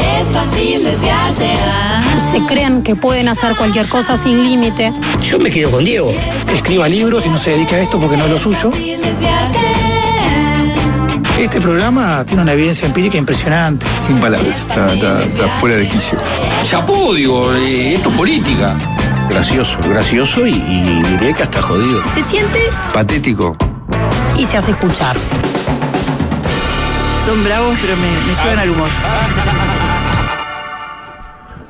Es fácil desviarse. ah. se creen que pueden hacer cualquier cosa sin límite. Yo me quedo con Diego. escriba libros y no se dedica a esto porque no es lo suyo. Este programa tiene una evidencia empírica impresionante. Sin palabras, está, está- está fuera de quicio. Chapó, digo, eh, esto es política. Gracioso, gracioso y, y diría que hasta jodido. Se siente Patético. y se hace escuchar. Son bravos, pero me, me llevan al humor.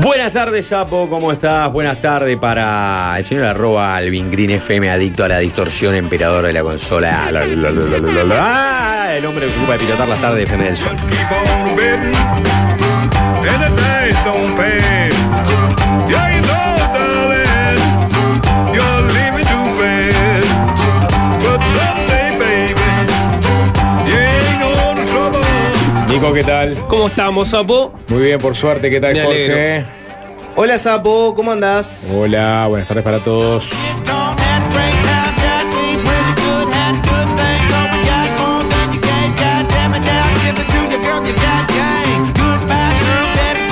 Buenas tardes, Sapo, ¿cómo estás? Buenas tardes para el señor arroba Alvin Green FM, adicto a la distorsión, emperador de la consola. La, la, la, la, la, la, la. Ah, El hombre que se ocupa de pilotar las tardes de FM del Sol. Nico, ¿qué tal? ¿Cómo estamos, Sapo? Muy bien, por suerte, ¿qué tal, Me Jorge? alegro. Hola, Sapo, ¿cómo andás? Hola, buenas tardes para todos.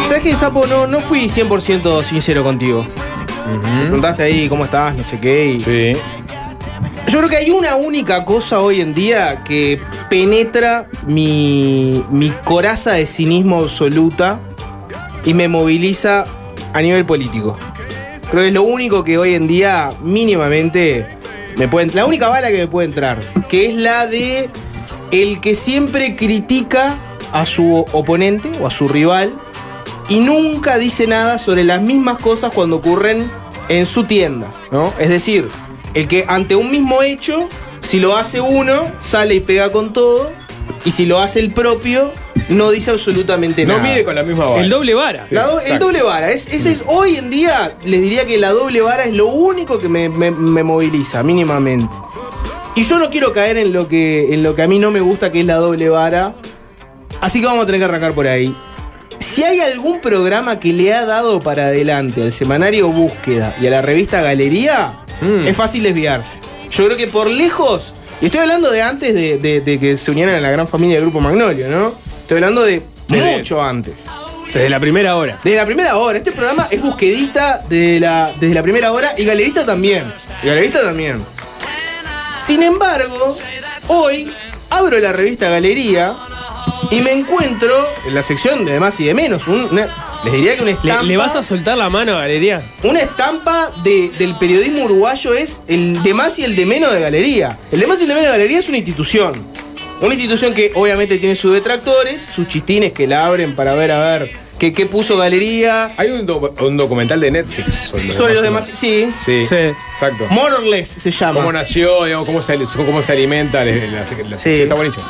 ¿Sabes qué, Sapo? No, no fui 100% sincero contigo. Me preguntaste ahí cómo estás, no sé qué. Y... Sí. Yo creo que hay una única cosa hoy en día que penetra mi, mi coraza de cinismo absoluta y me moviliza a nivel político. Creo que es lo único que hoy en día mínimamente me puede... La única bala que me puede entrar, que es la de el que siempre critica a su oponente o a su rival y nunca dice nada sobre las mismas cosas cuando ocurren en su tienda, ¿no? Es decir, el que ante un mismo hecho, si lo hace uno, sale y pega con todo, y si lo hace el propio, no dice absolutamente No nada. mide con la misma vara. El doble vara. Sí, La do- el doble vara. Es, ese es, hoy en día les diría que la doble vara es lo único que me, me- me moviliza, mínimamente. Y yo no quiero caer en lo, que, en lo que a mí no me gusta, que es la doble vara. Así que vamos a tener que arrancar por ahí. Si hay algún programa que le ha dado para adelante al semanario Búsqueda y a la revista Galería, es fácil desviarse. Yo creo que por lejos, y estoy hablando de antes de, de- de que se unieran a la gran familia del Grupo Magnolio, ¿no? Estoy hablando de Desde- mucho antes. Desde la primera hora. Desde la primera hora. Este programa es busquedista desde la, desde la primera hora y galerista también. Y galerista también. Sin embargo, hoy abro la revista Galería y me encuentro en la sección de más y de menos. un- una- les diría que una estampa. ¿Le, le vas a soltar la mano a Galería? Una estampa de- del periodismo uruguayo es el de más y el de menos de Galería. El de más y el de menos de Galería es una institución. Una institución que obviamente tiene sus detractores, sus chistines que la abren para ver a ver qué, qué puso galería. Hay un, do- un documental de Netflix sobre los Sobre los demás, sí. Sí, exacto. More or less se llama. Cómo nació, digamos, cómo se, cómo se alimenta. la- la- la- Sí. Está buenísimo.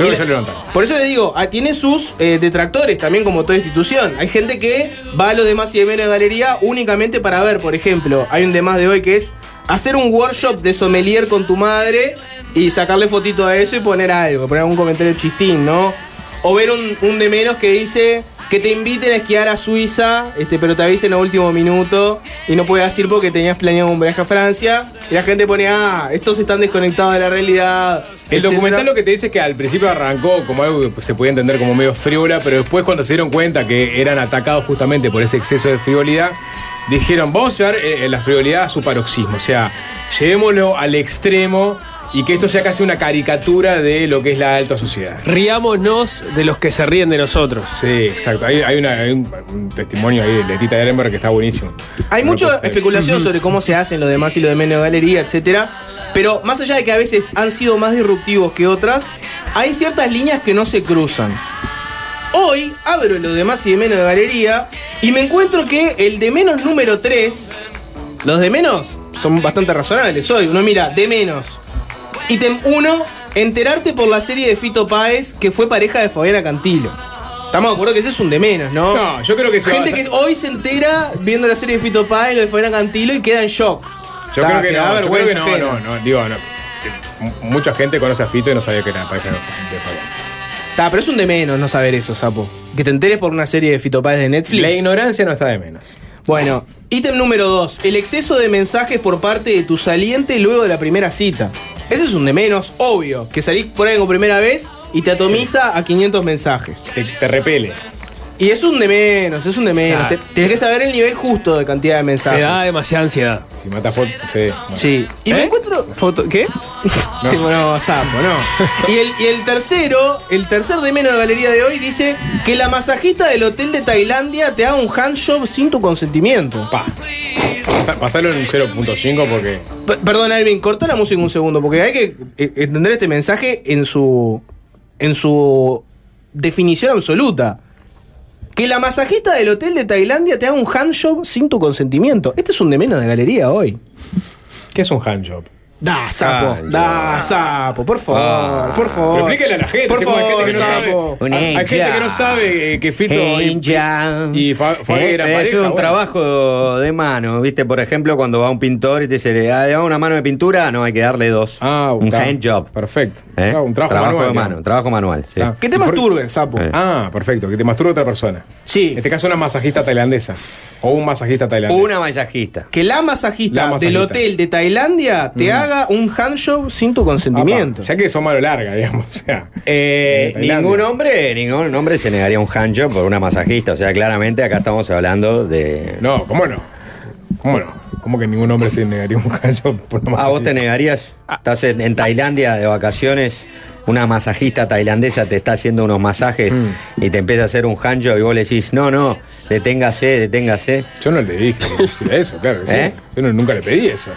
Creo Y que lo. Por eso le digo, ah, tiene sus eh, detractores también como toda institución. Hay gente que va a los demás y de menos de galería únicamente para ver, por ejemplo, hay un demás de hoy que es hacer un workshop de sommelier con tu madre y sacarle fotito a eso y poner algo, poner algún comentario chistín, ¿no? O ver un, un de menos que dice que te inviten a esquiar a Suiza, este, pero te avisen a último minuto y no puedes ir porque tenías planeado un viaje a Francia. Y la gente pone, ah, estos están desconectados de la realidad. El documental lo que te dice es que al principio arrancó como algo que se podía entender como medio frívola, pero después cuando se dieron cuenta que eran atacados justamente por ese exceso de frivolidad, dijeron, vamos a llevar eh, la frivolidad a su paroxismo, o sea, llevémoslo al extremo y que esto sea casi una caricatura de lo que es la alta sociedad. Riámonos de los que se ríen de nosotros. Sí, exacto. Hay, hay una- hay un, un testimonio ahí de Letita Ehrenberg que está buenísimo. Hay No mucha especulación sobre cómo se hacen lo demás y lo de menos de galería, etcétera. Pero más allá de que a veces han sido más disruptivos que otras, hay ciertas líneas que no se cruzan. Hoy abro lo de más y de menos de galería y me encuentro que el de menos número 3, los de menos son bastante razonables hoy. Uno mira, de menos. Ítem 1, enterarte por la serie de Fito Páez que fue pareja de Fabiana Cantilo. Estamos de acuerdo que ese es un de menos, ¿no? No, yo creo que va Gente que hoy se entera viendo la serie de Fito Páez, lo de Fabiana Cantilo y queda en shock. Yo Está, creo que no, yo creo que no, ajena. no, no, digo, no. Mucha gente conoce a Fito y no sabía que era pareja de Fabián. Está, pero es un de menos no saber eso, sapo. Que te enteres por una serie de Fito Páez de Netflix. La ignorancia no está de menos. Bueno, ítem número 2. El exceso de mensajes por parte de tu saliente luego de la primera cita. Ese es un de menos, obvio. Que salís por por primera vez y te atomiza a 500 mensajes. Te, te repele. Y es un de menos, es un de menos. Claro. Tenés que saber el nivel justo de cantidad de mensajes. Te da demasiada ansiedad. Si mata foto, sí. Sí. Y me encuentro. Foto, ¿Qué? Sí, bueno, sapo, no. Y el, y el tercero, el tercer de menos de galería de hoy dice que la masajista del hotel de Tailandia te haga un handjob sin tu consentimiento. Pa. Pasa- Pasalo en 0.5 porque. P- Perdón, Alvin, corta la música un segundo, porque hay que eh, entender este mensaje en su. en su definición absoluta. Que la masajista del hotel de Tailandia te haga un handjob sin tu consentimiento. Este es un de menos de galería hoy. ¿Qué es un handjob? Da, sapo, da, sapo, por favor, Ah. por favor. Pero explíquele a la gente, Por si hay gente favor, que no sabe. sapo. Un Hay, hay gente que no sabe eh, que Fito y, y Fa- Eh, eran es pareja. un bueno. trabajo de mano, ¿viste? Por ejemplo, cuando va un pintor y te dice, ¿le da una mano de pintura? No, hay que darle dos. Ah, un está. hand job. Perfecto. ¿eh? Claro, un trabajo, manual, de mano, trabajo manual. sí. Ah. ¿Qué te ¿Y por- masturbe, sapo? Eh. Ah, perfecto. Que te masturbe otra persona. Sí. En este caso, una masajista tailandesa. O un masajista tailandés. Una masajista. Que la masajista, La masajista. del hotel de Tailandia te haga un handjob sin tu consentimiento. Apa, Ya que son mano larga, digamos. O sea. Eh, ningún hombre, ningún hombre se negaría un handjob por una masajista. O sea, claramente acá estamos hablando de. No, ¿cómo no? ¿Cómo no? ¿Cómo que ningún hombre se negaría un handjob por una Ah, vos te masajista? negarías. Estás en, en Tailandia de vacaciones. Una masajista tailandesa te está haciendo unos masajes Mm. y te empieza a hacer un handjob y vos le decís, no, no, deténgase, deténgase. Yo no le dije que eso, claro que sí. ¿Eh? Yo no- nunca le pedí eso.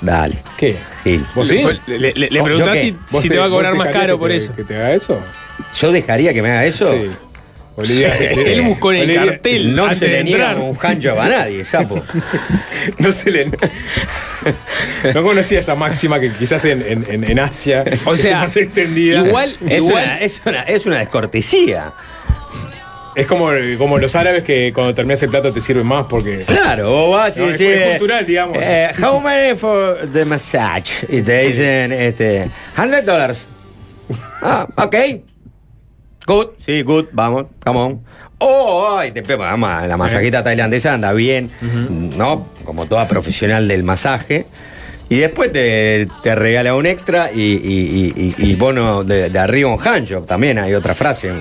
Dale, ¿Qué? Gil. ¿Vos sí? Le, le- le- le ¿Yo preguntás si, ¿Vos si te, va a cobrar más caro por te- eso. ¿Que te haga eso? ¿Yo dejaría que me haga eso? Sí. Olivia, Él buscó en el Olivia- cartel No antes se le niega un handjob a nadie, sapo. No se le. No conocía esa máxima que quizás en, en- Asia. O es sea, más extendida. igual- Es, Igual- una, es, una, es una descortesía. Es como, como los árabes que cuando terminas el plato te sirven más porque. Claro, vos vas y No, es- decís, es cultural, digamos. eh, how many for the massage? Y te dicen, este, 100 dólares. Ah, ok. Good, sí, good, vamos, come on. Oh, ay, te pega, la masajita tailandesa anda bien, ¿no? Como toda profesional del masaje. Y después te, te regala un extra y, y, y, y- y bono de, de arriba un handjob. También hay otra frase.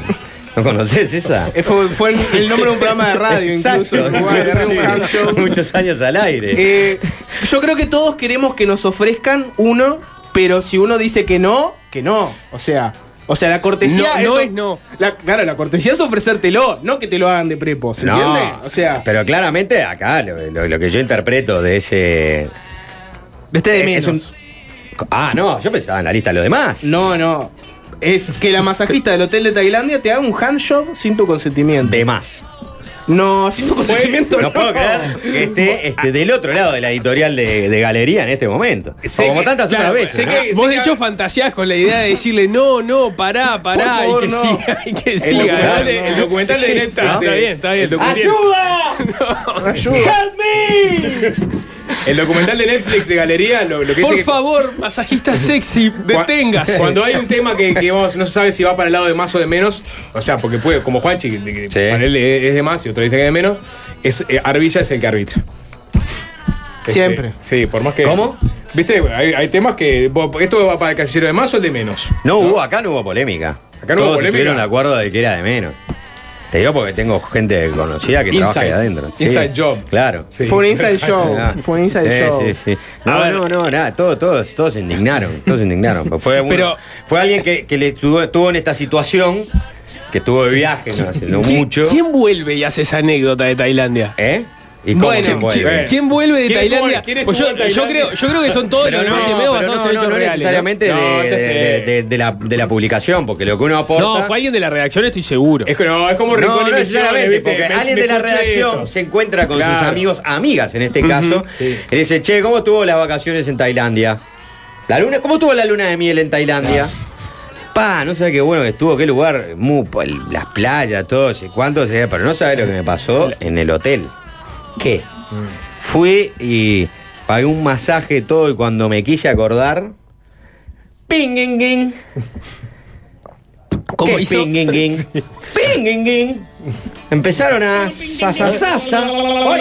¿No conoces esa? Eh, Fue, fue el nombre de un programa de radio, incluso. Uruguay, de Sí. Muchos años al aire. Eh, yo creo que todos queremos que nos ofrezcan uno, pero si uno dice que no, que no. O sea, o sea, la cortesía No, no es no. la- claro, la cortesía es ofrecértelo, no que te lo hagan de prepo, ¿se No, entiende? O sea, pero claramente acá lo, lo- lo que yo interpreto de ese. de este de es menos. un- ah, no, yo pensaba en la lista de los demás. No, no. Es que la masajista del hotel de Tailandia te haga un handjob sin tu consentimiento. De más. No, sin tu consentimiento. No puedo creer que esté este, del otro lado de la editorial de, de galería en este momento. Sé como que- tantas claro, otras veces. sé ¿no? que- vos de hecho fantaseás con la idea de decirle no, no, pará, pará, favor, y que no. siga, y que El siga. documental, ¿no? de, el documental de Netflix. Está bien, está bien. El documental, Ayuda. el documental de Netflix de galería lo, lo que dice Por que- favor, masajista sexy, deténgase. Cuando hay un tema que, que vos no se sabe si va para el lado de más o de menos, o sea, porque puede, como Juanchi, Sí. para él es de más y otro dice que es de menos, es, eh, Arbilla es el que arbitra. Este, Siempre. sí, por más que. ¿Cómo? Viste, hay, hay temas que. ¿Esto va para el casillero de más o el de menos? No hubo, acá no hubo polémica. Acá no hubo polémica. estuvieron de acuerdo de que era de menos. Te digo porque tengo gente conocida que trabaja ahí Inside. adentro. Inside job. Claro. Sí. Fue un inside show. Ah. Fue un inside Sí, show. sí, sí. A No, no, no, nada, todos, todos, todos se indignaron, todos se indignaron. Fue, uno- Pero- fue alguien que, que le estuvo, estuvo en esta situación, que estuvo de viaje, no hace no ¿Quién- mucho. ¿Quién vuelve y hace esa anécdota de Tailandia? ¿Eh? ¿Y cómo Bueno, se vuelve? ¿quién- ¿Quién vuelve de ¿Quién Tailandia? quién Pues yo, creo, yo creo que son todos Pero los no, pero basados no, en no, hechos no reales. necesariamente ¿no? de, No, ya de- sé. de- de- de la, de la publicación, porque lo que uno aporta. No, fue alguien de la redacción, estoy seguro. Es que no, es como No, Rincón no necesariamente, ¿viste? porque Me- alguien me de la redacción esto. se encuentra con sus amigos, amigas en este caso, sí. y dice, che, ¿cómo estuvo las vacaciones en Tailandia? ¿La luna, ¿Cómo estuvo la luna de miel en Tailandia? Pa, no sé qué bueno que estuvo, qué lugar, las playas, todo, cuánto, pero no sabes lo que me pasó en el hotel. ¿Qué? Fui y pagué un masaje todo y cuando me quise acordar, ¡ping, ¿Cómo ¿Qué hizo? pinguinguín? Pinguinguín. Empezaron a sasasasa.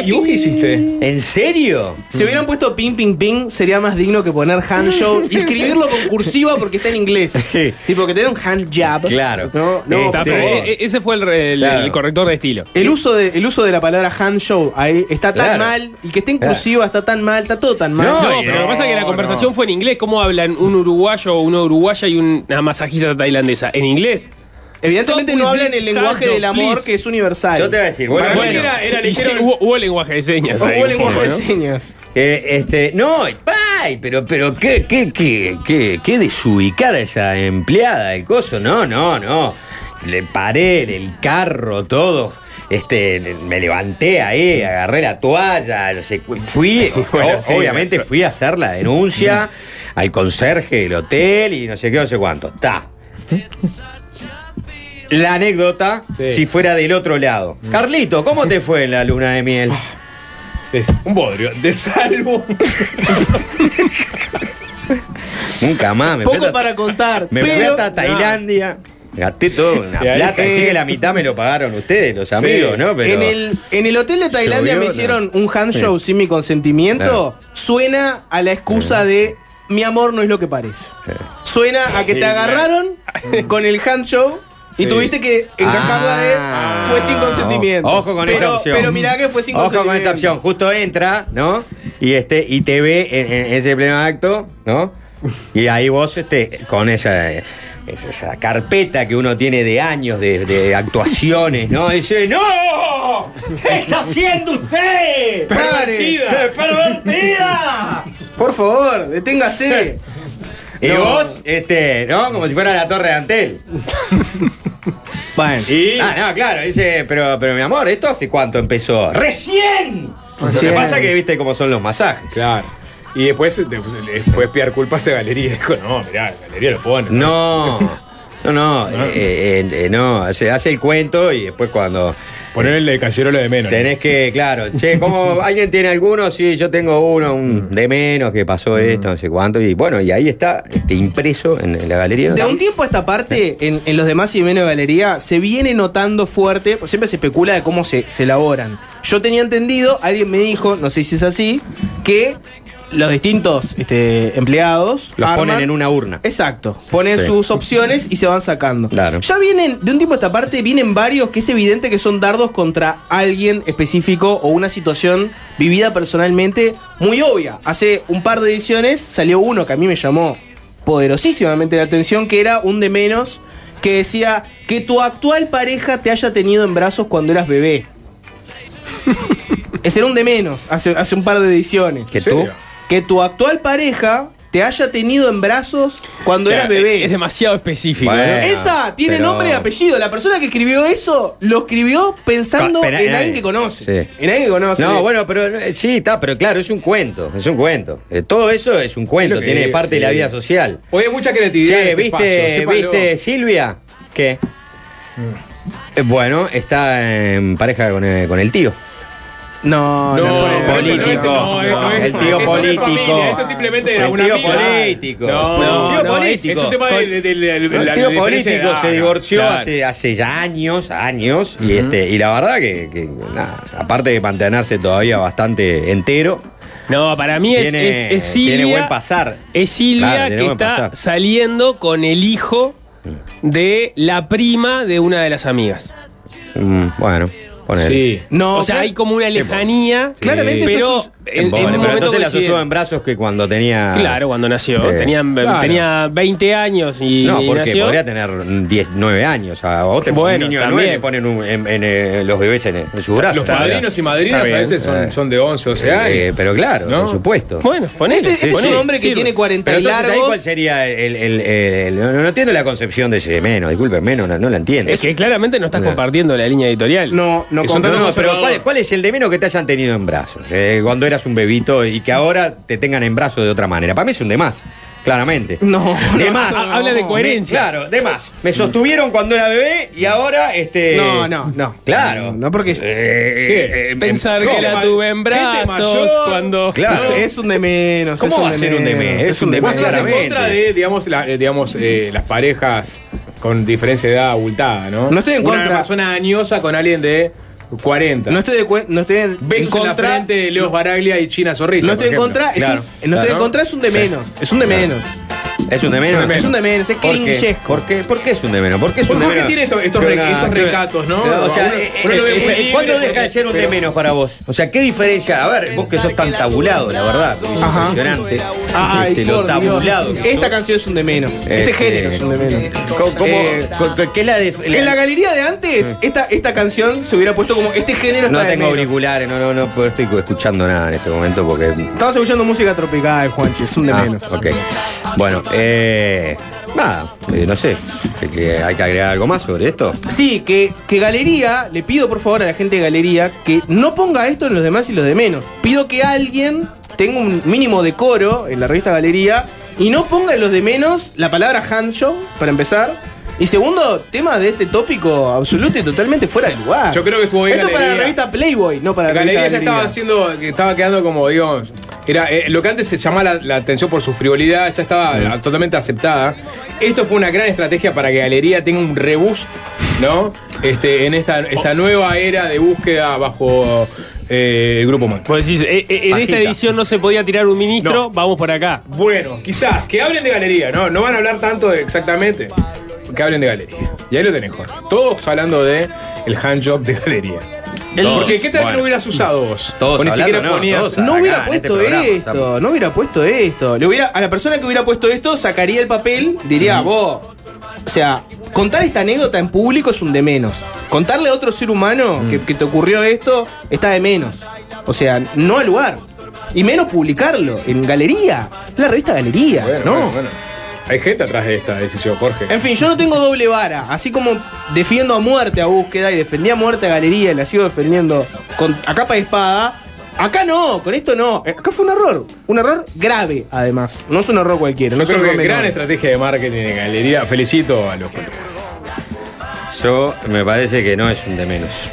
¿Y vos qué hiciste? ¿En serio? Si hubieran puesto ping, ping, ping, sería más digno que poner hand show y escribirlo con cursiva porque está en inglés. Sí. Tipo que te dé un hand jab. Claro. No, no, Está, Este, por pero, favor. e- e- ese fue el, re- el- Claro. el corrector de estilo. El uso, de, el uso de la palabra hand show ahí está tan Claro. mal y que esté en cursiva está tan mal, está todo tan mal. No, No, pero lo que pasa es que la conversación no. fue en inglés. ¿Cómo hablan un uruguayo o una uruguaya y una masajista tailandesa? ¿En inglés? Evidentemente no hablan el lenguaje del amor please. que es universal. Yo te voy a decir, bueno, Para era, era ligero. sí, hubo, hubo lenguaje de señas. Hubo lenguaje poco, de ¿no? señas. eh, este, no, ¡pay! pero, pero qué, qué, qué, qué, qué desubicada esa empleada del coso. No, no, no. Le paré en el carro, todo. Este, me levanté ahí, agarré la toalla, no sé, fui, Bueno, o- sí, obviamente fui a hacer la denuncia al conserje del hotel y no sé qué, no sé cuánto. Ta. La anécdota, Sí. si fuera del otro lado. Carlito, ¿cómo te fue en la luna de miel? Es un bodrio. De salvo. Nunca más. Me fui Poco para contar. Me fui pero hasta Tailandia. Gasté todo una plata. Así que la mitad me lo pagaron ustedes, los amigos, ¿no? Pero en, el, en el hotel de Tailandia Llovió, me no. hicieron un hand show sin mi consentimiento. Suena a la excusa de mi amor no es lo que parece. Suena a que Sí, te agarraron con el hand show y tuviste que encajarla de Ah. fue sin consentimiento. Ojo con pero, esa opción. Pero mirá que fue sin Ojo consentimiento. con esa opción. Justo entra, ¿no? Y este, y te ve en, en ese pleno acto, ¿no? Y ahí vos, este, con esa, esa, carpeta que uno tiene de años de, de actuaciones, ¿no? Dice, ¡No! ¿Qué está haciendo usted? ¡Pare! ¡Pervertida! Por favor, deténgase. Y No. vos, este, ¿no? Como si fuera la torre de Antel. bueno. Y. Ah, no, claro, dice, pero, pero mi amor, ¿esto hace cuánto empezó? ¡Recién! Lo que pasa es que viste cómo son los masajes. Claro. Y después de- le fue a espiar culpas a Galería. Dijo, no, mirá, Galería lo pone. No, no, no, eh, eh, eh, no, hace, hace el cuento y después cuando Poner el de Cacerolo de menos. tenés que, claro, che, ¿cómo alguien tiene alguno? Sí, yo tengo uno, un de menos que pasó esto, no sé cuánto, y bueno, y ahí está, este, impreso en, en la galería. De un tiempo a esta parte, en, en los demás y menos de galería, se viene notando fuerte, pues siempre se especula de cómo se, se elaboran. Yo tenía entendido, alguien me dijo, no sé si es así, que los distintos este, empleados Los arman- ponen en una urna. Exacto, ponen Sí. sus opciones y se van sacando. Claro. Ya vienen, de un tiempo a esta parte, vienen varios que es evidente que son dardos contra alguien específico o una situación vivida personalmente muy obvia. Hace un par de ediciones salió uno que a mí me llamó poderosísimamente la atención, que era un de menos que decía que tu actual pareja te haya tenido en brazos cuando eras bebé. Ese era un de menos, hace, hace un par de ediciones. ¿Que ¿En tú? Que tu actual pareja te haya tenido en brazos cuando eras bebé. Es demasiado específico. Bueno. ¿no? Esa tiene pero- nombre y apellido. La persona que escribió eso lo escribió pensando pero, en eh, alguien que conoce. sí. En alguien que conoce. No, bueno, pero eh, sí, está, pero claro, es un cuento, es un cuento. Eh, todo eso es un cuento, tiene parte de la vida social. Hoy hay mucha creatividad. en Che, este ¿viste, espacio. ¿viste Silvia? ¿Qué? Eh, Bueno, está en pareja con el, con el tío. No, No, no, político. no, es- no es- El tío político. familia, Esto simplemente era El una tío amiga. político. No, No, tío no, político. Es un tema de, de- de- de- El tío político se divorció Claro. hace, hace ya años, años, y este, y la verdad que, que, nada, aparte de mantenerse todavía bastante entero, No, para mí es, Tiene- es, es Silvia. tiene buen pasar. Es Silvia Claro, que está saliendo con el hijo de la prima de una de las amigas. mm, bueno, ponele. Sí. No, o sea, hay como una lejanía. Claramente esto pero es un- en, en un pero momento entonces la sostuvo en brazos que cuando tenía. Claro, cuando nació. Eh, tenía, claro. tenía 20 años y, No, porque nació. podría tener 10, 9 años. A vos te Bueno, un niño de también. 9 le ponen un- en, en, eh, los bebés en, en sus brazos. Los Está bien. padrinos y madrinas a veces son, Eh. son de 11, 12 años. Eh, pero claro, ¿No? por supuesto. Bueno, ponele. Este, este es ponele. un hombre que Sirve. tiene 40 Pero y entonces, ¿ahí largos. cuál sería el. el- el- el- no, no entiendo la concepción de ese menos, disculpen, menos, no, no la entiendo. Es que claramente no estás compartiendo la línea editorial. No, no No, no, pero. ¿cuál, cuál es el de menos que te hayan tenido en brazos? Eh, cuando eras un bebito y que ahora te tengan en brazos de otra manera. Para mí es un de más, claramente. No, De no, más. ha- habla de coherencia. Me- claro, de más. Me sostuvieron cuando era bebé y ahora este. No, no, no. Claro. No, no, porque es- Eh, eh, Pensar ¿cómo? que la tuve en brazos mayor. cuando. Claro. Es un de menos. ¿Cómo es va a ser un de menos? Es un de estás en contra de, digamos, la- eh, digamos eh, las parejas con diferencia de edad abultada, ¿no? No estoy en Una contra. persona añosa con alguien de 40. No estoy de no estoy en, en Besos en la contra. frente de Leos Baraglia y China Zorrilla. no estoy en contra. es un- Claro, no estoy en claro. contra, es un de menos. Es un de menos. Es un de menos. Es un de menos, es ¿Por qué? cringesco. ¿Por qué? ¿Por qué es un de menos? ¿Por qué es un de menos? tiene estos- estos Que re- una- estos recatos, ¿no? O sea, Uno- eh, uno eh, eh, libre, ¿cuándo deja de ser un de menos para vos? O sea, ¿qué diferencia? A ver, vos que sos tan tabulado, la verdad. Es impresionante. Ay, Este, lo por Dios. tabulado. Esta canción es un de menos. Este, Este, género es un de menos. ¿Cómo- Eh, ¿Qué es la de.? En la galería de antes, esta, esta canción se hubiera puesto como este género No de tengo auriculares, no, no, no estoy escuchando nada en este momento porque. Estamos escuchando música tropical, Juanchi, es un de Ah, menos. ok. Bueno, eh, nada, eh, no sé. que- que ¿Hay que agregar algo más sobre esto? Sí, que, que Galería, le pido por favor a la gente de Galería que no ponga esto en los demás y los de menos. Pido que alguien tenga un mínimo decoro en la revista Galería y no ponga en los de menos la palabra handshow, para empezar. Y segundo, tema de este tópico absoluto y totalmente fuera de lugar. Yo creo que estuvo bien Esto para la Galería. revista Playboy, no para la Galería revista ya estaba Galería. haciendo, estaba quedando como, digamos, era eh, lo que antes se llamaba la, la atención por su frivolidad, ya estaba eh, totalmente aceptada. Esto fue una gran estrategia para que Galería tenga un reboost, ¿no? Este, en esta, esta nueva era de búsqueda bajo eh, el grupo Man. Vos decís, eh, eh, en esta edición no se podía tirar un ministro, No. vamos por acá. Bueno, quizás, que hablen de Galería, ¿no? No van a hablar tanto de exactamente. Que hablen de Galería. Y ahí lo tenés, Jorge. Todos hablando de el handjob de Galería. Todos, Porque ¿qué tal bueno. no hubieras usado vos? Todos o ni siquiera no, ponías. todos No acá, hubiera puesto este programa, esto, no hubiera puesto esto. Le hubiera, a la persona que hubiera puesto esto sacaría el papel, diría, vos. O sea, contar esta anécdota en público es un de menos. Contarle a otro ser humano Mm. que, que te ocurrió esto está de menos. O sea, no al lugar. Y menos publicarlo en galería. La revista Galería, Bueno, ¿no? bueno, bueno. Hay gente atrás de esta decisión, Jorge. En fin, yo no tengo doble vara. Así como defiendo a muerte a búsqueda y defendí a muerte a galería y la sigo defendiendo con, a capa de espada. Acá no, con esto no. Eh, Acá fue un error. Un error grave, además. No es un error cualquiera. no Yo es un creo que menor. gran estrategia de marketing de Galería. Felicito a los colegas. Yo me parece que no es un de menos.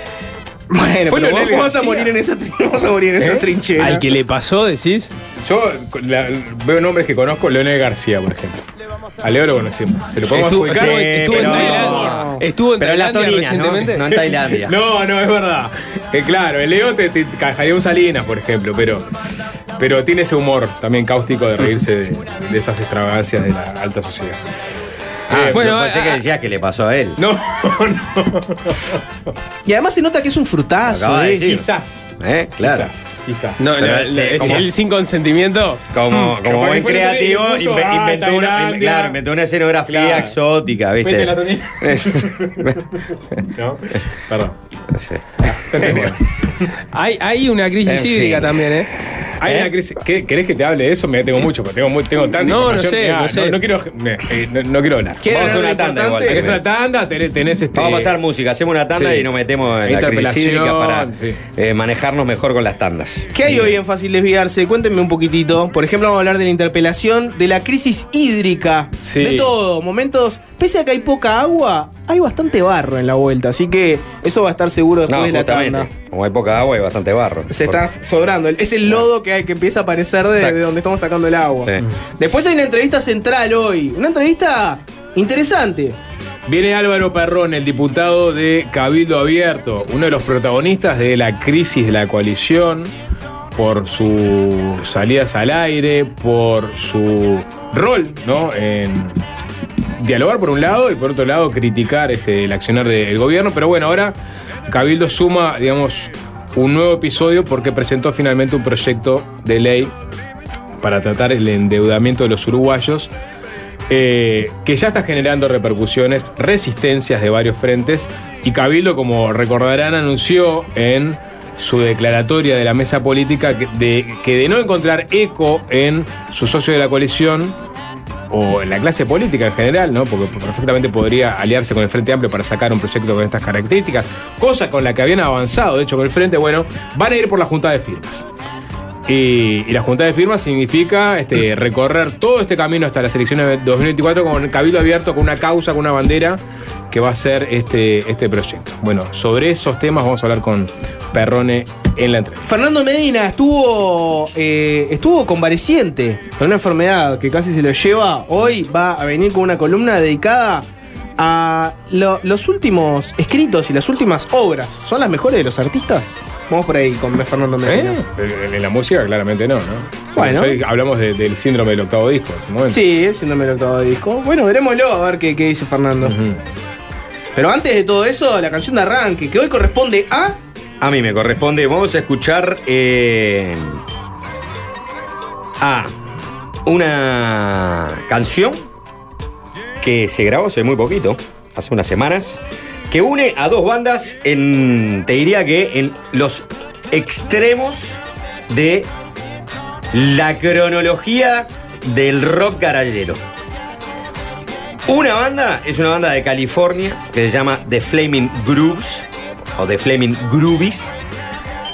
Bueno, Fue pero vos, Leonel vos vas a García. morir en esa, vas a morir en esa ¿Eh? trinchera. Al que le pasó, decís. Yo la- veo nombres que conozco, Leonel García, por ejemplo. A Leo lo conocimos. ¿Se lo podemos Estuvo, estuvo- Sí, estuvo en Tailandia. Estuvo en Pero en las Torinas, ¿no? No en Tailandia. No, no, es verdad. Eh, claro, el Leo te, te cajaría un Salinas, por ejemplo, pero, pero tiene ese humor también cáustico de reírse de, de esas extravagancias de la alta sociedad. Ah, bueno, pensé ah, que decías que le pasó a él. No, no. Y además se nota que es un frutazo, de eh. decir. Quizás. ¿Eh? Claro. Quizás. Quizás. No, Pero, no, sí, le- como- él sin consentimiento. Como, como Capaz buen creativo, inve- ah, inventó, una, claro, inventó una escenografía Claro. exótica, ¿viste? Vete la. ¿No? Perdón. Sí. Hay, hay una crisis En hídrica fin. también, ¿eh? Hay ¿Eh? una crisis. ¿Qué- ¿Querés que te hable de eso? Me tengo mucho, porque tengo, tengo tanta No, no información sé, que, ah, no sé. no quiero, eh, no, no quiero hablar. ¿Quieren Vamos a hablar una tanda igual. Tenés una tanda, tenés, tenés este. Vamos a pasar música, hacemos una tanda Sí. y nos metemos en la crisis para sí. eh, manejarnos mejor con las tandas. ¿Qué hay hoy en Fácil Desviarse? Cuéntenme un poquitito. Por ejemplo, vamos a hablar de la interpelación, de la crisis hídrica, Sí. de todo. Momentos, pese a que hay poca agua, hay bastante barro en la vuelta. Así que eso va a estar seguro después No, de la tanda. Como hay poca agua, hay bastante barro. Se está sobrando. Es el lodo que, hay, que empieza a aparecer de, donde estamos sacando el agua. Sí. Después hay una entrevista central hoy. Una entrevista interesante. Viene Álvaro Perrón, el diputado de Cabildo Abierto, uno de los protagonistas de la crisis de la coalición, por sus salidas al aire, por su rol, ¿no? En dialogar por un lado y por otro lado criticar este, el accionar del gobierno. Pero bueno, ahora Cabildo suma, digamos, un nuevo episodio porque presentó finalmente un proyecto de ley para tratar el endeudamiento de los uruguayos, eh, que ya está generando repercusiones, resistencias de varios frentes, y Cabildo, como recordarán, anunció en su declaratoria de la mesa política de, que de no encontrar eco en su socio de la coalición, o en la clase política en general, ¿no? Porque perfectamente podría aliarse con el Frente Amplio para sacar un proyecto con estas características, cosa con la que habían avanzado, de hecho, con el Frente, bueno, van a ir por la Junta de Firmas. Y, y la Junta de Firmas significa este, recorrer todo este camino hasta las elecciones de 2024 con cabildo abierto, con una causa, con una bandera que va a ser este, este proyecto. Bueno, sobre esos temas vamos a hablar con Perrone en la entrevista. Fernando Medina estuvo, eh, estuvo convaleciente de una enfermedad que casi se lo lleva. Hoy va a venir con una columna dedicada a lo- los últimos escritos y las últimas obras. ¿Son las mejores de los artistas? Vamos por ahí con Fernando Medina. ¿Eh? En, la música claramente no, ¿no? Bueno. Hoy hablamos de- del síndrome del octavo disco en su momento. Sí, el síndrome del octavo disco. Bueno, veremoslo a ver qué, qué dice Fernando. Pero antes de todo eso, la canción de arranque, que hoy corresponde a. A mí me corresponde. Vamos a escuchar eh, a una canción que se grabó hace muy poquito, hace unas semanas, que une a dos bandas en, te diría que en los extremos de la cronología del rock garallero. Una banda es una banda de California que se llama The Flaming Grooves o The Flaming Groovies,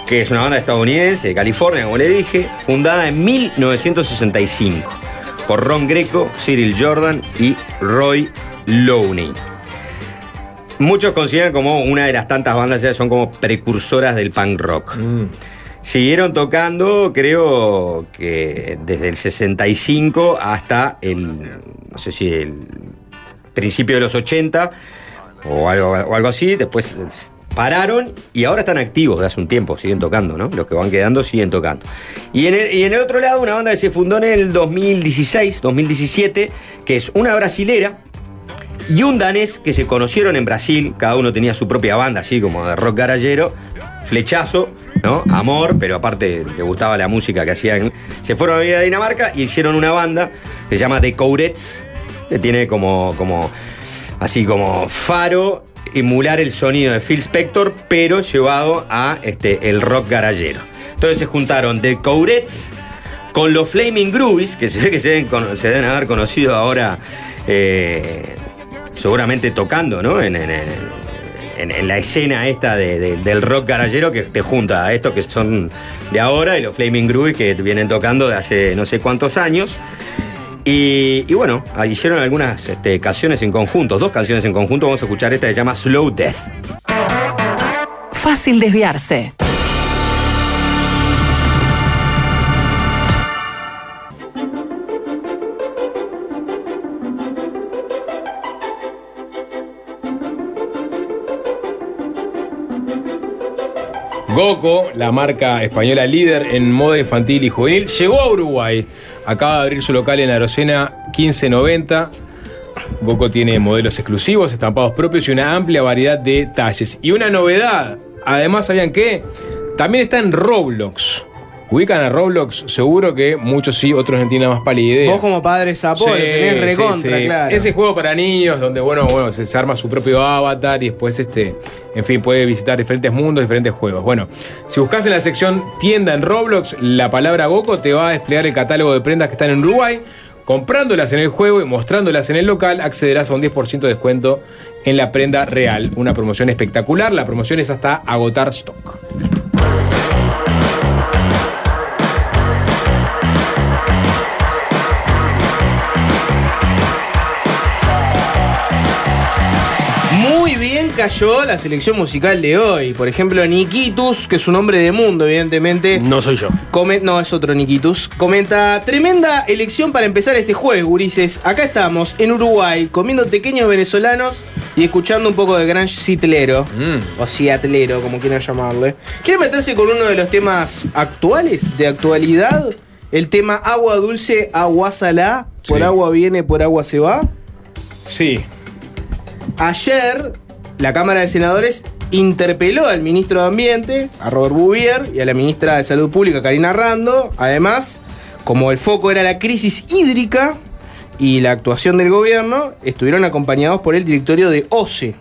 que es una banda estadounidense de California, como le dije, fundada en 1965 por Ron Greco, Cyril Jordan y Roy Lowney. Muchos consideran como una de las tantas bandas, ya son como precursoras del punk rock. Siguieron tocando, creo que desde el 65 hasta el, no sé si el principio de los 80 o algo, o algo así. Después pararon y ahora están activos de hace un tiempo, siguen tocando, ¿no? Los que van quedando siguen tocando. Y en el, y en el otro lado, una banda que se fundó en el 2016, 2017, que es una brasilera y un danés que se conocieron en Brasil, cada uno tenía su propia banda, así como de rock garallero, flechazo, ¿no? Amor, pero aparte le gustaba la música que hacían. Se fueron a vivir a Dinamarca y hicieron una banda que se llama The Courets, que tiene como, como, así como faro, emular el sonido de Phil Spector, pero llevado a este, el rock garallero. Entonces se juntaron The Courets con los Flaming Groovies, que se ve que se deben, haber conocido ahora, eh, seguramente tocando, ¿no? En, en- la escena esta de- de- del rock garallero que te junta a estos que son de ahora y los Flaming Groovies que vienen tocando de hace no sé cuántos años. Y, bueno, hicieron algunas este, canciones en conjunto, dos canciones en conjunto. Vamos a escuchar esta que se llama Slow Death. Fácil desviarse. Goco, la marca española líder en moda infantil y juvenil, llegó a Uruguay. Acaba de abrir su local en Arocena 1590. Goco tiene modelos exclusivos, estampados propios y una amplia variedad de talles. Y una novedad, además, ¿sabían qué? También está en Roblox. Ubican a Roblox, seguro que muchos sí, otros no tienen más pálida idea. Vos como padre sapo tenés recontra, sí. claro. Ese juego para niños donde, bueno, bueno, se arma su propio avatar y después, este, en fin, puede visitar diferentes mundos, diferentes juegos. Bueno, si buscas en la sección tienda en Roblox la palabra Goku, te va a desplegar el catálogo de prendas que están en Uruguay. Comprándolas en el juego y mostrándolas en el local, accederás a un 10% de descuento en la prenda real. Una promoción espectacular. La promoción es hasta agotar stock. Cayó la selección musical de hoy. Por ejemplo, Nikitus, que es un hombre de mundo, evidentemente. No soy yo. Come- no, es otro Nikitus. Comenta, tremenda elección para empezar este jueves, gurises. Acá estamos, en Uruguay, comiendo pequeños venezolanos y escuchando un poco de grunge citlero. O ciatlero, como quieran llamarle. ¿Quieren meterse con uno de los temas actuales, de actualidad? El tema agua dulce, agua salá. Por Sí. agua viene, por agua se va. Sí. Ayer, la Cámara de Senadores interpeló al ministro de Ambiente, a Robert Bouvier, y a la ministra de Salud Pública, Karina Rando. Además, como el foco era la crisis hídrica y la actuación del gobierno, estuvieron acompañados por el directorio de OCE.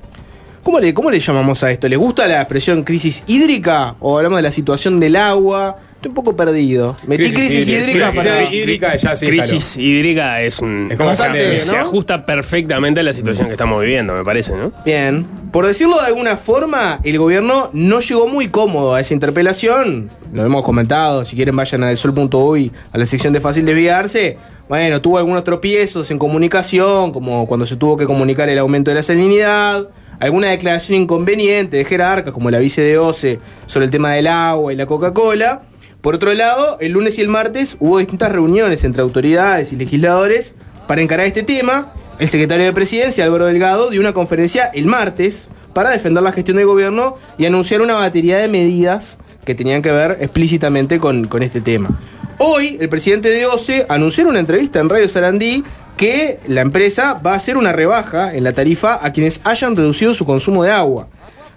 ¿Cómo le, ¿Cómo le llamamos a esto? ¿Les gusta la expresión crisis hídrica? ¿O hablamos de la situación del agua? Estoy un poco perdido. Metí crisis, hídrica Crisis para... hídrica ya sí, Crisis hídrica es un. Es como. Se ajusta perfectamente a la situación que estamos viviendo, me parece, ¿no? Bien. Por decirlo de alguna forma, el gobierno no llegó muy cómodo a esa interpelación. Lo hemos comentado, si quieren vayan a delsol.uy, a la sección de fácil desviarse. Bueno, tuvo algunos tropiezos en comunicación, como cuando se tuvo que comunicar el aumento de la salinidad, alguna declaración inconveniente de jerarcas, como la vice de OCE, sobre el tema del agua y la Coca-Cola. Por otro lado, el lunes y el martes hubo distintas reuniones entre autoridades y legisladores para encarar este tema. El secretario de Presidencia, Álvaro Delgado, dio una conferencia el martes para defender la gestión del gobierno y anunciar una batería de medidas que tenían que ver explícitamente con, este tema. Hoy, el presidente de OCE anunció en una entrevista en Radio Sarandí que la empresa va a hacer una rebaja en la tarifa a quienes hayan reducido su consumo de agua.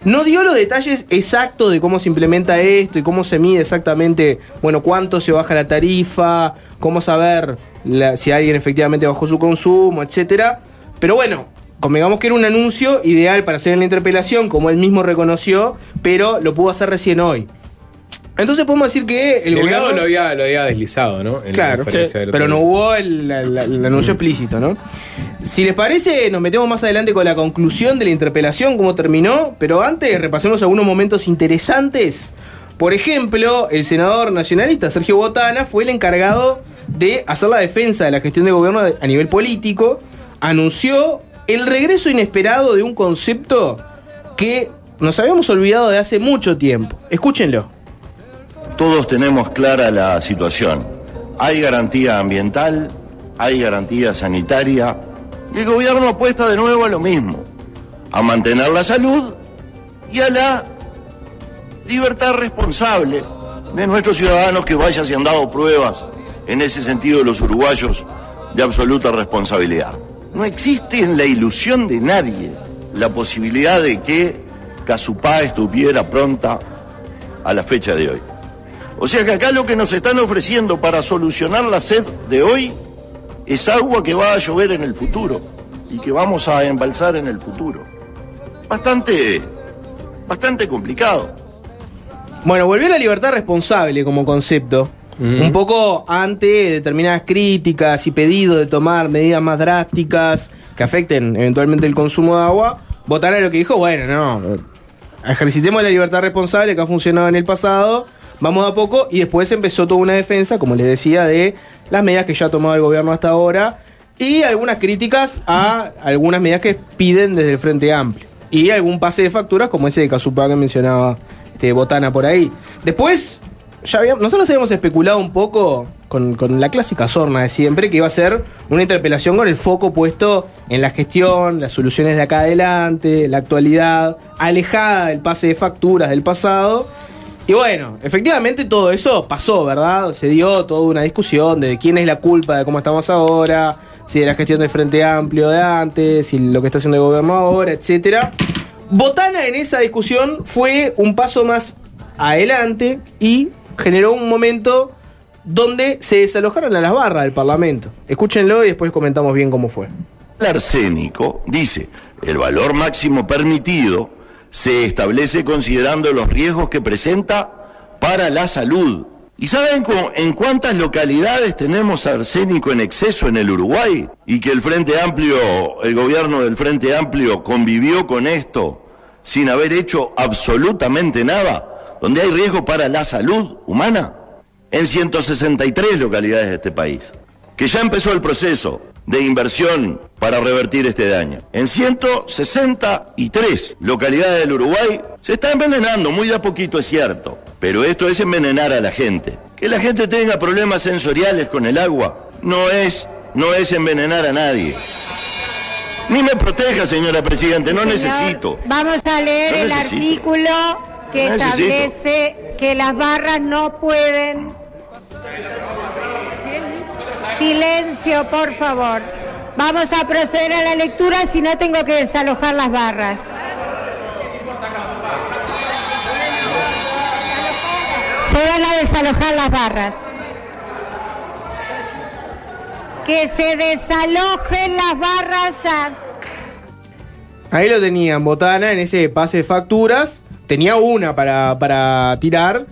No dio los detalles exactos de cómo se implementa esto y cómo se mide exactamente, bueno, cuánto se baja la tarifa, cómo saber si alguien efectivamente bajó su consumo, etcétera. Pero bueno, convengamos que era un anuncio ideal para hacer en la interpelación, como él mismo reconoció, pero lo pudo hacer recién hoy. Entonces podemos decir que el Delgado gobierno... lo había, lo había deslizado, ¿no? En Claro, pero no hubo el, la- el anuncio explícito, ¿no? Si les parece, nos metemos más adelante con la conclusión de la interpelación, cómo terminó, pero antes repasemos algunos momentos interesantes. Por ejemplo, el senador nacionalista Sergio Botana fue el encargado de hacer la defensa de la gestión del gobierno a nivel político, anunció el regreso inesperado de un concepto que nos habíamos olvidado de hace mucho tiempo. Escúchenlo. Todos tenemos clara la situación. Hay garantía ambiental, hay garantía sanitaria. Y el gobierno apuesta de nuevo a lo mismo, a mantener la salud y a la libertad responsable de nuestros ciudadanos que vaya se han dado pruebas en ese sentido los uruguayos de absoluta responsabilidad. No existe en la ilusión de nadie la posibilidad de que Casupá estuviera pronta a la fecha de hoy. O sea que acá lo que nos están ofreciendo para solucionar la sed de hoy es agua que va a llover en el futuro y que vamos a embalsar en el futuro. Bastante, bastante complicado. Bueno, volvió la libertad responsable como concepto. Un poco ante determinadas críticas y pedidos de tomar medidas más drásticas que afecten eventualmente el consumo de agua. A lo que dijo, bueno, no. Ejercitemos la libertad responsable que ha funcionado en el pasado. Vamos a poco y después empezó toda una defensa, como les decía, de las medidas que ya ha tomado el gobierno hasta ahora y algunas críticas a algunas medidas que piden desde el Frente Amplio. Y algún pase de facturas como ese de Casupá que mencionaba este, Botana por ahí. Después, ya habíamos- nosotros habíamos especulado un poco con, con la clásica sorna de siempre, que iba a ser una interpelación con el foco puesto en la gestión, las soluciones de acá adelante, la actualidad, alejada del pase de facturas del pasado. Y bueno, efectivamente todo eso pasó, ¿verdad? Se dio toda una discusión de quién es la culpa de cómo estamos ahora, si de la gestión del Frente Amplio de antes, si lo que está haciendo el gobierno ahora, etcétera. Botana en esa discusión fue un paso más adelante y generó un momento donde se desalojaron a las barras del Parlamento. Escúchenlo y después comentamos bien cómo fue. El arsénico dice, el valor máximo permitido se establece considerando los riesgos que presenta para la salud. ¿Y saben en cuántas localidades tenemos arsénico en exceso en el Uruguay? Y que el Frente Amplio, el gobierno del Frente Amplio convivió con esto sin haber hecho absolutamente nada, donde hay riesgo para la salud humana. En 163 localidades de este país, que ya empezó el proceso de inversión para revertir este daño. En 163 localidades del Uruguay se está envenenando, muy de a poquito es cierto, pero esto es envenenar a la gente. Que la gente tenga problemas sensoriales con el agua no es, no es envenenar a nadie. Ni me proteja, señora Presidente, no Señor, necesito. Vamos a leer No el necesito. artículo que No establece que las barras no pueden. Silencio, por favor. Vamos a proceder a la lectura si no tengo que desalojar las barras. Se van a desalojar las barras. Que se desalojen las barras ya. Ahí lo tenían, Botana, en ese pase de facturas. Tenía una para, para tirar.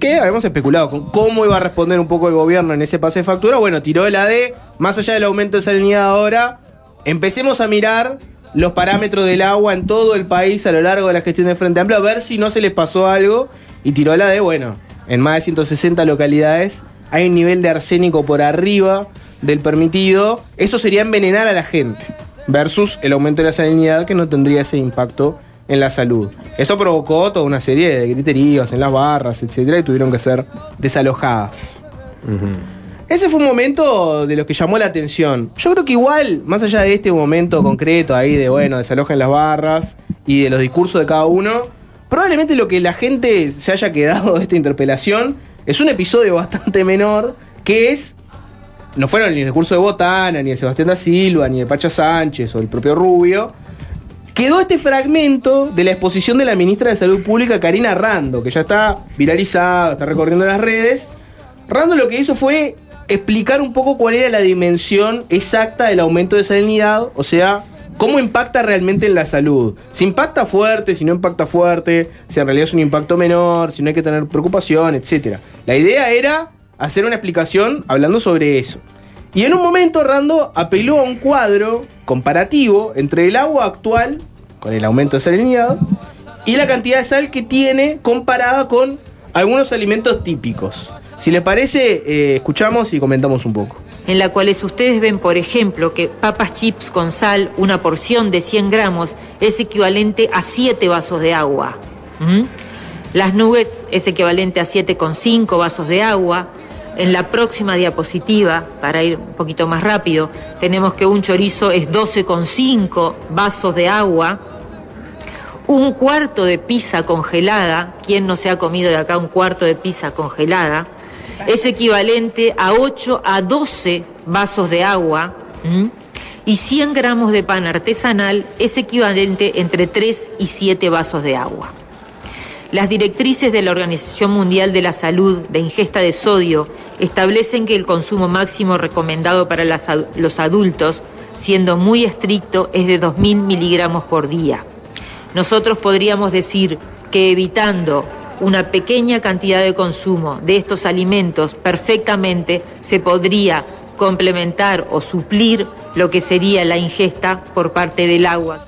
Que habíamos especulado con cómo iba a responder un poco el gobierno en ese pase de factura. Bueno, tiró la de, más allá del aumento de salinidad ahora, empecemos a mirar los parámetros del agua en todo el país a lo largo de la gestión del Frente Amplio, a ver si no se les pasó algo. Y tiró la de, bueno, en más de 160 localidades hay un nivel de arsénico por arriba del permitido. Eso sería envenenar a la gente versus el aumento de la salinidad que no tendría ese impacto en la salud. Eso provocó toda una serie de griteríos en las barras, etcétera, y tuvieron que ser desalojadas. Ese fue un momento de los que llamó la atención. Yo creo que igual, más allá de este momento concreto ahí de, bueno, desalojen las barras y de los discursos de cada uno, probablemente lo que la gente se haya quedado de esta interpelación es un episodio bastante menor, que es, no fueron ni el discurso de Botana, ni de Sebastián da Silva, ni de Pacha Sánchez o el propio Rubio, quedó este fragmento de la exposición de la ministra de Salud Pública, Karina Rando, que ya está viralizada, está recorriendo las redes. Rando lo que hizo fue explicar un poco cuál era la dimensión exacta del aumento de salinidad, o sea, cómo impacta realmente en la salud. Si impacta fuerte, si no impacta fuerte, si en realidad es un impacto menor, si no hay que tener preocupación, etc. La idea era hacer una explicación hablando sobre eso. Y en un momento Rando apeló a un cuadro comparativo entre el agua actual, con el aumento de salinidad, y la cantidad de sal que tiene comparada con algunos alimentos típicos. Si les parece, eh, escuchamos y comentamos un poco. en la cuales ustedes ven, por ejemplo, que papas chips con sal, una porción de 100 gramos, es equivalente a 7 vasos de agua. ¿Mm? Las nuggets es equivalente a 7,5 vasos de agua. En la próxima diapositiva, para ir un poquito más rápido, tenemos que un chorizo es 12,5 vasos de agua. Un cuarto de pizza congelada, ¿quién no se ha comido de acá un cuarto de pizza congelada? Es equivalente a 8 a 12 vasos de agua. Y 100 gramos de pan artesanal es equivalente entre 3 y 7 vasos de agua. Las directrices de la Organización Mundial de la Salud de ingesta de sodio establecen que el consumo máximo recomendado para los adultos, siendo muy estricto, es de 2.000 miligramos por día. Nosotros podríamos decir que evitando una pequeña cantidad de consumo de estos alimentos perfectamente se podría complementar o suplir lo que sería la ingesta por parte del agua.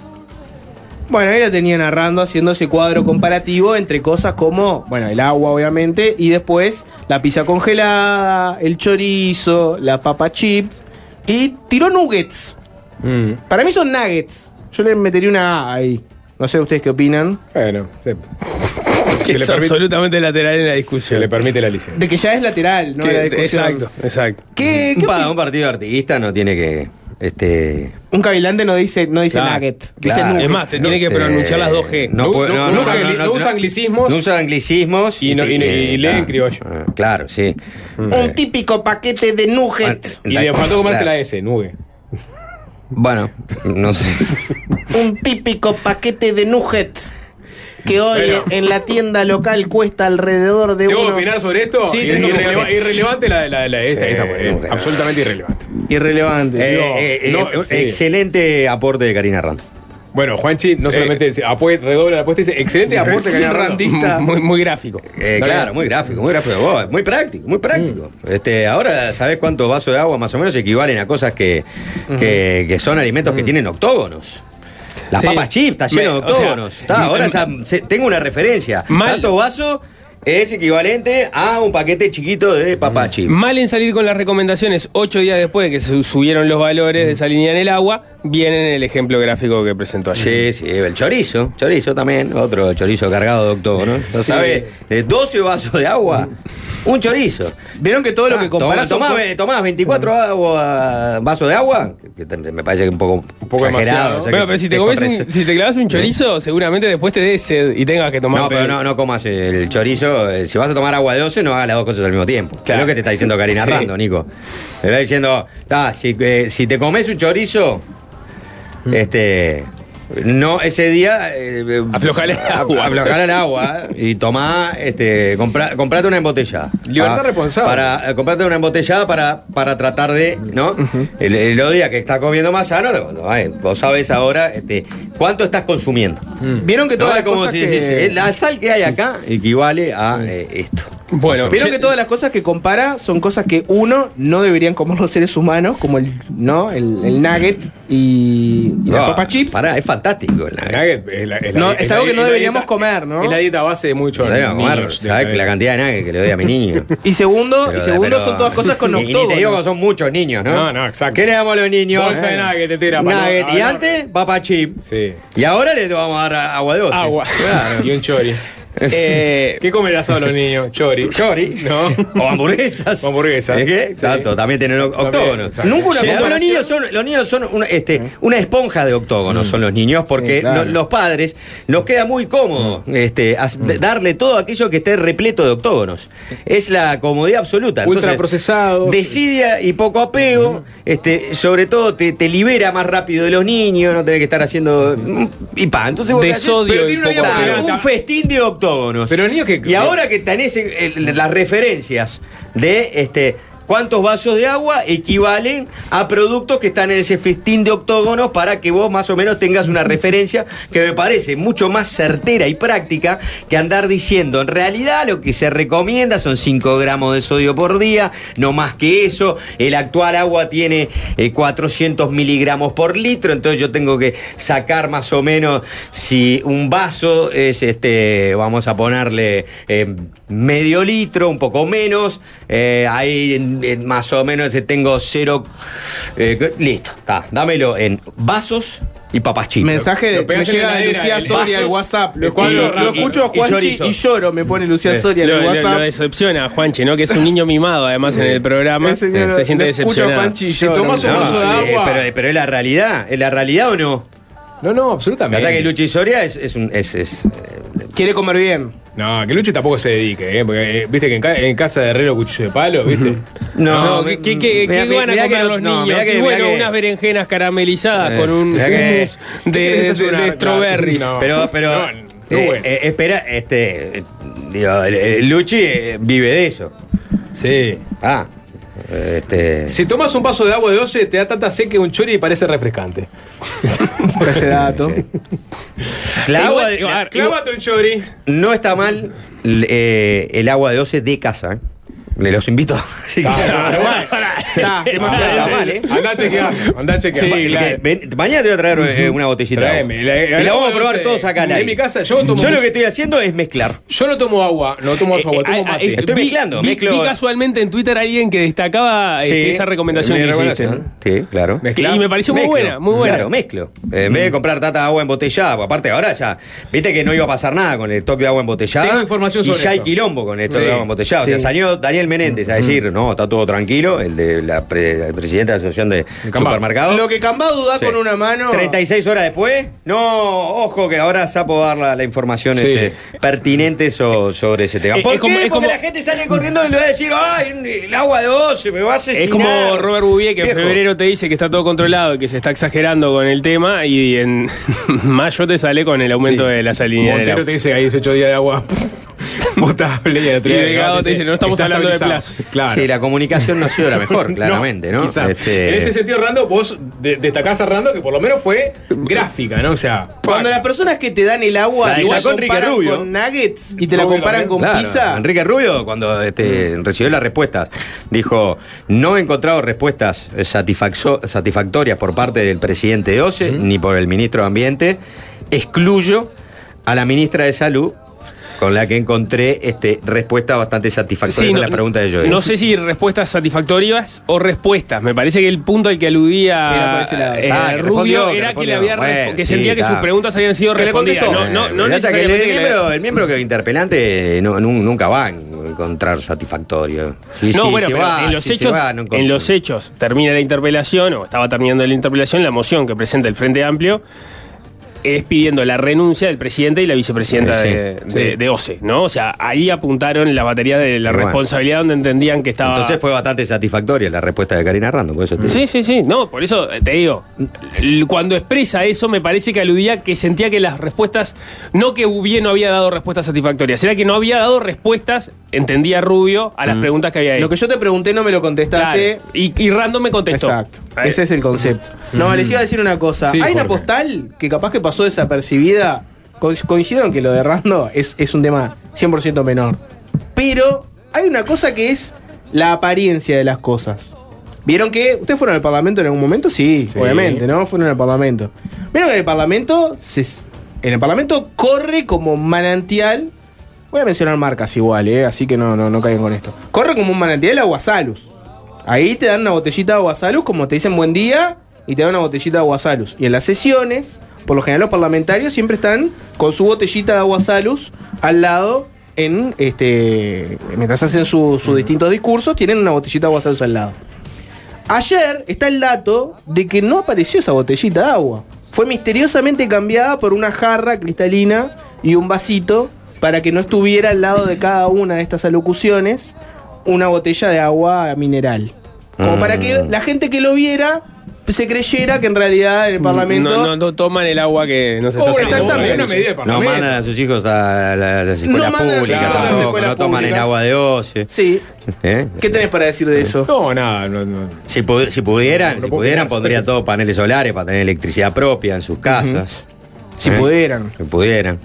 Bueno, ahí la tenía narrando, haciendo ese cuadro comparativo entre cosas como, bueno, el agua obviamente, y después la pizza congelada, el chorizo, la papa chips, y tiró nuggets. Para mí son nuggets. Yo le metería una A ahí. No sé ustedes qué opinan. Bueno, Que le es permite- absolutamente lateral en la discusión. Se le permite la licencia. De que ya es lateral, ¿no? Que- La discusión. exacto, exacto. ¿Qué, Un, qué pa- opin- un partido artiguista no tiene que. Este, Un cabilante no dice, no dice Claro, nugget, dice claro. nugget. Es más, te tiene que este, pronunciar las dos G. No, No- puede- no- no, no no, usa no, angli- no, no usa no- anglicismos. No usa anglicismos. Y no- y- y lee en ah, criollo. ah, Claro, sí. Un típico paquete de nugget. Y le faltó comerse la S, nube. Bueno, no sé. Un típico paquete de nugget. Que hoy Bueno. en la tienda local cuesta alrededor de ¿Tengo unos- opinar sobre esto? Sí, Ir- irreleva- irrelevante la, la, la- esta, esta, eh, absolutamente irrelevante. Irrelevante. Eh, Digo, eh, no, un sí. excelente aporte de Karina Rand. Bueno, Juanchi no solamente dice, apue- redobla la apuesta y dice, excelente aporte que randista. Muy, muy gráfico. Eh, claro, muy gráfico, muy gráfico. Vos, muy práctico, muy práctico. Este, ahora, ¿sabés cuántos vasos de agua más o menos equivalen a cosas que, que, que son alimentos que tienen octógonos? Las Sí. papas chips, está lleno de Me- o sea, octógonos. Está, ahora ya se- tengo una referencia. Mal- vaso es equivalente a un paquete chiquito de papas chips. Mal en salir con las recomendaciones, ocho días después de que se subieron los valores de salinidad en el agua, vienen en el ejemplo gráfico que presentó ayer. Sí, sí, el chorizo, chorizo también, otro chorizo cargado de octógonos. ¿no? Sí. ¿Sabe? De 12 vasos de agua, un chorizo. Vieron que todo lo que Ah, Tomás, comparás tomás, ve- tomás 24 agua- vasos de agua, que me parece que un poco, un poco exagerado. demasiado. o sea Bueno, que pero si te, te comes un- si te clavas un chorizo, seguramente después te des sed y tengas que tomar. No, pero no, no comas el chorizo. Eh, Si vas a tomar agua de 12, no hagas las dos cosas al mismo tiempo. Claro. Es lo que te está diciendo Karina Sí. Rando, Nico. Te está diciendo, ah, si, eh, si te comes un chorizo, este. No, ese día. Eh, Aflojale el agua. Aflojale el agua y tomá, este, compra- comprate una embotellada. Libertad Ah, responsable. Para, eh, comprate una embotellada para, para tratar de, ¿no? el, el días que estás comiendo más sano, no, ay, vos sabes ahora este, cuánto estás consumiendo. Vieron que No, todas es las como cosas si que... decís, eh, la sal que hay acá equivale a eh, esto. Bueno, Vieron che- que todas las cosas que compara son cosas que uno no deberían comer los seres humanos, como el, ¿no? el, el nugget y, y las No, papas chips. Pará, es fantástico el nugget. Nugget es, la- es la- No, es es la- algo que no deberíamos dieta- comer, ¿no? Es la dieta base de muchos de- ¿sabes? La cantidad de nugget que le doy a mi niño. Y segundo, Pero- y segundo pero- son todas cosas con y- Y te digo que octógonos. son muchos niños, ¿no? No, no, exacto. ¿Qué le damos a los niños? Bolsa de nugget entera para no- Nugget. y no. antes, papa chip. Sí. Y ahora le vamos a dar agua de 12. Agua. Claro. Y un chori. eh, ¿Qué comen asado los niños? Chori. Chori. No. O hamburguesas. O hamburguesas. ¿Es que? Sí. Tanto, también tienen oc- octógonos. exacto. Nunca una además, los comparación- niños son, los niños son una, este, una esponja de octógonos, son los niños, porque Sí, claro. no- los padres nos queda muy cómodo este, as- de- darle todo aquello que esté repleto de octógonos. Es la comodidad absoluta. Ultraprocesado. Desidia y poco apego, este, sobre todo te, te libera más rápido de los niños, no tenés que estar haciendo mm, y pa. Entonces vos De haces? sodio Pero y tiene una poco vida apego. un festín de octógonos. Pero niños que- Y ahora que tenés eh, el- las referencias de este cuántos vasos de agua equivalen a productos que están en ese festín de octógonos para que vos más o menos tengas una referencia que me parece mucho más certera y práctica que andar diciendo en realidad lo que se recomienda son 5 gramos de sodio por día, no más que eso, el actual agua tiene eh, 400 miligramos por litro, entonces yo tengo que sacar más o menos si un vaso es este, vamos a ponerle eh, medio litro, un poco menos, eh, ahí en más o menos eh, tengo cero, eh, listo, está, dámelo en vasos y papas. Mensaje de, me llega de Lucía Soria al WhatsApp. Lo escucho, lo escucho a Y Juanchi y lloro, me pone Lucía Soria en el WhatsApp. lo decepciona a Juanchi, ¿no? Que es un niño mimado, además, en el programa. Señor- se siente decepcionado. Juanchi y Si tomás un No, vaso de agua. pero, pero es la realidad, ¿es la realidad o no? No, no, absolutamente. que Luchi Soria es, es un. Es, es, eh, Quiere comer bien. No, que Luchi tampoco se dedique, ¿eh? Porque, eh, viste que en, ca- en casa de herrero cuchillo de palo, ¿viste? No, me- ¿qué, qué- qué- mirá, qué van a mirá que comer no- los no, niños? mirá que- Y mirá bueno, que- unas berenjenas caramelizadas con un mirá que- hummus de, ¿Qué querés de- strawberries. No. Pero, pero. No, eh, no, bueno. eh, espera, este. digo, Luchi vive de eso. Sí. Ah. Este. Si tomas un vaso de agua de 12, te da tanta sed que un chori parece refrescante. Por ese dato. Clávate un chori. no está mal eh, el agua de 12 de casa. ¿Eh? Le los invito. Sí, claro. Está, demasiado. Mal, ¿eh? Andá a chequear, andá a chequear. Sí, claro. ven- mañana te voy a traer eh, una botellita. de agua. Tráeme, la- y la vamos a de probar 12, todos acá en mi casa yo tomo Yo lo que estoy haciendo es mezclar. Yo no tomo agua, no tomo agua, tomo Eh, mate. eh, Estoy vi- mezclando, vi, mezclo- vi casualmente en Twitter a alguien que destacaba este, Sí, esa recomendación que hiciste. Sí, claro. Mezclás. Y me pareció muy buena, muy buena. Claro, mezclo. Eh, En vez de comprar tanta agua embotellada, porque aparte ahora ya, viste que no iba a pasar nada con el toque de agua embotellada. Tengo información y ya hay quilombo con el toque de agua embotellada. O sea, salió Daniel Menéndez a decir, no, está todo tranquilo, el de la pre- el presidente de la Asociación de Supermercados. Lo que Cambado da Sí. con una mano. 36 horas después, no, ojo que ahora Sapo va a dar la, la información Sí. este, pertinente so- sobre ese tema. Eh, ¿Por es como- qué? es Porque como- la gente sale corriendo y le va a decir, ay, el agua de 12 me va a asesinar. Es como Robert Bouvier que en febrero te dice que está todo controlado y que se está exagerando con el tema y en mayo te sale con el aumento de la salinidad Montero te dice que hay 18 días de agua potable y Y Delgado te dice, no estamos hablando de plazos. Claro. Sí, la comunicación no ha sido la mejor, claramente, ¿no? quizás. Este- En este sentido, Rando, vos de- destacás a Rando que por lo menos fue gráfica, ¿no? O sea, Cuando las personas que te dan el agua La- igual la con Enrique comparan Rubio. con nuggets y te la Rubio comparan también. con Claro, pizza. Enrique Rubio, cuando este, recibió las respuestas, dijo: No he encontrado respuestas satisfactorias por parte del presidente de OCE ni por el ministro de Ambiente. Excluyo a la ministra de Salud, con la que encontré este, respuestas bastante satisfactorias Sí, a la pregunta de Joel. No sé si respuestas satisfactorias o respuestas. Me parece que el punto al que aludía Era eh, Ah, que Rubio que era que le había Bueno, que sí, sentía que sus preguntas habían sido respondidas. No, no, que el, necesariamente que le- miembro, el miembro que interpelante no- nu- nunca va a encontrar satisfactorio. Sí, no, sí, bueno, pero va, en los hechos, va, no encontró. en los hechos termina la interpelación o estaba terminando la interpelación, la moción que presenta el Frente Amplio es pidiendo la renuncia del presidente y la vicepresidenta Sí, de, sí. de- de OCE, ¿no? O sea, ahí apuntaron la batería de la bueno. responsabilidad donde entendían que estaba. Entonces fue bastante satisfactoria la respuesta de Karina Rando, por eso te digo. Sí, sí, sí. No, por eso eh, te digo, cuando expresa eso me parece que aludía que sentía que las respuestas, no que Bouvier no había dado respuestas satisfactorias, era que no había dado respuestas, entendía Rubio, a las preguntas que había hecho. Lo que yo te pregunté no me lo contestaste. Claro. Y, y Random me contestó. Exacto. Ahí. Ese es el concepto. No, les iba a decir una cosa. Sí, Hay una postal que capaz que pasó desapercibida. Co- Coincido en que lo de Rando es, es un tema 100% menor. Pero hay una cosa que es la apariencia de las cosas. ¿Vieron que ustedes fueron al Parlamento en algún momento? Sí, Sí. obviamente, ¿no? Fueron al Parlamento. ¿Vieron que en el Parlamento se- en el Parlamento corre como manantial Voy a mencionar marcas igual, ¿eh? así que no, no, no caigan con esto. Corre como un manantial agua salus. Ahí te dan una botellita de agua salus, como te dicen buen día, y te dan una botellita de agua salus. Y en las sesiones, por lo general los parlamentarios siempre están con su botellita de agua salus al lado, en este mientras hacen su- sus distintos discursos, tienen una botellita de agua salus al lado. Ayer está el dato de que no apareció esa botellita de agua. Fue misteriosamente cambiada por una jarra cristalina y un vasito para que no estuviera al lado de cada una de estas alocuciones una botella de agua mineral. Como Mm. para que la gente que lo viera se creyera que en realidad en el Parlamento... No, no, no toman el agua que no se Oh, está saliendo. exactamente. Una medida No mandan a sus hijos a la- No a sus públicas, hijos a las tampoco, escuelas no toman el agua de OCE. Sí. ¿Eh? ¿Qué tenés para decir de eso? No, nada, no, no. Si, pu- si pudieran, No, no si pudieran pondrían todos paneles solares para tener electricidad propia en sus casas. Si ¿Eh? pudieran. Si pudieran.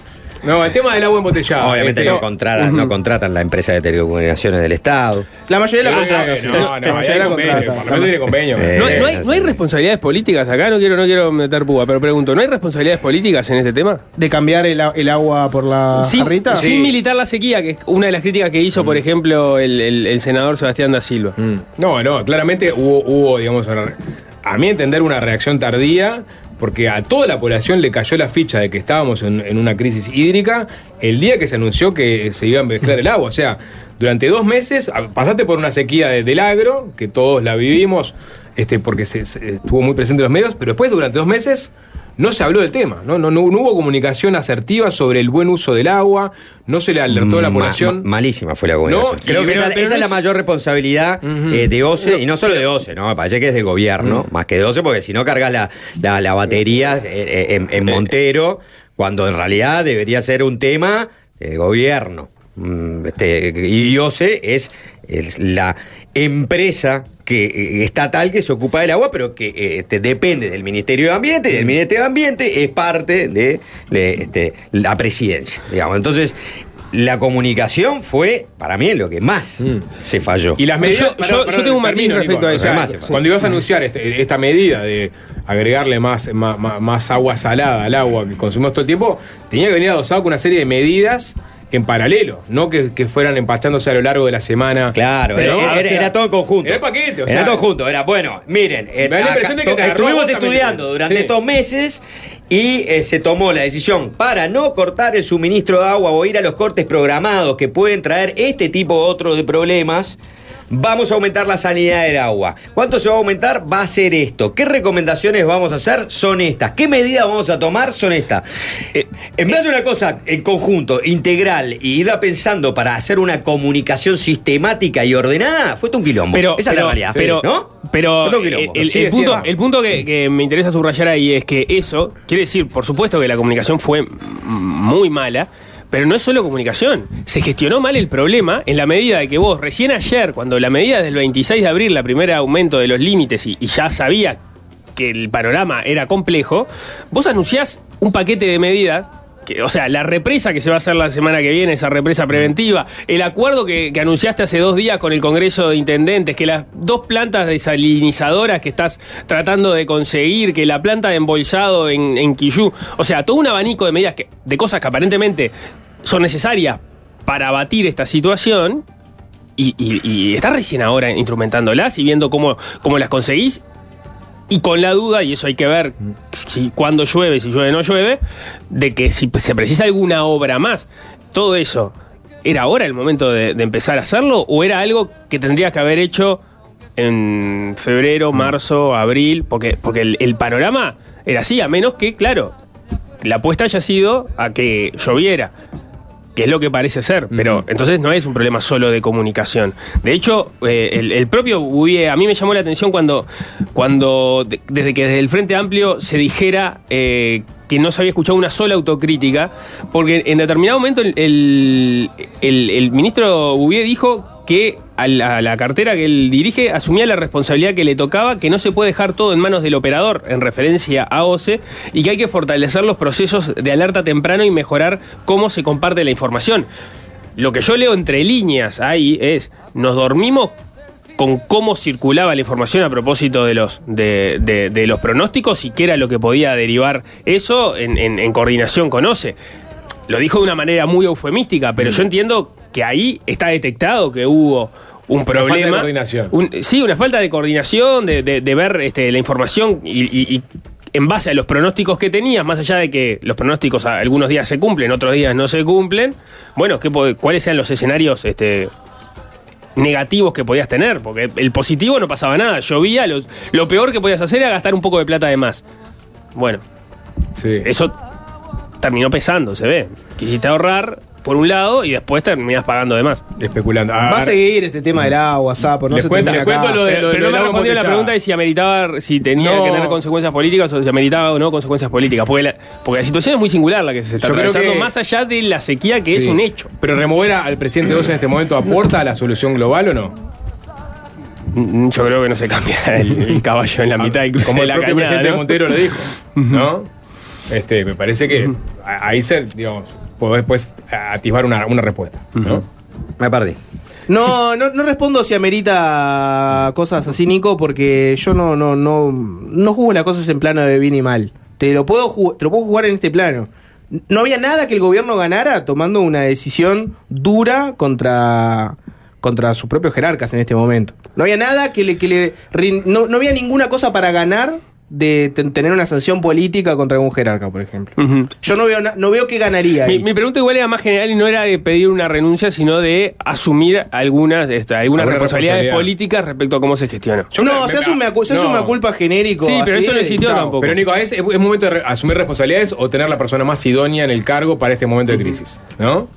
No, el tema del agua embotellada. Obviamente este, no, contratan, no contratan la empresa de telecomunicaciones del Estado. La mayoría la contrata. no, no, no, la mayoría la contrata. Parlamento tiene convenio. Eh, No, hay- no hay, no hay responsabilidades políticas acá, no quiero, no quiero meter púa, pero pregunto, ¿no hay responsabilidades políticas en este tema? ¿De cambiar el, el agua por la Sin, jarrita? sin militar la sequía, que es una de las críticas que hizo, por ejemplo, el, el- el senador Sebastián da Silva. Mm. No, no, claramente hubo, hubo digamos, una- a mi entender, una reacción tardía, porque a toda la población le cayó la ficha de que estábamos en, una crisis hídrica el día que se anunció que se iba a mezclar el agua. O sea, durante dos meses pasaste por una sequía de- del agro, que todos la vivimos, este, porque se- estuvo muy presente en los medios, pero después durante dos meses no se habló del tema, ¿no? No, no, no hubo comunicación asertiva sobre el buen uso del agua, no se le alertó a la Ma- población. ma- malísima fue la comunicación. No, Creo que pero- esa, pero esa no es la mayor responsabilidad eh, de OCE, y no solo de OCE, ¿no? Me parece que es del gobierno, más que de OCE, porque si no cargas la, la, la batería eh, eh, en, en Montero, cuando en realidad debería ser un tema del gobierno. Mm, este, y OCE es, es la empresa que eh, estatal que se ocupa del agua, pero que eh, este, depende del Ministerio de Ambiente, y el Ministerio de Ambiente es parte de, de, este, la presidencia, digamos. Entonces, la comunicación fue, para mí, lo que más se falló. Y las medidas. Yo- yo- yo tengo un matiz respecto a eso. O sea, cuando ibas a anunciar este- esta medida de agregarle más, más, más- más agua salada al agua que consumimos todo el tiempo, tenía que venir adosado con una serie de medidas en paralelo, no que, que fueran empachándose a lo largo de la semana. Claro, Pero, era, o era- era todo en conjunto. Era el paquete, o era sea. todo junto. Era, bueno, miren, eh, da la acá impresión de que te estuvimos estudiando durante Sí. estos meses y eh, se tomó la decisión para no cortar el suministro de agua o ir a los cortes programados que pueden traer este tipo otro de problemas. Vamos a aumentar la sanidad del agua. ¿Cuánto se va a aumentar? Va a ser esto. ¿Qué recomendaciones vamos a hacer? Son estas. ¿Qué medidas vamos a tomar? Son estas. Eh, en vez de una cosa en conjunto, integral, y irla pensando para hacer una comunicación sistemática y ordenada, fue un quilombo. Pero, Esa es la realidad. Pero, ¿no? pero Fue un quilombo. el, el sigue, punto, el punto que, que me interesa subrayar ahí es que eso, quiere decir, por supuesto que la comunicación fue muy mala, pero no es solo comunicación. Se gestionó mal el problema en la medida de que vos, recién ayer, cuando la medida del 26 de abril, la primera aumento de los límites y, y ya sabía que el panorama era complejo, vos anunciás un paquete de medidas. O sea, la represa que se va a hacer la semana que viene, esa represa preventiva, el acuerdo que, anunciaste hace dos días con el Congreso de Intendentes, que las dos plantas desalinizadoras que estás tratando de conseguir, que la planta de embolsado en, en Quillú, o sea, todo un abanico de medidas, de cosas que aparentemente son necesarias para abatir esta situación, y, y, y estás recién ahora instrumentándolas y viendo cómo, cómo las conseguís y con la duda, y eso hay que ver si cuando llueve, si llueve o no llueve, de que si se precisa alguna obra más, todo eso, ¿era ahora el momento de, de empezar a hacerlo o era algo que tendrías que haber hecho en febrero, marzo, abril? Porque, porque el, el panorama era así, a menos que, claro, la apuesta haya sido a que lloviera que es lo que parece ser, pero entonces no es un problema solo de comunicación. De hecho, eh, el, el propio Bouvier, a mí me llamó la atención cuando, cuando de- desde que desde el Frente Amplio se dijera eh, que no se había escuchado una sola autocrítica, porque en determinado momento el, el- el- el ministro Bouvier dijo que a la, a la cartera que él dirige asumía la responsabilidad que le tocaba, que no se puede dejar todo en manos del operador, en referencia a OCE, y que hay que fortalecer los procesos de alerta temprano y mejorar cómo se comparte la información. Lo que yo leo entre líneas ahí es, nos dormimos con cómo circulaba la información a propósito de los, de, de- de los pronósticos y qué era lo que podía derivar eso en, en- en coordinación con OCE. Lo dijo de una manera muy eufemística, pero yo entiendo que ahí está detectado que hubo un Una falta de problema. coordinación. Un- sí, una falta de coordinación, de, de- de ver este, la información y, y- y en base a los pronósticos que tenías, más allá de que los pronósticos algunos días se cumplen, otros días no se cumplen, bueno, ¿qué ¿cuáles sean los escenarios este, negativos que podías tener? Porque el positivo no pasaba nada, llovía, los- lo peor que podías hacer era gastar un poco de plata de más. Bueno, eso terminó pesando, se ve. Quisiste ahorrar por un lado y después terminás pagando de más. Especulando. Va a seguir este tema del agua, Sapo, no Les se cuento- termina les acá. cuento lo de- pero, pero no me respondió la pregunta de si ameritaba, si tenía No. que tener consecuencias políticas o si ameritaba o no consecuencias políticas. Porque la, porque la situación es muy singular la que se está Yo atravesando, que- más allá de la sequía que es un hecho. Pero remover a- al presidente Oce en este momento aporta a la solución global o no? Mm, Yo creo que no se cambia el, el caballo en la mitad del cruce Como de el la propio cañada, presidente ¿no? Montero lo dijo, ¿no? Este, me parece que ahí se, digamos, podés pues atisbar una, una respuesta, ¿no? Me perdí. No, no, no respondo si amerita cosas así, Nico, porque yo no, no, no, no juego las cosas en plano de bien y mal. Te lo puedo te lo puedo jugar en este plano. No había nada que el gobierno ganara tomando una decisión dura contra, contra sus propios jerarcas en este momento. No había nada que le, que le no, no había ninguna cosa para ganar de ten- tener una sanción política contra algún jerarca, por ejemplo. Yo no veo, no veo qué ganaría Mi, ahí. mi pregunta igual era más general y no era de pedir una renuncia, sino de asumir algunas, este, algunas Alguna responsabilidades responsabilidad. políticas respecto a cómo se gestiona. no, se hace un mea, se hace un mea culpa genérico. Sí, pero así eso no existió chao. tampoco. Pero Nico, ¿es, es momento de re- asumir responsabilidades o tener la persona más idónea en el cargo para este momento de crisis, ¿no?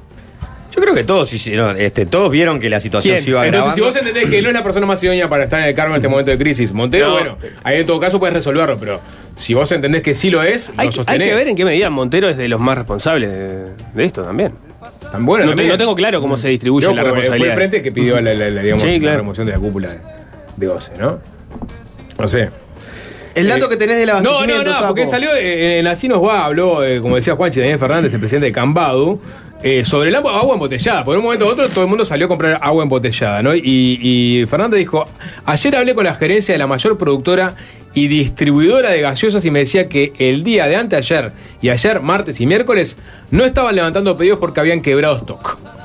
Yo creo que todos hicieron, este, todos vieron que la situación ¿Quién? se iba Entonces, si agravando. vos entendés que él no es la persona más idónea para estar en el cargo en este momento de crisis, Montero, No. bueno, ahí en todo caso puedes resolverlo, pero si vos entendés que sí lo es, Hay, lo hay que ver en qué medida Montero es de los más responsables de, de esto también. Tan bueno no, te- también. no tengo claro cómo se distribuye No, la responsabilidad. Fue el frente que pidió la, la- la, digamos, Sí, la claro. remoción de la cúpula de, OCE, ¿no? No sé. El dato Eh, que tenés del No, no, abastecimiento, no, Sapo. porque salió eh, en Así nos va, habló, eh, como decía Juanchi, Daniel Fernández, el presidente de Cambadu, eh, sobre el agua, agua embotellada. Por un momento u otro todo el mundo salió a comprar agua embotellada, ¿no? Y, y dijo, ayer hablé con la gerencia de la mayor productora y distribuidora de gaseosas y me decía que el día de anteayer y ayer, martes y miércoles, no estaban levantando pedidos porque habían quebrado stock.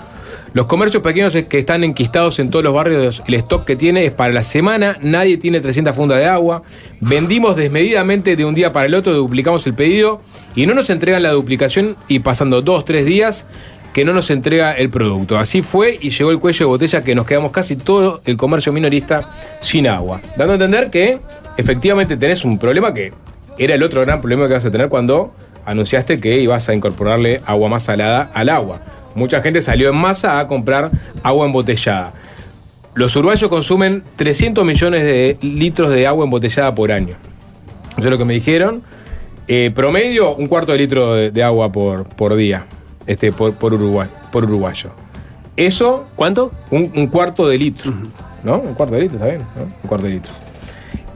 Los comercios pequeños que están enquistados en todos los barrios, el stock que tiene es para la semana, nadie tiene 300 fundas de agua, vendimos desmedidamente de un día para el otro, duplicamos el pedido y no nos entregan la duplicación y pasando dos, tres días que no nos entrega el producto. Así fue y llegó el cuello de botella que nos quedamos casi todo el comercio minorista sin agua. Dando a entender que efectivamente tenés un problema que era el otro gran problema que vas a tener cuando anunciaste que ibas a incorporarle agua más salada al agua. Mucha gente salió en masa a comprar agua embotellada. Los uruguayos consumen 300 millones de litros de agua embotellada por año. Eso es lo que me dijeron. Eh, promedio, un cuarto de litro de, de agua por, por día este, por, por, Uruguay, por uruguayo. Eso. ¿Cuánto? Un, un cuarto de litro. ¿No? Un cuarto de litro, está bien. ¿no? Un cuarto de litro.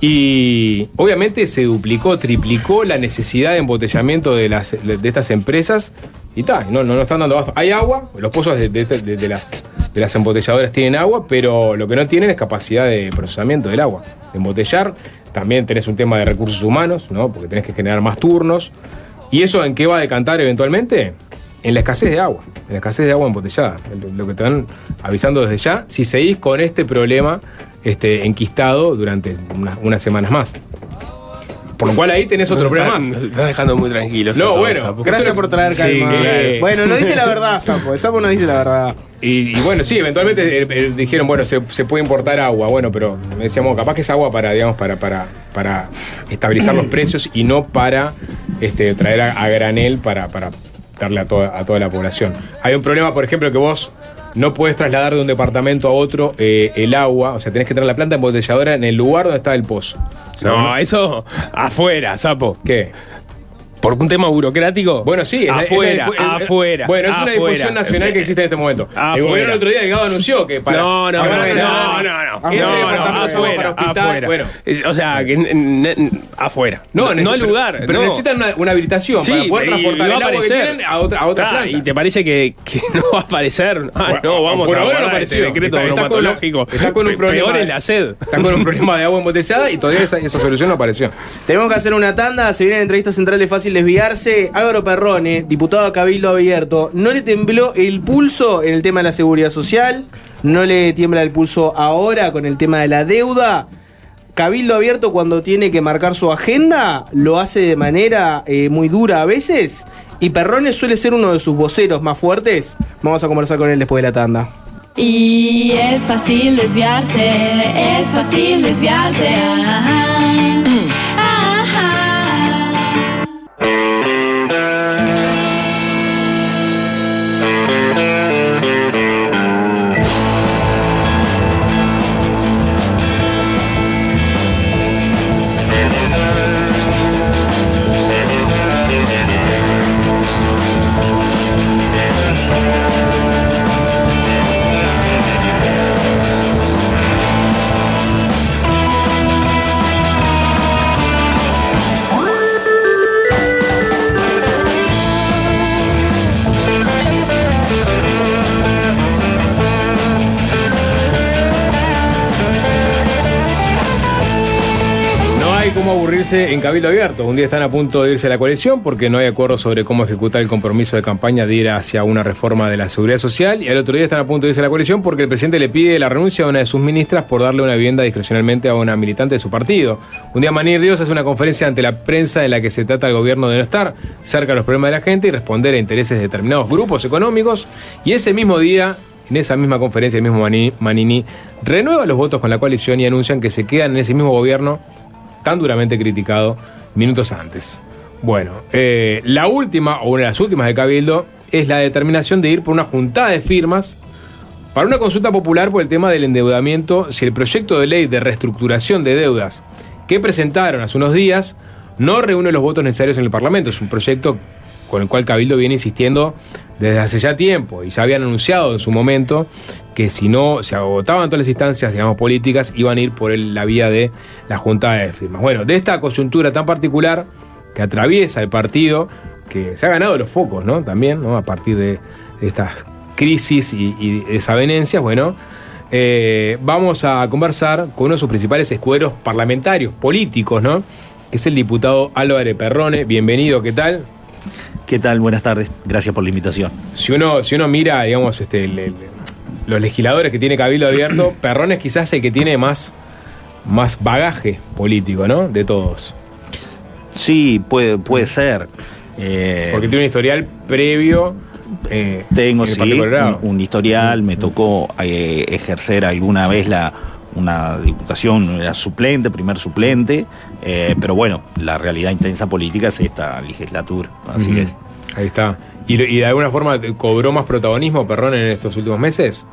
Y obviamente se duplicó, triplicó la necesidad de embotellamiento de, las, de estas empresas. Y tal, no, no, no están dando abasto. Hay agua, los pozos de, las, de las embotelladoras tienen agua, pero lo que no tienen es capacidad de procesamiento del agua. Embotellar, también tenés un tema de recursos humanos, ¿no? Porque tenés que generar más turnos. ¿Y eso en qué va a decantar eventualmente? En la escasez de agua, en la escasez de agua embotellada. Lo- Lo que te van avisando desde ya, si seguís con este problema este, enquistado durante unas, unas semanas más. Por lo cual ahí tenés otro problema nos estás dejando muy tranquilos. No, bueno, Sapo. Gracias por traer calma. Sí, claro. Bueno, no dice la verdad, Sapo. El Sapo no dice la verdad. Y, y bueno, sí, eventualmente eh, eh, dijeron, bueno, se, se puede importar agua, bueno, pero decíamos, capaz que es agua para, digamos, para, para, para estabilizar los precios y no para este, traer a, a granel para, para darle a toda, a toda la población. Hay un problema, por ejemplo, que vos no puedes trasladar de un departamento a otro eh, el agua, o sea, tenés que tener la planta embotelladora en el lugar donde está el pozo. No, eso afuera, sapo. ¿Qué? ¿Por un tema burocrático? Bueno, sí, es la- es la afuera, el- afuera. Bueno, es una afuera. discusión nacional que existe en este momento. El Afuera. gobierno el otro día, Delgado anunció que para. No, no, que no, no, no, no. Entre No, departamentos afuera, para hospital. afuera. Bueno. Es- O sea, que afuera. No, no, al lugar. pero no. necesitan una, una habilitación Sí, para poder transportar el a agua que aparecer. tienen a otra, a otra Está, planta. ¿Y te parece que, que no va a aparecer? Ah, Bueno, no, vamos por a ahora no este apareció. decreto Está- está con la- está con un problema Peor es la sed. Está con un problema de agua embotellada y todavía esa, esa solución no apareció. Tenemos que hacer una tanda, se viene la entrevista central de Fácil Desviarse. Álvaro Perrone, diputado a Cabildo Abierto, ¿no le tembló el pulso en el tema de la seguridad social? ¿No le tiembla el pulso ahora con el tema de la deuda? Cabildo Abierto cuando tiene que marcar su agenda lo hace de manera eh, muy dura a veces. Y Perrone suele ser uno de sus voceros más fuertes. Vamos a conversar con él después de la tanda. Y es fácil desviarse, es fácil desviarse. En Cabildo Abierto. Un día están a punto de irse a la coalición porque no hay acuerdo sobre cómo ejecutar el compromiso de campaña de ir hacia una reforma de la seguridad social. Y al otro día están a punto de irse a la coalición porque el presidente le pide la renuncia a una de sus ministras por darle una vivienda discrecionalmente a una militante de su partido. Un día Maní Ríos hace una conferencia ante la prensa en la que se trata al gobierno de no estar cerca de los problemas de la gente y responder a intereses de determinados grupos económicos. Y ese mismo día en esa misma conferencia, el mismo Mani- Manini renueva los votos con la coalición y anuncian que se quedan en ese mismo gobierno tan duramente criticado minutos antes. Bueno, eh, la última, o una de las últimas de Cabildo, es la determinación de ir por una juntada de firmas para una consulta popular por el tema del endeudamiento si el proyecto de ley de reestructuración de deudas que presentaron hace unos días no reúne los votos necesarios en el Parlamento. Es un proyecto con el cual Cabildo viene insistiendo desde hace ya tiempo y ya habían anunciado en su momento que si no se agotaban todas las instancias, digamos, políticas, iban a ir por la vía de la junta de firmas. Bueno, de esta coyuntura tan particular que atraviesa el partido, que se ha ganado los focos, ¿no? También, ¿no? A partir de estas crisis y, y desavenencias, bueno, eh, vamos a conversar con uno de sus principales escuderos parlamentarios, políticos, ¿no? Que es el diputado Álvaro Perrone. Bienvenido, ¿qué tal? ¿Qué tal? Buenas tardes. Gracias por la invitación. Si uno, si uno mira, digamos, este, el- el- los legisladores que tiene Cabildo Abierto, Perrón es quizás el que tiene más, más bagaje político, ¿no? De todos. Sí, puede, puede ser. Eh, Porque tiene un historial previo. eh, Tengo sí, un, un historial, me tocó eh, ejercer alguna vez la una diputación, era suplente, primer suplente, eh, pero bueno, la realidad intensa política es esta legislatura, así es. Ahí está. ¿Y, y de alguna forma cobró más protagonismo Perrón en estos últimos meses?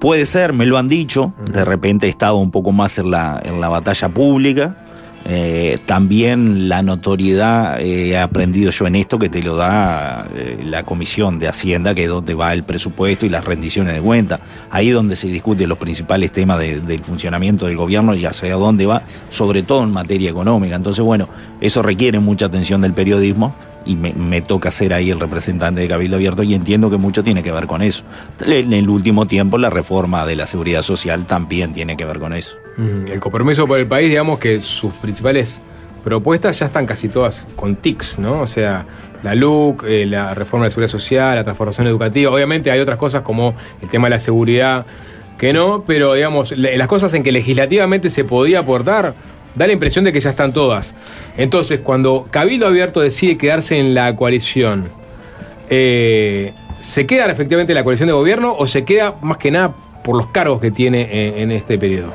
Puede ser, me lo han dicho, de repente he estado un poco más en la, en la batalla pública. Eh, también la notoriedad eh, he aprendido yo en esto que te lo da eh, la Comisión de Hacienda, que es donde va el presupuesto y las rendiciones de cuenta. Ahí donde se discuten los principales temas de- del funcionamiento del gobierno y hacia dónde va, sobre todo en materia económica. Entonces, bueno, eso requiere mucha atención del periodismo y me, toca ser ahí el representante de Cabildo Abierto y entiendo que mucho tiene que ver con eso. En el último tiempo la reforma de la seguridad social también tiene que ver con eso. El compromiso por el país, digamos que sus principales propuestas ya están casi todas con TICs, ¿no? O sea, la LUC, eh, la reforma de la seguridad social, la transformación educativa. Obviamente hay otras cosas como el tema de la seguridad que no, pero digamos, las cosas en que legislativamente se podía aportar, da la impresión de que ya están todas. Entonces, cuando Cabildo Abierto decide quedarse en la coalición, eh, ¿se queda efectivamente en la coalición de gobierno o se queda más que nada por los cargos que tiene en- en este periodo?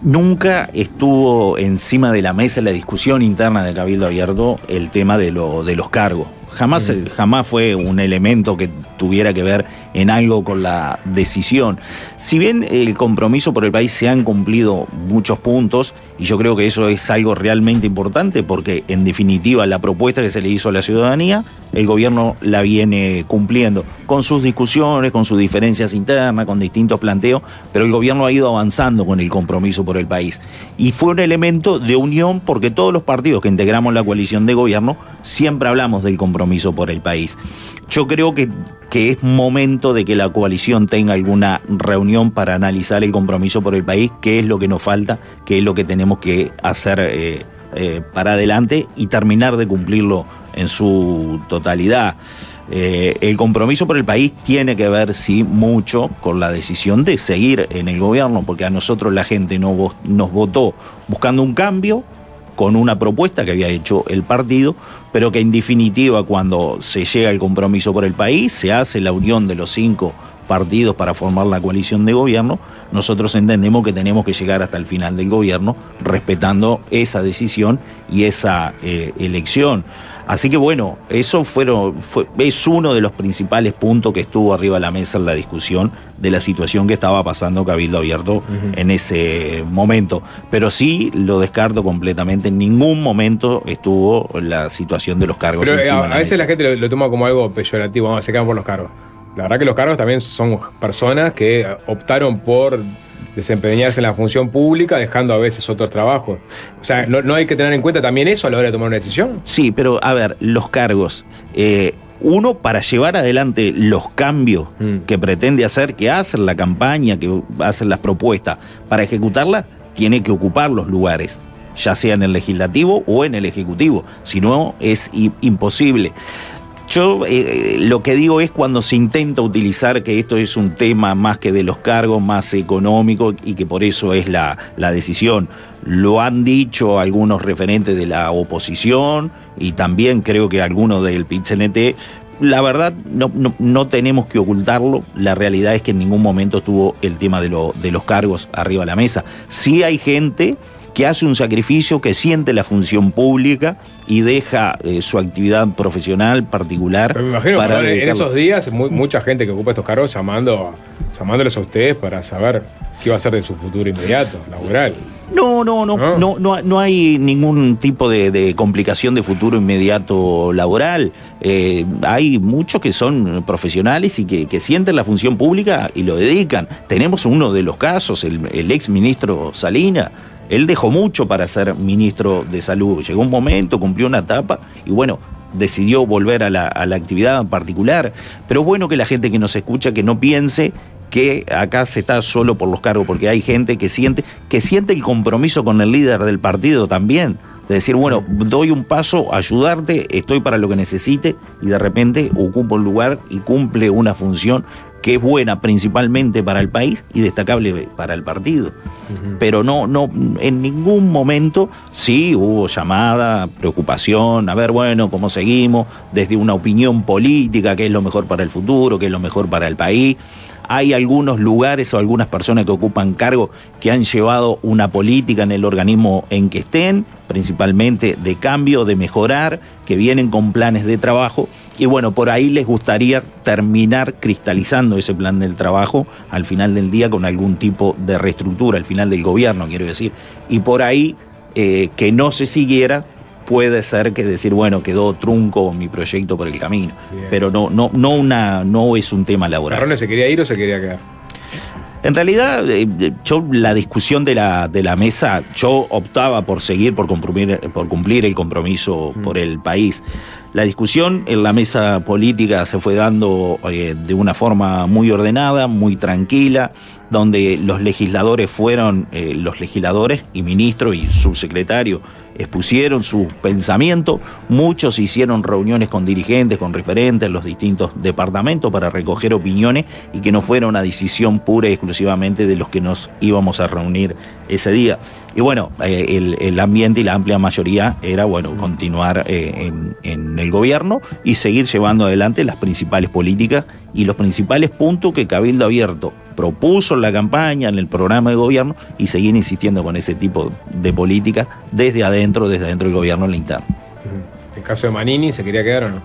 Nunca estuvo encima de la mesa en la discusión interna de Cabildo Abierto el tema de, lo, de los cargos. Jamás, jamás fue un elemento que tuviera que ver en algo con la decisión. Si bien el compromiso por el país se han cumplido muchos puntos, y yo creo que eso es algo realmente importante, porque en definitiva la propuesta que se le hizo a la ciudadanía, el gobierno la viene cumpliendo, con sus discusiones, con sus diferencias internas, con distintos planteos, pero el gobierno ha ido avanzando con el compromiso por el país. Y fue un elemento de unión porque todos los partidos que integramos la coalición de gobierno siempre hablamos del compromiso por el país. Yo creo que, que es momento de que la coalición tenga alguna reunión para analizar el compromiso por el país, qué es lo que nos falta, qué es lo que tenemos que hacer eh, eh, para adelante y terminar de cumplirlo en su totalidad. Eh, el compromiso por el país tiene que ver, sí, mucho con la decisión de seguir en el gobierno, porque a nosotros la gente no nos votó buscando un cambio, con una propuesta que había hecho el partido, pero que en definitiva cuando se llega al compromiso por el país, se hace la unión de los cinco partidos para formar la coalición de gobierno, nosotros entendemos que tenemos que llegar hasta el final del gobierno respetando esa decisión y esa eh, elección. Así que bueno, eso fueron, fue, es uno de los principales puntos que estuvo arriba de la mesa en la discusión de la situación que estaba pasando Cabildo Abierto en ese momento. Pero sí lo descarto completamente. En ningún momento estuvo la situación de los cargos Pero eh, encima a, a veces mesa. la gente lo, lo toma como algo peyorativo, vamos, se quedan por los cargos. La verdad que los cargos también son personas que optaron por desempeñarse en la función pública, dejando a veces otros trabajos. O sea, no, no hay que tener en cuenta también eso a la hora de tomar una decisión. Sí, pero a ver, los cargos. eh, uno, para llevar adelante los cambios que pretende hacer, que hacen la campaña, que hacen las propuestas, para ejecutarlas, tiene que ocupar los lugares, ya sea en el legislativo o en el ejecutivo. Si no, es imposible. Yo eh, lo que digo es cuando se intenta utilizar que esto es un tema más que de los cargos, más económico y que por eso es la, la decisión. Lo han dicho algunos referentes de la oposición y también creo que algunos del PIT-CNT. La verdad, no, no, no tenemos que ocultarlo. La realidad es que en ningún momento estuvo el tema de, lo- de los cargos arriba de la mesa. Sí hay gente que hace un sacrificio, que siente la función pública y deja eh, su actividad profesional particular. Pero me imagino para perdón, en esos días mu- mucha gente que ocupa estos cargos llamando, llamándoles a ustedes para saber qué va a ser de su futuro inmediato, laboral. No, no, no, no, no, no hay ningún tipo de, de complicación de futuro inmediato laboral. Eh, hay muchos que son profesionales y que, que sienten la función pública y lo dedican. Tenemos uno de los casos, el, el ex ministro Salina. Él dejó mucho para ser ministro de salud. Llegó un momento, cumplió una etapa y bueno, decidió volver a la, actividad particular. Pero bueno que la gente que nos escucha que no piense que acá se está solo por los cargos, porque hay gente que siente, que siente el compromiso con el líder del partido también. De decir, bueno, doy un paso, ayudarte, estoy para lo que necesite, y de repente ocupo un lugar y cumple una función que es buena principalmente para el país y destacable para el partido. Pero no, no, en ningún momento sí hubo llamada, preocupación, a ver, bueno, cómo seguimos, desde una opinión política, qué es lo mejor para el futuro, qué es lo mejor para el país. Hay algunos lugares o algunas personas que ocupan cargo que han llevado una política en el organismo en que estén, principalmente de cambio, de mejorar, que vienen con planes de trabajo. Y bueno, por ahí les gustaría terminar cristalizando ese plan del trabajo al final del día con algún tipo de reestructura, al final del gobierno, quiero decir. Y por ahí eh, que no se siguiera puede ser que decir, bueno, quedó trunco mi proyecto por el camino. Pero no, no, no, una, no es un tema laboral. ¿Marrone se quería ir o se quería quedar? En realidad, eh, yo la discusión de la, de la mesa, yo optaba por seguir, por cumplir, por cumplir el compromiso por el país. La discusión en la mesa política se fue dando eh, de una forma muy ordenada, muy tranquila, donde los legisladores fueron, eh, los legisladores y ministros y subsecretarios expusieron sus pensamientos, muchos hicieron reuniones con dirigentes, con referentes en los distintos departamentos para recoger opiniones y que no fuera una decisión pura y exclusivamente de los que nos íbamos a reunir ese día. Y bueno, eh, el, ambiente y la amplia mayoría era, bueno, continuar eh, en, en el gobierno y seguir llevando adelante las principales políticas y los principales puntos que Cabildo Abierto propuso en la campaña, en el programa de gobierno, y seguir insistiendo con ese tipo de políticas desde adentro, desde adentro del gobierno en la interna. En caso de Manini, ¿se quería quedar o no?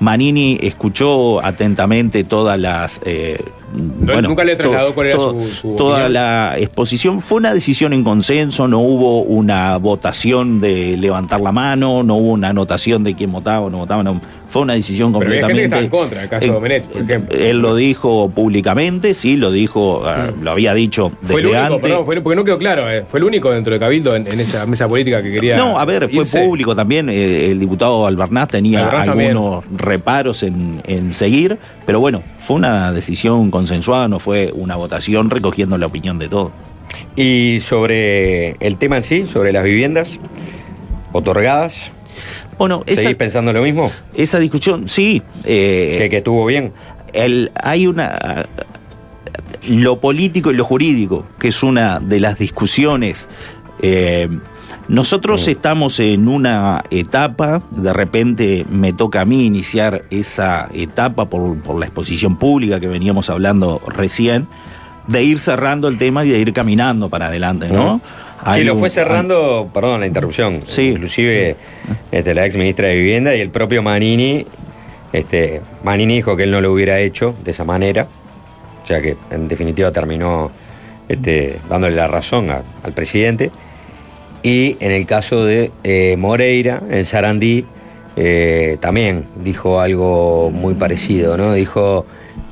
Manini escuchó atentamente todas las. eh, bueno, nunca le trasladó to- cuál era to- su- su Toda opinión. la exposición fue una decisión en consenso, no hubo una votación de levantar la mano, no hubo una anotación de quién votaba o no votaba, no, fue una decisión Pero completamente. estaba en contra, el caso de por ejemplo. Él lo dijo públicamente, sí, lo dijo, ah, lo había dicho desde Fue el único, antes. perdón, fue- porque no quedó claro, eh, fue el único dentro de Cabildo en, en esa mesa política que quería. No, a ver, fue irse. público también. eh, el diputado Albarnaz tenía Albarnaz también. algunos reparos en, en seguir, pero bueno, fue una decisión consensuada, no fue una votación recogiendo la opinión de todos. Y sobre el tema en sí, sobre las viviendas otorgadas. Bueno, esa- ¿Seguís pensando lo mismo? Esa discusión, sí. eh, que, que estuvo bien. el- hay una. Lo político y lo jurídico, que es una de las discusiones. eh, nosotros estamos en una etapa, de repente me toca a mí iniciar esa etapa por, por la exposición pública que veníamos hablando recién, de ir cerrando el tema y de ir caminando para adelante, ¿no? Que Hay lo fue cerrando, perdón la interrupción, inclusive este, la ex ministra de Vivienda y el propio Manini. Este, Manini dijo que él no lo hubiera hecho de esa manera, o sea que en definitiva terminó este, dándole la razón a- al presidente. Y en el caso de eh, Moreira, en Sarandí, eh, también dijo algo muy parecido, ¿no? Dijo,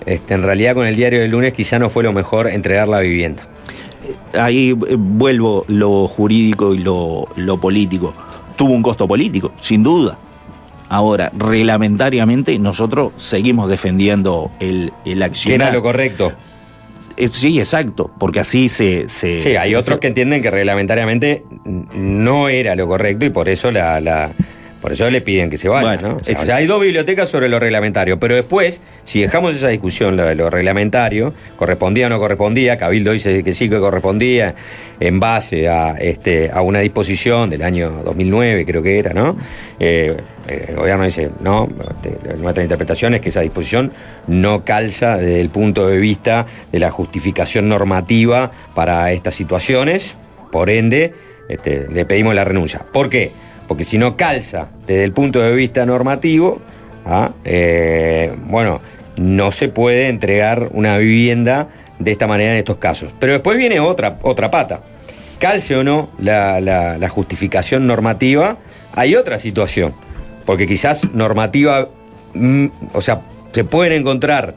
este, en realidad con el diario del lunes quizá no fue lo mejor entregar la vivienda. ahí eh, vuelvo lo jurídico y lo, lo político. Tuvo un costo político, sin duda. Ahora, reglamentariamente, nosotros seguimos defendiendo el, el Que accionar. era lo correcto. Eh, Sí, exacto, porque así se... se Sí, hay se- otros que entienden que reglamentariamente no era lo correcto y por eso la, la- por eso le piden que se vaya, Bueno, ¿no? O sea, es- o sea, hay dos bibliotecas sobre lo reglamentario, pero después, si dejamos esa discusión, lo de lo reglamentario, correspondía o no correspondía, Cabildo dice que sí que correspondía, en base a, este, a una disposición del año 2009, creo que era, ¿no? Eh, eh, el gobierno dice, no, este, nuestra interpretación es que esa disposición no calza desde el punto de vista de la justificación normativa para estas situaciones, por ende, este, le pedimos la renuncia. ¿Por qué? Porque si no calza desde el punto de vista normativo, ¿ah? Eh, bueno, no se puede entregar una vivienda de esta manera en estos casos. Pero después viene otra, otra pata. Calce o no la, justificación normativa, hay otra situación. Porque quizás normativa, mm, o sea, se pueden encontrar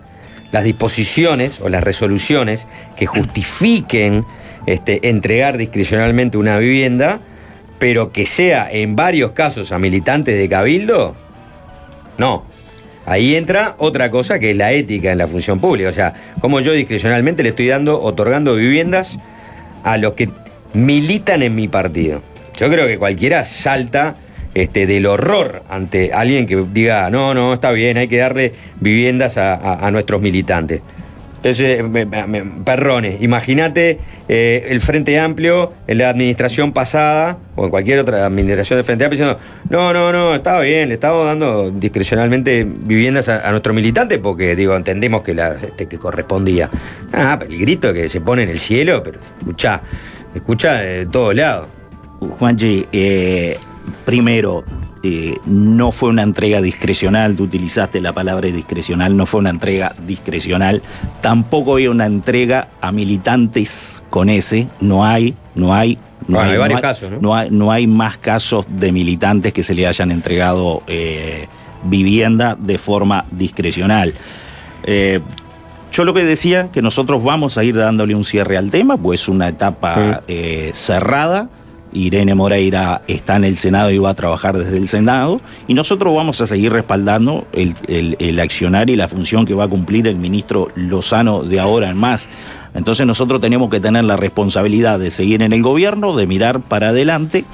las disposiciones o las resoluciones que justifiquen este, entregar discrecionalmente una vivienda, pero que sea en varios casos a militantes de cabildo, no. Ahí entra otra cosa que es la ética en la función pública. O sea, como yo discrecionalmente le estoy dando, otorgando viviendas a los que militan en mi partido. Yo creo que cualquiera salta este, del horror ante alguien que diga, no, no, está bien, hay que darle viviendas a, a- a nuestros militantes. Entonces, me- me- perrones, imagínate eh, el Frente Amplio en la administración pasada o en cualquier otra administración del Frente Amplio diciendo, no, no, no, estaba bien, le estamos dando discrecionalmente viviendas a, a nuestros militantes porque, digo, entendemos que, la, este, que correspondía. Ah, pero el grito que se pone en el cielo, pero escucha, escucha de todos lados. Juanchi, eh, primero, eh, no fue una entrega discrecional, tú utilizaste la palabra discrecional, no fue una entrega discrecional, tampoco hay una entrega a militantes con ese, no hay, no hay. No Bueno, hay varios no casos, ¿no? No hay, no hay más casos de militantes que se le hayan entregado eh, vivienda de forma discrecional. Eh, yo lo que decía, que nosotros vamos a ir dándole un cierre al tema, pues es una etapa cerrada. Irene Moreira está en el Senado y va a trabajar desde el Senado. Y nosotros vamos a seguir respaldando el, el, el accionar y la función que va a cumplir el ministro Lozano de ahora en más. Entonces nosotros tenemos que tener la responsabilidad de seguir en el gobierno, de mirar para adelante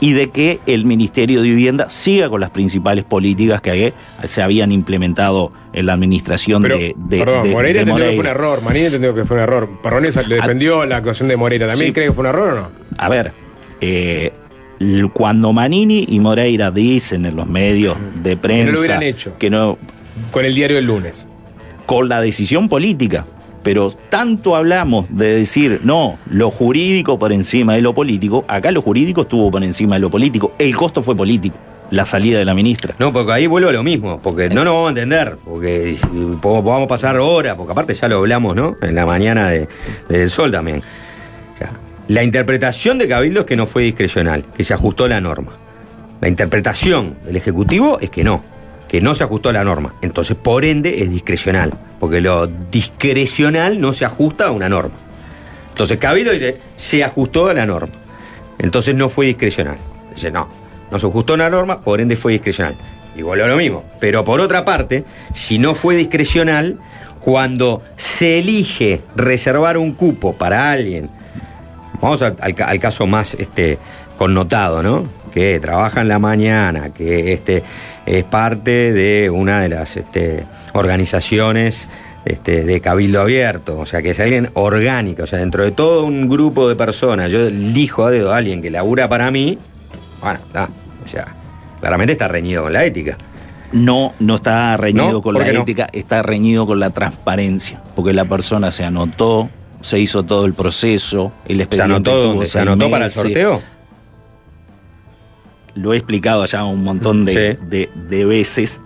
y de que el Ministerio de Vivienda siga con las principales políticas que se habían implementado en la administración Pero, de, de- perdón, de- Moreira entendió que fue un error, Manín entendió que fue un error. Parronesa le defendió la actuación de Moreira. ¿También Sí. cree que fue un error o no? A ver, eh, cuando Manini y Moreira dicen en los medios de prensa no lo hubieran hecho. que no Con el diario del lunes. con la decisión política. Pero tanto hablamos de decir, no, lo jurídico por encima de lo político, acá lo jurídico estuvo por encima de lo político. El costo fue político, la salida de la ministra. No, porque ahí vuelvo a lo mismo, porque no nos vamos a entender, porque si- po- vamos a pasar horas, porque aparte ya lo hablamos, ¿no? En la mañana de, de El Sol también. La interpretación de Cabildo es que no fue discrecional, que se ajustó la norma. La interpretación del Ejecutivo es que no, que no se ajustó la norma. Entonces, por ende, es discrecional, porque lo discrecional no se ajusta a una norma. Entonces, Cabildo dice, se ajustó a la norma. Entonces no fue discrecional. Dice, no, no se ajustó a la norma, por ende fue discrecional. Igual lo mismo. Pero por otra parte, si no fue discrecional, cuando se elige reservar un cupo para alguien, vamos al, al ca- al caso más este, connotado, ¿no? Que trabaja en la mañana, que este, es parte de una de las este, organizaciones este, de Cabildo Abierto, o sea, que es alguien orgánico, o sea, dentro de todo un grupo de personas, yo elijo a dedo a alguien que labura para mí, bueno, está, o sea, claramente está reñido con la ética. No, no está reñido ¿No? con ¿Por la no? ética, está reñido con la transparencia, porque la persona se anotó, se hizo todo el proceso, el ¿Se expediente anotó? ¿Se anotó para el sorteo? Lo he explicado ya un montón de, Sí. de- de veces.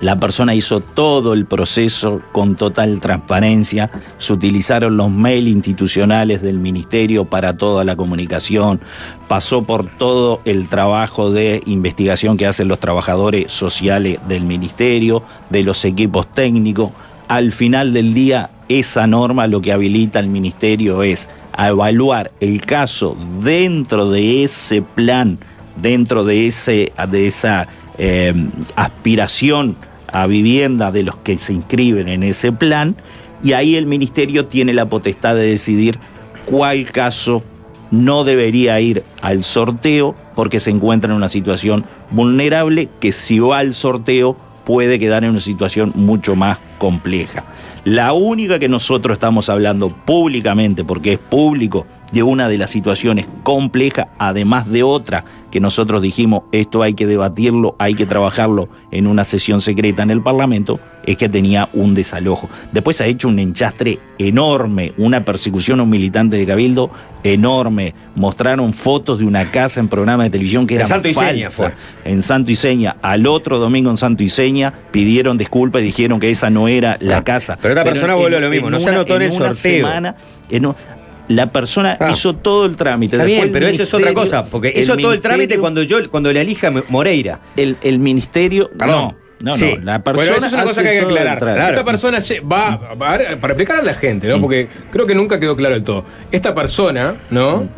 La persona hizo todo el proceso con total transparencia. Se utilizaron los mails institucionales del ministerio para toda la comunicación. Pasó por todo el trabajo de investigación que hacen los trabajadores sociales del ministerio, de los equipos técnicos. Al final del día, esa norma lo que habilita al ministerio es a evaluar el caso dentro de ese plan, dentro de, ese, de esa eh, aspiración a vivienda de los que se inscriben en ese plan, y ahí el ministerio tiene la potestad de decidir cuál caso no debería ir al sorteo porque se encuentra en una situación vulnerable que si va al sorteo puede quedar en una situación mucho más compleja. La única que nosotros estamos hablando públicamente, porque es público, de una de las situaciones complejas, además de otra que nosotros dijimos, esto hay que debatirlo, hay que trabajarlo en una sesión secreta en el Parlamento, es que tenía un desalojo. Después ha hecho un enchastre enorme, una persecución a un militante de Cabildo enorme. Mostraron fotos de una casa en programa de televisión que era falsa. En Santo y Seña. Al otro domingo en Santo y Seña pidieron disculpas y dijeron que esa no era la casa. Ah, pero esta persona vuelve a lo mismo, no se anotó en el una sorteo. semana, en un- la persona Ah. hizo todo el trámite. Está bien, pero eso es otra cosa, porque eso todo el trámite cuando yo cuando le elija Moreira. El, el ministerio. Perdón. No, no, Sí. no. La persona Bueno, eso es una cosa que hay que el aclarar. Esta persona va, va a ver, para explicar a la gente, ¿no? Porque creo que nunca quedó claro del todo. Esta persona, ¿no?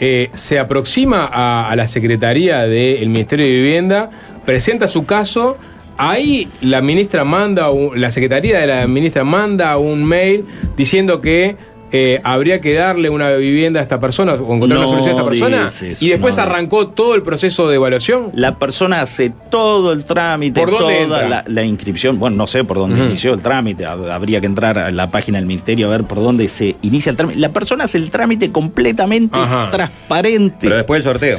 Eh, se aproxima a, a la Secretaría del Ministerio de Vivienda, presenta su caso. Ahí la ministra manda, un- la Secretaría de la ministra manda un mail diciendo que eh, habría que darle una vivienda a esta persona o encontrar una solución a esta persona. eso, y después no arrancó todo el proceso de evaluación. La persona hace todo el trámite, ¿Por dónde toda entra? la, la inscripción. Bueno, no sé por dónde inició el trámite. hab- Habría que entrar a la página del ministerio a ver por dónde se inicia el trámite. La persona hace el trámite completamente Ajá. transparente. Pero después del sorteo.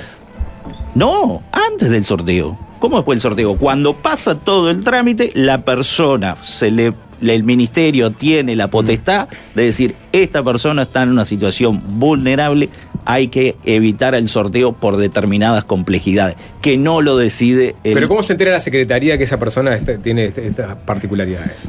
No, antes del sorteo. ¿Cómo después del sorteo? Cuando pasa todo el trámite, la persona se le. El ministerio tiene la potestad de decir, esta persona está en una situación vulnerable, hay que evitar el sorteo por determinadas complejidades, que no lo decide el Pero ¿cómo se entera la secretaría que esa persona este- tiene este- estas particularidades?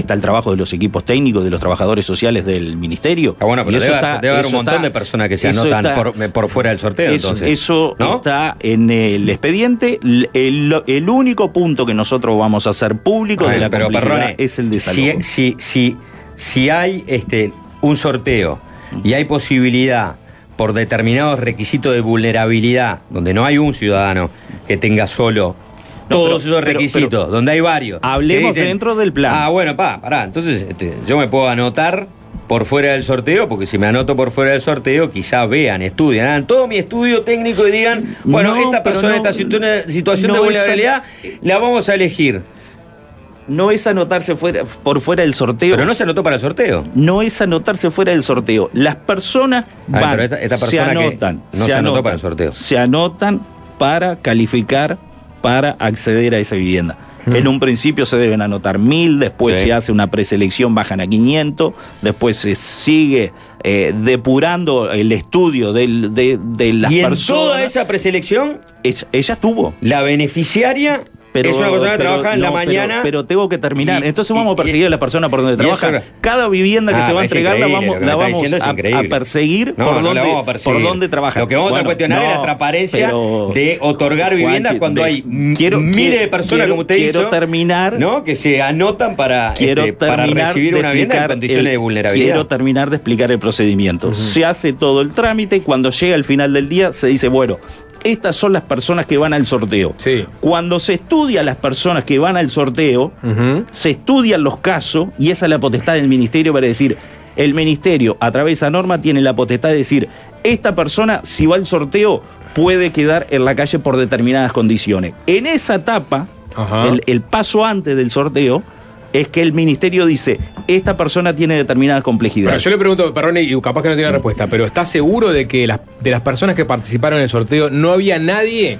Está el trabajo de los equipos técnicos, de los trabajadores sociales del ministerio. Ah, bueno, pero debe, está- debe haber un montón está- de personas que se anotan está- por, por fuera del sorteo, Eso, entonces. eso ¿no? está en el expediente. El, el- el único punto que nosotros vamos a hacer público de la pero Perrone, es el de si, salud. si, si, si hay este, un sorteo y hay posibilidad por determinados requisitos de vulnerabilidad, donde no hay un ciudadano que tenga solo todos pero- esos requisitos, pero- donde hay varios. que Hablemos dentro del plan. Ah, bueno, pa, pará. Entonces, este, yo me puedo anotar por fuera del sorteo, porque si me anoto por fuera del sorteo, quizás vean, estudian, hagan todo mi estudio técnico y digan, bueno, No, esta persona no- en esta situ- situación no de vulnerabilidad, la vamos a elegir. No es anotarse fuera, por fuera del sorteo. Pero no se anotó para el sorteo. No es anotarse fuera del sorteo. Las personas ver, van, pero esta- esta se persona que anotan, no se anotó para el sorteo. Se anotan para calificar, para acceder a esa vivienda. En un principio se deben anotar mil, después Sí. se hace una preselección, bajan a 500, después se sigue eh, depurando el estudio del- de, de las y en personas. toda esa preselección, Es- ella tuvo. la beneficiaria Pero, es una persona que pero trabaja en la no, mañana. Pero, tengo que terminar. Y- Entonces vamos a perseguir a la persona por donde eso trabaja. Cada vivienda que Ah, se va a entregar la vamos, la vamos a, perseguir No, por no vamos a perseguir. por dónde trabaja. Lo que vamos a cuestionar es la transparencia de otorgar viviendas Juanchi, cuando de- hay quiero- miles de personas, quiero- como usted quiero hizo, terminar- ¿no? que se anotan para, Quiero este, para recibir una vivienda en condiciones el- de vulnerabilidad. Quiero terminar de explicar el procedimiento. Se hace todo el trámite y cuando llega el final del día se dice, bueno, estas son las personas que van al sorteo. Sí. Cuando se estudia las personas que van al sorteo, se estudian los casos y esa es la potestad del ministerio para decir, el ministerio a través de esa norma tiene la potestad de decir, esta persona si va al sorteo puede quedar en la calle por determinadas condiciones. En esa etapa, el paso antes del sorteo, es que el ministerio dice, esta persona tiene determinadas complejidades. yo le pregunto, Perrone, y capaz que no tiene respuesta, pero ¿estás seguro de que las, de las personas que participaron en el sorteo no había nadie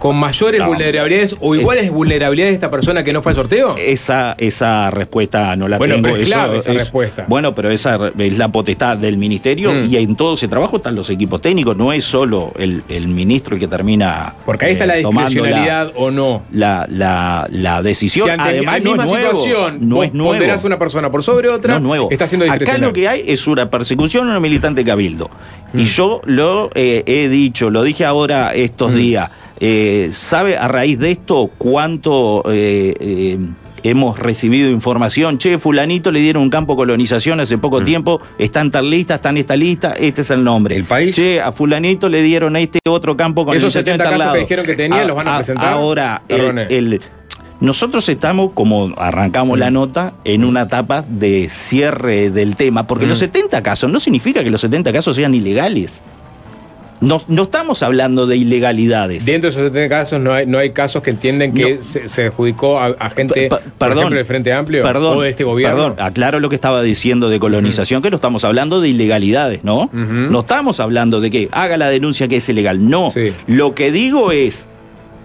con mayores No. vulnerabilidades o iguales vulnerabilidades de esta persona que no fue al sorteo? Esa, esa respuesta no la Bueno, tengo. pero es clave esa respuesta. Bueno, pero esa es la potestad del ministerio Mm. y en todo ese trabajo están los equipos técnicos, no es solo el, el ministro el que termina. Porque ahí está eh, la tomando discrecionalidad o no. La, la, la decisión. Si ante Además, la no misma es nuevo, situación no vos es nuevo. ponderás a una persona por sobre otra, No es nuevo. está siendo Acá lo que hay es una persecución a una militante cabildo. Y yo lo eh, he dicho, lo dije ahora estos días. Eh, ¿Sabe a raíz de esto cuánto eh, eh, hemos recibido información? Che, fulanito le dieron un campo de colonización hace poco tiempo, está en tal lista, está en esta lista, este es el nombre. ¿El país? Che, a fulanito le dieron este otro campo de Esos colonización 70 en tal casos lado. que dijeron que tenían, ¿los van a presentar? Ahora, el- Perdone. el- nosotros estamos, como arrancamos Mm. la nota, en una etapa de cierre del tema, porque Mm. los 70 casos no significa que los 70 casos sean ilegales. No, no estamos hablando de ilegalidades. Dentro de esos 70 casos no hay, no hay casos que entienden que se, se adjudicó a, a gente, Pa- por perdón, ejemplo, del Frente Amplio perdón, o de este gobierno. Perdón, aclaro lo que estaba diciendo de colonización, que no estamos hablando de ilegalidades, ¿no? No estamos hablando de que haga la denuncia que es ilegal, no. Lo que digo es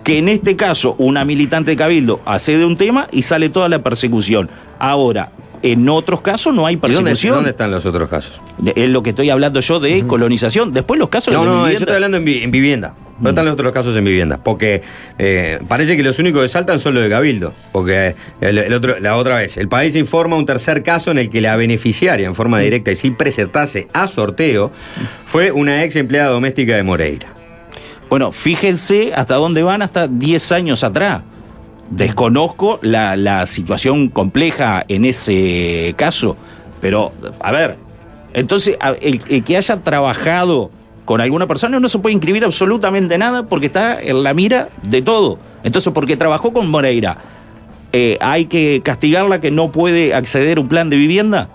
que en este caso una militante de Cabildo hace de un tema y sale toda la persecución. Ahora, en otros casos no hay ¿Y dónde, persecución. dónde están los otros casos? De- Es lo que estoy hablando yo de colonización. Después los casos No, de no, yo estoy hablando en, vi- en vivienda. ¿Dónde están los otros casos en vivienda? Porque eh, parece que los únicos que saltan son los de Cabildo. Porque el, el otro, la otra vez, el país informa un tercer caso en el que la beneficiaria, en forma directa y sin presentarse a sorteo, fue una ex empleada doméstica de Moreira. Bueno, fíjense hasta dónde van hasta 10 años atrás. Desconozco la, la situación compleja en ese caso, pero a ver, entonces el que haya trabajado con alguna persona no se puede inscribir absolutamente nada porque está en la mira de todo. Entonces, porque trabajó con Moreira, eh, ¿hay que castigarla que no puede acceder a un plan de vivienda?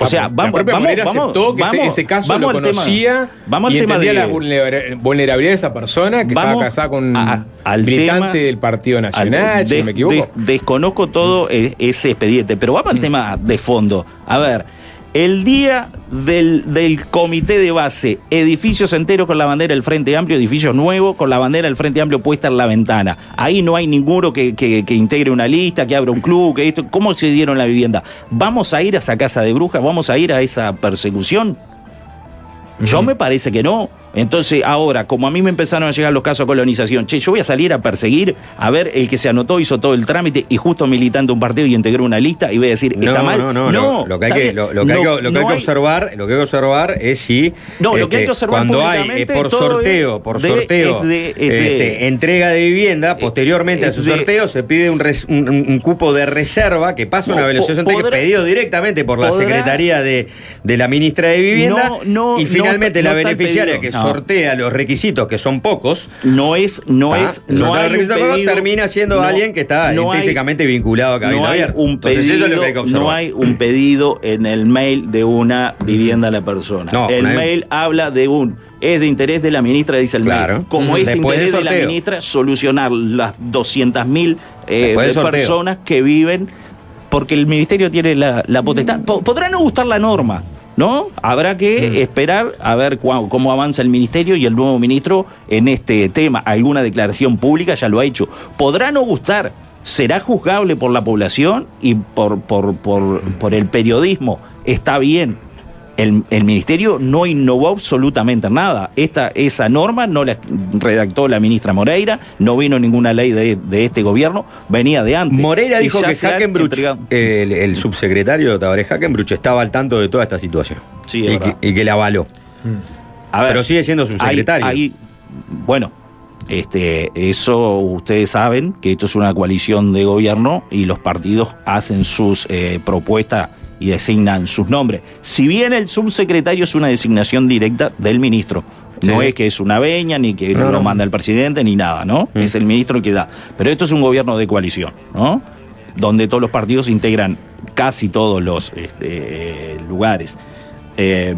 O sea, La vamos, propia vamos, vamos, aceptó que ese- vamos, ese caso vamos lo al tema. conocía Vamos y al tema de la vulner- vulnerabilidad de esa persona que Vamos estaba casada con un a- al militante tema- del Partido Nacional, al- si no me equivoco. de- desconozco todo e- ese expediente, pero vamos Mm. al tema de fondo. A ver, el día del, del comité de base, edificios enteros con la bandera del Frente Amplio, edificios nuevos con la bandera del Frente Amplio puesta en la ventana. Ahí no hay ninguno que, que- que integre una lista, que abra un club, que esto. ¿Cómo se dieron la vivienda? ¿Vamos a ir a esa casa de brujas? ¿Vamos a ir a esa persecución? Yo me parece que no. Entonces, ahora, como a mí me empezaron a llegar los casos de colonización, che, yo voy a salir a perseguir a ver el que se anotó, hizo todo el trámite y justo militante de un partido y integró una lista y voy a decir, ¿está no, mal? No, no, Lo, lo que hay está que, lo, lo que hay No, que- lo que hay no que observar, lo que hay que observar es si No, lo que hay este, que observar cuando hay eh, por sorteo, por de- sorteo, es de- es de- este, entrega de vivienda, posteriormente a su sorteo se pide un, res- un- un cupo de reserva que pasa No, una evaluación po- podrá- pedido directamente por la podrá- Secretaría de, de la Ministra de Vivienda No, no, y no finalmente está- la no está beneficiaria que No. sortea los requisitos, que son pocos, No es, no ¿ah? es, no hay un pedido- termina siendo no- alguien que está no hay- vinculado a Cabildo no hay un Entonces pedido, eso es lo que hay que observar. no hay un pedido en el mail de una vivienda a la persona. El mail habla de un es de interés de la ministra, dice el Claro. mail. Como es Después interés de la ministra solucionar las 200.000 eh, personas que viven porque el ministerio tiene la, la potestad. Po- Podrá no gustar la norma, ¿no? Habrá que Mm. esperar a ver cua- cómo avanza el ministerio y el nuevo ministro en este tema. Alguna declaración pública ya lo ha hecho. Podrá no gustar. Será juzgable por la población y por, por, por, por el periodismo. Está bien. El, el ministerio no innovó absolutamente nada. Esta, esa norma no la redactó la ministra Moreira, no vino ninguna ley de, de este gobierno, venía de antes. Moreira dijo que Hackenbruch, el, el subsecretario Tabaré Hackenbruch, estaba al tanto de toda esta situación. Sí, es y, que, y que le avaló. A ver, Pero sigue siendo subsecretario. bueno, este, eso ustedes saben que esto es una coalición de gobierno y los partidos hacen sus eh, propuestas y designan sus nombres. Si bien el subsecretario es una designación directa del ministro, no es que es una veña, ni que No, lo manda el presidente, ni nada, ¿no? Mm. Es el ministro el que da. Pero esto es un gobierno de coalición, ¿no? Donde todos los partidos integran casi todos los este, lugares. Eh,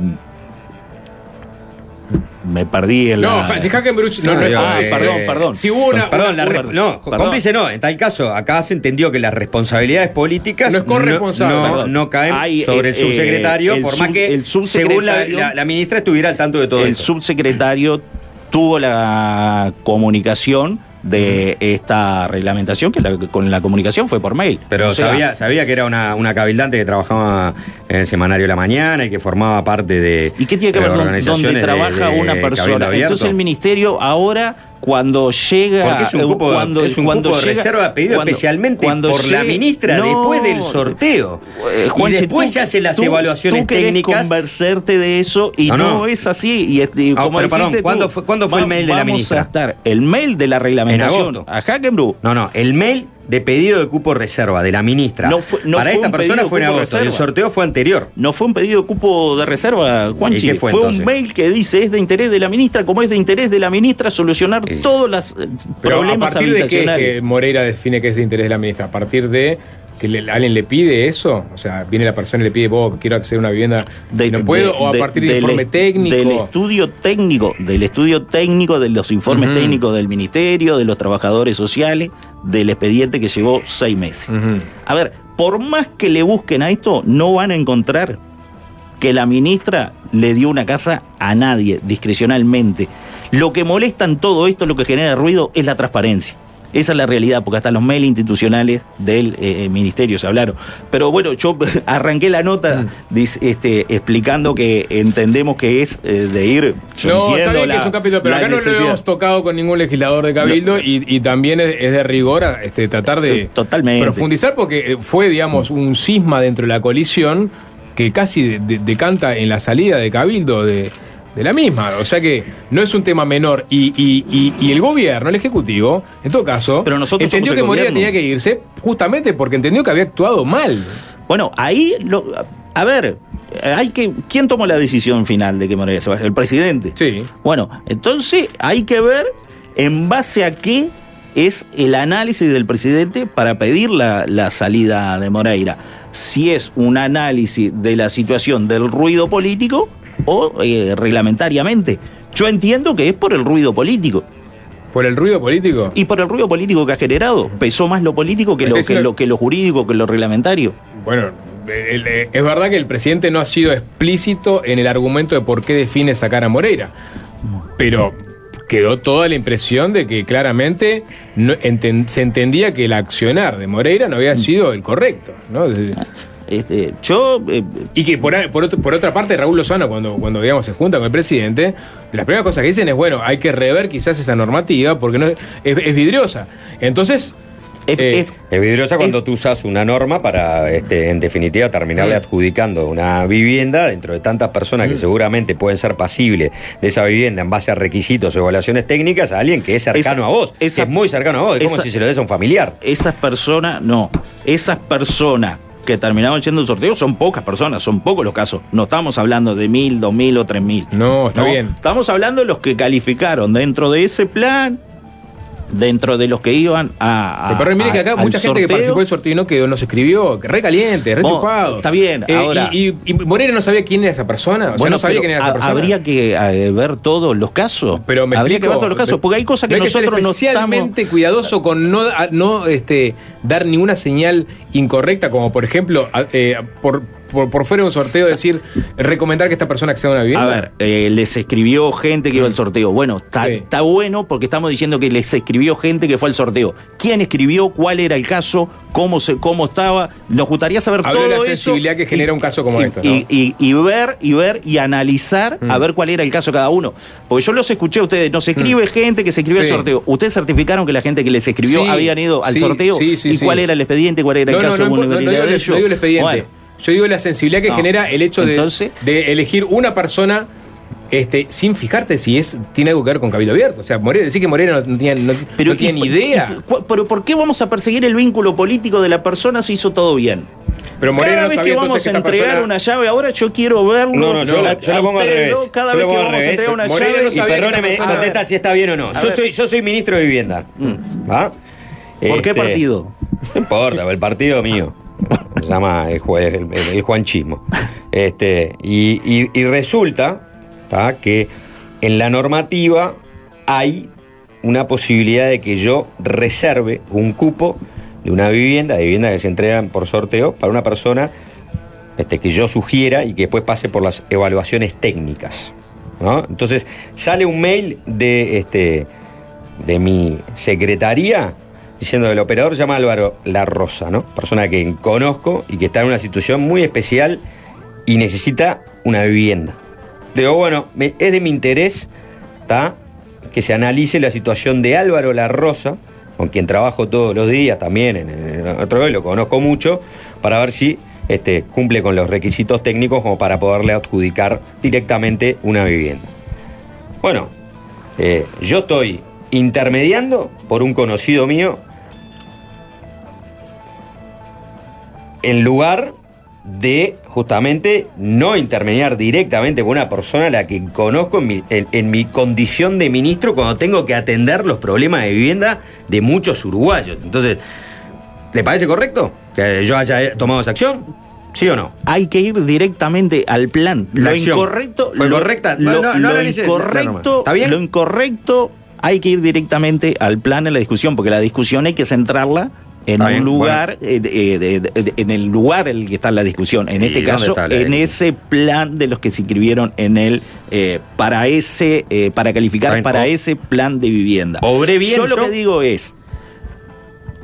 me perdí en No, la... si Hackenbruch no, no es Ah, cómplice. perdón, perdón. Si hubo una. Perdón, una- la no, perdón. cómplice no. En tal caso, acá se entendió que las responsabilidades políticas No es corresponsable, no, no caen Hay, sobre eh, el subsecretario, eh, el por más que, el según la, subsecretario- la- la ministra, estuviera al tanto de todo el esto. subsecretario tuvo la comunicación de esta reglamentación, que la- con la comunicación fue por mail. Pero O sea, sabía, sabía que era una, una cabildante que trabajaba en el semanario La Mañana y que formaba parte de. ¿Y qué tiene que de ver con donde de- trabaja de una persona? Entonces el ministerio ahora cuando llega Porque es un cupo, cuando, es un cuando cupo de reserva pedido cuando- especialmente por la ministra No, después del sorteo. Eh, y después tú- se hacen las tú- evaluaciones tú técnicas. convencerte de eso y No, no, no. es así. Y, y Ah, como pero perdón, ¿cuándo fue- cuándo fue el mail de la vamos ministra? a estar el mail de la reglamentación agosto. a Hackenbrook. No, no, el mail de pedido de cupo reserva de la ministra No fue- no para fue esta un persona fue en agosto y el sorteo fue anterior. No fue un pedido de cupo de reserva, Juanchi. ¿Y qué fue, un entonces? mail que dice es de interés de la ministra, como es de interés de la ministra solucionar todos los eh, Pero a problemas partir de que, habitacionales. que Moreira define que es de interés de la ministra, a partir de que le- alguien le pide eso, o sea, viene la persona y le pide, vos quiero acceder a una vivienda y no puedo, o a de- partir del del informe técnico. Del estudio técnico, del estudio técnico, de los informes técnicos del ministerio, de los trabajadores sociales, del expediente que llevó seis meses. A ver, por más que le busquen a esto, no van a encontrar que la ministra le dio una casa a nadie discrecionalmente. Lo que molesta en todo esto, lo que genera ruido, es la transparencia. Esa es la realidad, porque hasta los mails institucionales del eh, ministerio se hablaron. Pero bueno, yo arranqué la nota dis- este, explicando que entendemos que es eh, de ir. Yo no, está bien la- que es un capítulo, pero acá no lo hemos tocado con ningún legislador de Cabildo y, y también es, es de rigor este, tratar de Totalmente. profundizar porque eh, fue, digamos, un cisma dentro de la coalición que casi de- de- decanta en la salida de Cabildo de, de la misma. O sea que no es un tema menor. Y, y- y- y el gobierno, el Ejecutivo, en todo caso, Pero nosotros entendió que Moreira tenía que irse justamente porque entendió que había actuado mal. Bueno, ahí, lo- a ver, hay que, ¿quién tomó la decisión final de que Moreira se vaya? El presidente. Sí. Bueno, entonces hay que ver en base a qué es el análisis del presidente para pedir la, la salida de Moreira. si es un análisis de la situación del ruido político o eh, reglamentariamente. Yo entiendo que es por el ruido político. ¿Por el ruido político? Y por el ruido político que ha generado. Pesó más lo político que, Me lo, que, lo, que lo jurídico, que lo reglamentario. Bueno, el- el- es verdad que el presidente no ha sido explícito en el argumento de por qué define sacar a Moreira. Pero quedó toda la impresión de que claramente no- enten- se entendía que el accionar de Moreira no había sido el correcto. ¿no? Este, yo. eh, y que por, por, otro- por otra parte, Raúl Lozano, cuando, cuando digamos, se junta con el presidente, de las primeras cosas que dicen es: bueno, hay que rever quizás esa normativa porque no es, es- es vidriosa. Entonces. eh, Es vidriosa cuando tú usas una norma para, este, en definitiva, terminarle adjudicando una vivienda dentro de tantas personas que seguramente pueden ser pasibles de esa vivienda en base a requisitos o evaluaciones técnicas a alguien que es cercano Esa- a vos, que es muy cercano a vos, es como esa- si se lo des a un familiar. Esas personas, no. Esas personas que terminaron yendo el sorteo son pocas personas, son pocos los casos. No estamos hablando de mil, dos mil o tres mil. No, está bien. Estamos hablando de los que calificaron dentro de ese plan, dentro de los que iban a. a- Pero mire que acá mucha gente que participó del sorteo y no quedó, nos escribió, re caliente, re chupado. está bien, Eh, ahora- Y, y- y Moreira no sabía quién era esa persona. O sea, Bueno, no sabía pero quién era esa ha- persona. habría que eh, ver todos los casos. Pero me habría que ver todos los casos, porque hay cosas que no hay ser nosotros no estamos. especialmente cuidadoso con no, no este, dar ninguna señal incorrecta, como por ejemplo, eh, por, por, por fuera de un sorteo decir, recomendar que esta persona acceda a una vivienda. A ver, eh, les escribió gente que iba al sorteo. Bueno, está está bueno porque estamos diciendo que les escribió gente que fue al sorteo. ¿Quién escribió? ¿Cuál era el caso? ¿Cómo, se, cómo estaba? Nos gustaría saber Habló todo de la eso. sensibilidad que genera un caso como y, este, ¿no? y, y- ver, y ver, y analizar Mm. a ver cuál era el caso de cada uno. Porque yo los escuché a ustedes, nos escribe gente que se escribió al Sí. sorteo. ¿Ustedes certificaron que la gente que les escribió Sí, habían ido al sí, sorteo? sí, sí, ¿Y cuál era el expediente? ¿Cuál era el no, caso no, no, no, el- ellos? no digo el expediente. Bueno. Yo digo la sensibilidad que No. genera el hecho de, Entonces- de elegir una persona este, sin fijarte si es tiene algo que ver con Cabildo Abierto. O sea, Moreira, decir que Moreira no tenía, no, no tiene ni idea. y- pero ¿por qué vamos a perseguir el vínculo político de la persona si hizo todo bien? Pero cada no vez sabía que vamos a entregar persona- una llave, ahora yo quiero verlo. No, no, yo, a- la- yo a lo pongo al revés. Cada Yo vez que vamos a entregar una Moreira llave. y perdóneme, contesta si está bien o no. Yo soy, yo soy ministro de vivienda. ¿Va? ¿Por qué Este, partido? No importa, el partido mío. Se llama el, juanchismo. Este, y, resulta que en la normativa hay una posibilidad de que yo reserve un cupo de una vivienda, de vivienda que se entregan por sorteo, para una persona este, que yo sugiera y que después pase por las evaluaciones técnicas. Entonces sale un mail de, este, de mi secretaría diciendo el operador llama Álvaro La Rosa, ¿no? persona que conozco y que está en una situación muy especial y necesita una vivienda. Digo, bueno, es de mi interés que se analice la situación de Álvaro La Rosa, con quien trabajo todos los días también en, en otro lugar, lo conozco mucho, para ver si este, cumple con los requisitos técnicos como para poderle adjudicar directamente una vivienda. Bueno, eh, yo estoy intermediando por un conocido mío en lugar de justamente no intermediar directamente con una persona a la que conozco en mi, en- en mi condición de ministro cuando tengo que atender los problemas de vivienda de muchos uruguayos. Entonces, ¿le parece correcto que yo haya tomado esa acción? ¿Sí o no? Hay que ir directamente al plan. La lo acción. incorrecto. ¿Fue lo- correcta? Lo, No, no, lo incorrecto. ¿Está bien? Lo incorrecto. Hay que ir directamente al plan en la discusión, porque la discusión hay que centrarla en un lugar, eh, de- de- de- en el lugar en el que está la discusión. En ¿Y este caso, en ese plan de los que se inscribieron en el eh, para ese, eh, para calificar para ese plan de vivienda. Obré bien Yo lo yo. que digo es,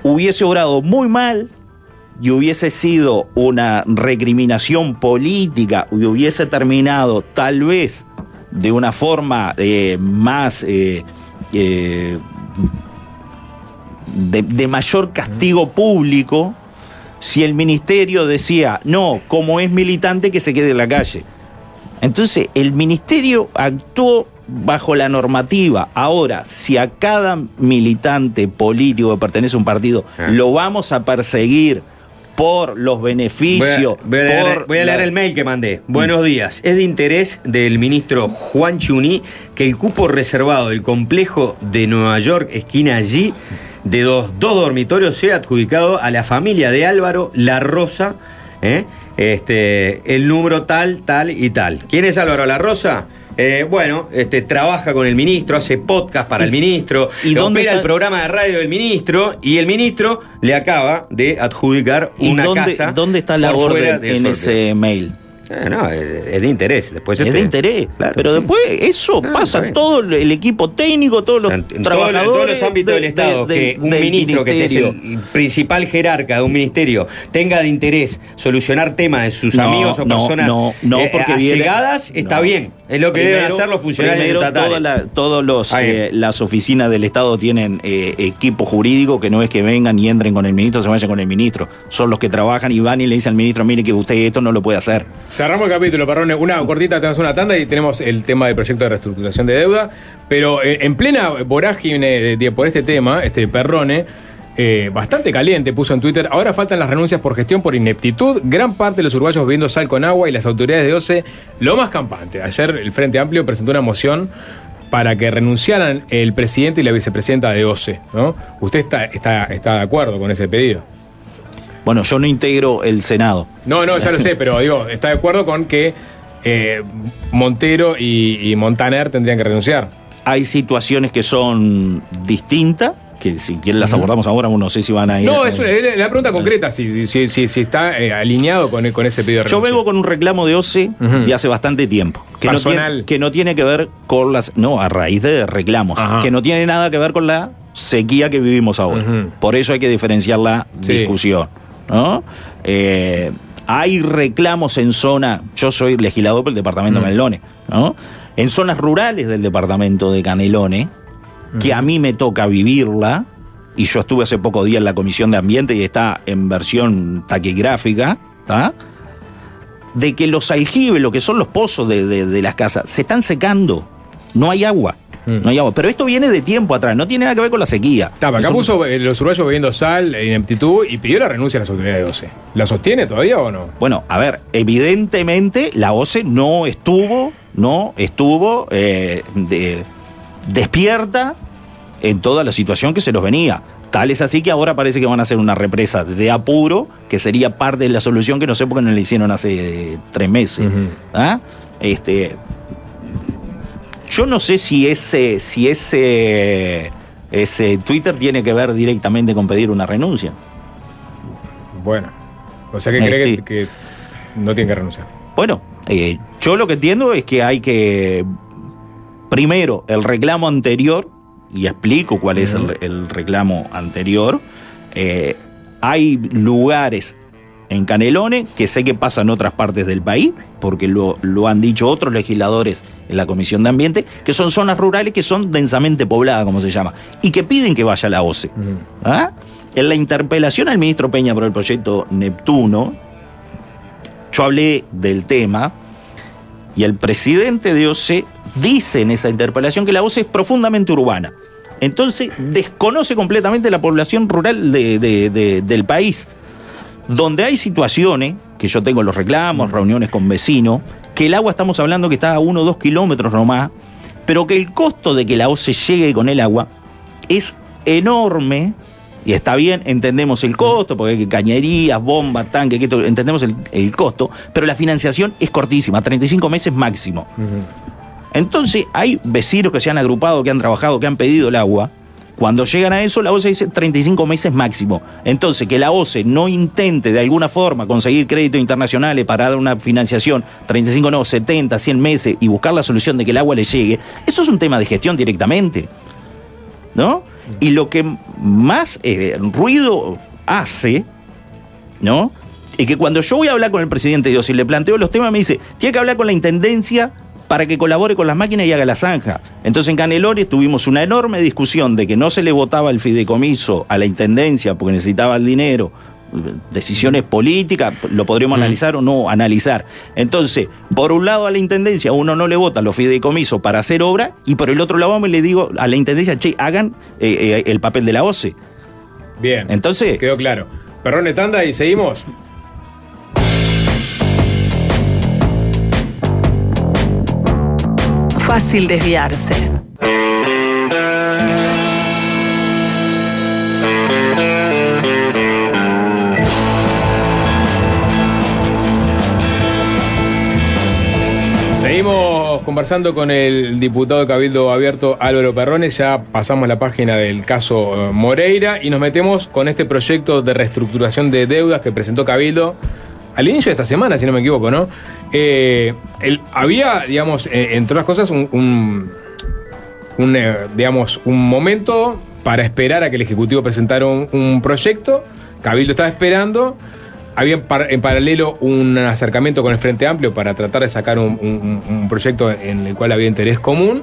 hubiese obrado muy mal y hubiese sido una recriminación política y hubiese terminado tal vez de una forma eh, más eh, eh, de, de mayor castigo público si el ministerio decía no, como es militante que se quede en la calle. Entonces, el ministerio actuó bajo la normativa. Ahora, si a cada militante político que pertenece a un partido lo vamos a perseguir por los Voy a, beneficios, voy a leer, por voy a leer la- el mail que mandé. Buenos días. Es de interés del ministro Juan Chuní que el cupo reservado del complejo de Nueva York, esquina allí, de dos, dos dormitorios, sea adjudicado a la familia de Álvaro La Rosa, ¿eh? Este, el número tal, tal y tal. ¿Quién es Álvaro La Rosa? Eh, bueno, este, trabaja con el ministro, hace podcast para el ministro, y dónde opera está- el programa de radio del ministro y el ministro le acaba de adjudicar ¿Y una dónde, casa. dónde está la orden en sorteo. ese mail? Eh, no, es de interés. Después es este- de interés. Claro, pero sí. después eso Ah, pasa todo el equipo técnico, todos los En todo- en trabajadores. todos los ámbitos de- del Estado, de- que un ministro que es el principal jerarca de un ministerio tenga de interés solucionar temas de sus No, amigos o no, personas no, no, eh, porque viene- allegadas, está bien. Es lo que deben Primero- hacer los funcionarios primero, estatales. toda la- todos los eh, las oficinas del Estado tienen eh, equipo jurídico que no es que vengan y entren con el ministro, se vayan con el ministro. Son los que trabajan y van y le dicen al ministro, mire que usted esto no lo puede hacer. Cerramos el capítulo, Perrone. Una cortita, tenemos una tanda y tenemos el tema del proyecto de reestructuración de deuda. Pero eh, en plena vorágine de, de- por este tema, este Perrone, eh, bastante caliente, puso en Twitter. Ahora faltan las renuncias por gestión por ineptitud. Gran parte de los uruguayos bebiendo sal con agua y las autoridades de OCE lo más campante. Ayer el Frente Amplio presentó una moción para que renunciaran el presidente y la vicepresidenta de OCE. ¿no? ¿Usted está, está, está de acuerdo con ese pedido? Bueno, yo no integro el Senado. No, no, ya lo sé, pero digo, está de acuerdo con que eh, Montero y, y Montaner tendrían que renunciar. Hay situaciones que son distintas, que si quieren las abordamos ahora, no sé si van a ir. No, es una, es la pregunta concreta, si, si, si, si está eh, alineado con, con ese pedido de Yo vengo con un reclamo de OCE de hace bastante tiempo. Que no, Personal. tiene, que no tiene que ver con las. No, a raíz de reclamos. Ajá. Que no tiene nada que ver con la sequía que vivimos ahora. Por eso hay que diferenciar la Sí. discusión. ¿no? Eh, hay reclamos en zona. Yo soy legislador del departamento de Canelones. ¿no? En zonas rurales del departamento de Canelones, que a mí me toca vivirla. Y yo estuve hace poco día en la Comisión de Ambiente y está en versión taquigráfica. ¿tá? de que los aljibes, lo que son los pozos de, de- de las casas, se están secando. No hay agua. No hay agua. Pero esto viene de tiempo atrás, no tiene nada que ver con la sequía. Tapa, acá puso eh, los uruguayos bebiendo sal, e ineptitud y pidió la renuncia a las autoridades de OCE. ¿La sostiene todavía o no? Bueno, a ver, evidentemente la OCE no estuvo, no estuvo eh, de- despierta en toda la situación que se nos venía. Tal es así que ahora parece que van a hacer una represa de apuro, que sería parte de la solución que no sé por qué no la hicieron hace eh, tres meses. ¿Ah? Este, yo no sé si ese, si ese, ese Twitter tiene que ver directamente con pedir una renuncia. Bueno. O sea que cree que, que no tiene que renunciar. Bueno, eh, yo lo que entiendo es que hay que, primero, el reclamo anterior, y explico cuál es el, el reclamo anterior, eh, hay lugares en Canelones que sé que pasa en otras partes del país, porque lo, lo han dicho otros legisladores en la Comisión de Ambiente, que son zonas rurales que son densamente pobladas, como se llama, y que piden que vaya la OCE. ¿Ah? En la interpelación al ministro Peña por el proyecto Neptuno, yo hablé del tema y el presidente de OCE dice en esa interpelación que la OCE es profundamente urbana. Entonces desconoce completamente la población rural de- de- de- del país, donde hay situaciones, que yo tengo los reclamos, reuniones con vecinos, que el agua estamos hablando que está a uno o dos kilómetros nomás, pero que el costo de que la OCE llegue con el agua es enorme. Y está bien, entendemos el costo, porque hay cañerías, bombas, tanques, entendemos el costo, pero la financiación es cortísima, 35 meses máximo. Entonces, hay vecinos que se han agrupado, que han trabajado, que han pedido el agua. Cuando llegan a eso, la OCE dice 35 meses máximo. Entonces, que la OCE no intente de alguna forma conseguir créditos internacionales para dar una financiación, 35 no, 70, 100 meses, y buscar la solución de que el agua le llegue, eso es un tema de gestión directamente. ¿No? Y lo que más eh, ruido hace, ¿no? Es que cuando yo voy a hablar con el presidente Dios y le planteo los temas, me dice, tiene que hablar con la intendencia para que colabore con las máquinas y haga la zanja. Entonces en Canelones tuvimos una enorme discusión de que no se le votaba el fideicomiso a la intendencia porque necesitaba el dinero, decisiones políticas, lo podríamos analizar o no analizar. Entonces, por un lado a la intendencia uno no le vota los fideicomisos para hacer obra y por el otro lado me le digo a la intendencia, che, hagan eh, eh, el papel de la OCE. Bien. Entonces. Quedó claro. Perrone tanda y seguimos. fácil desviarse. Seguimos conversando con el diputado de Cabildo Abierto Álvaro Perrones, ya pasamos la página del caso eh, Moreira y nos metemos con este proyecto de reestructuración de deudas que presentó Cabildo al inicio de esta semana, si no me equivoco, ¿no? Eh, había, digamos, eh, entre otras cosas, un, un- eh, digamos, un momento para esperar a que el Ejecutivo presentara un, proyecto. Cabildo estaba esperando. Había en, par- en paralelo un acercamiento con el Frente Amplio para tratar de sacar un proyecto en el cual había interés común.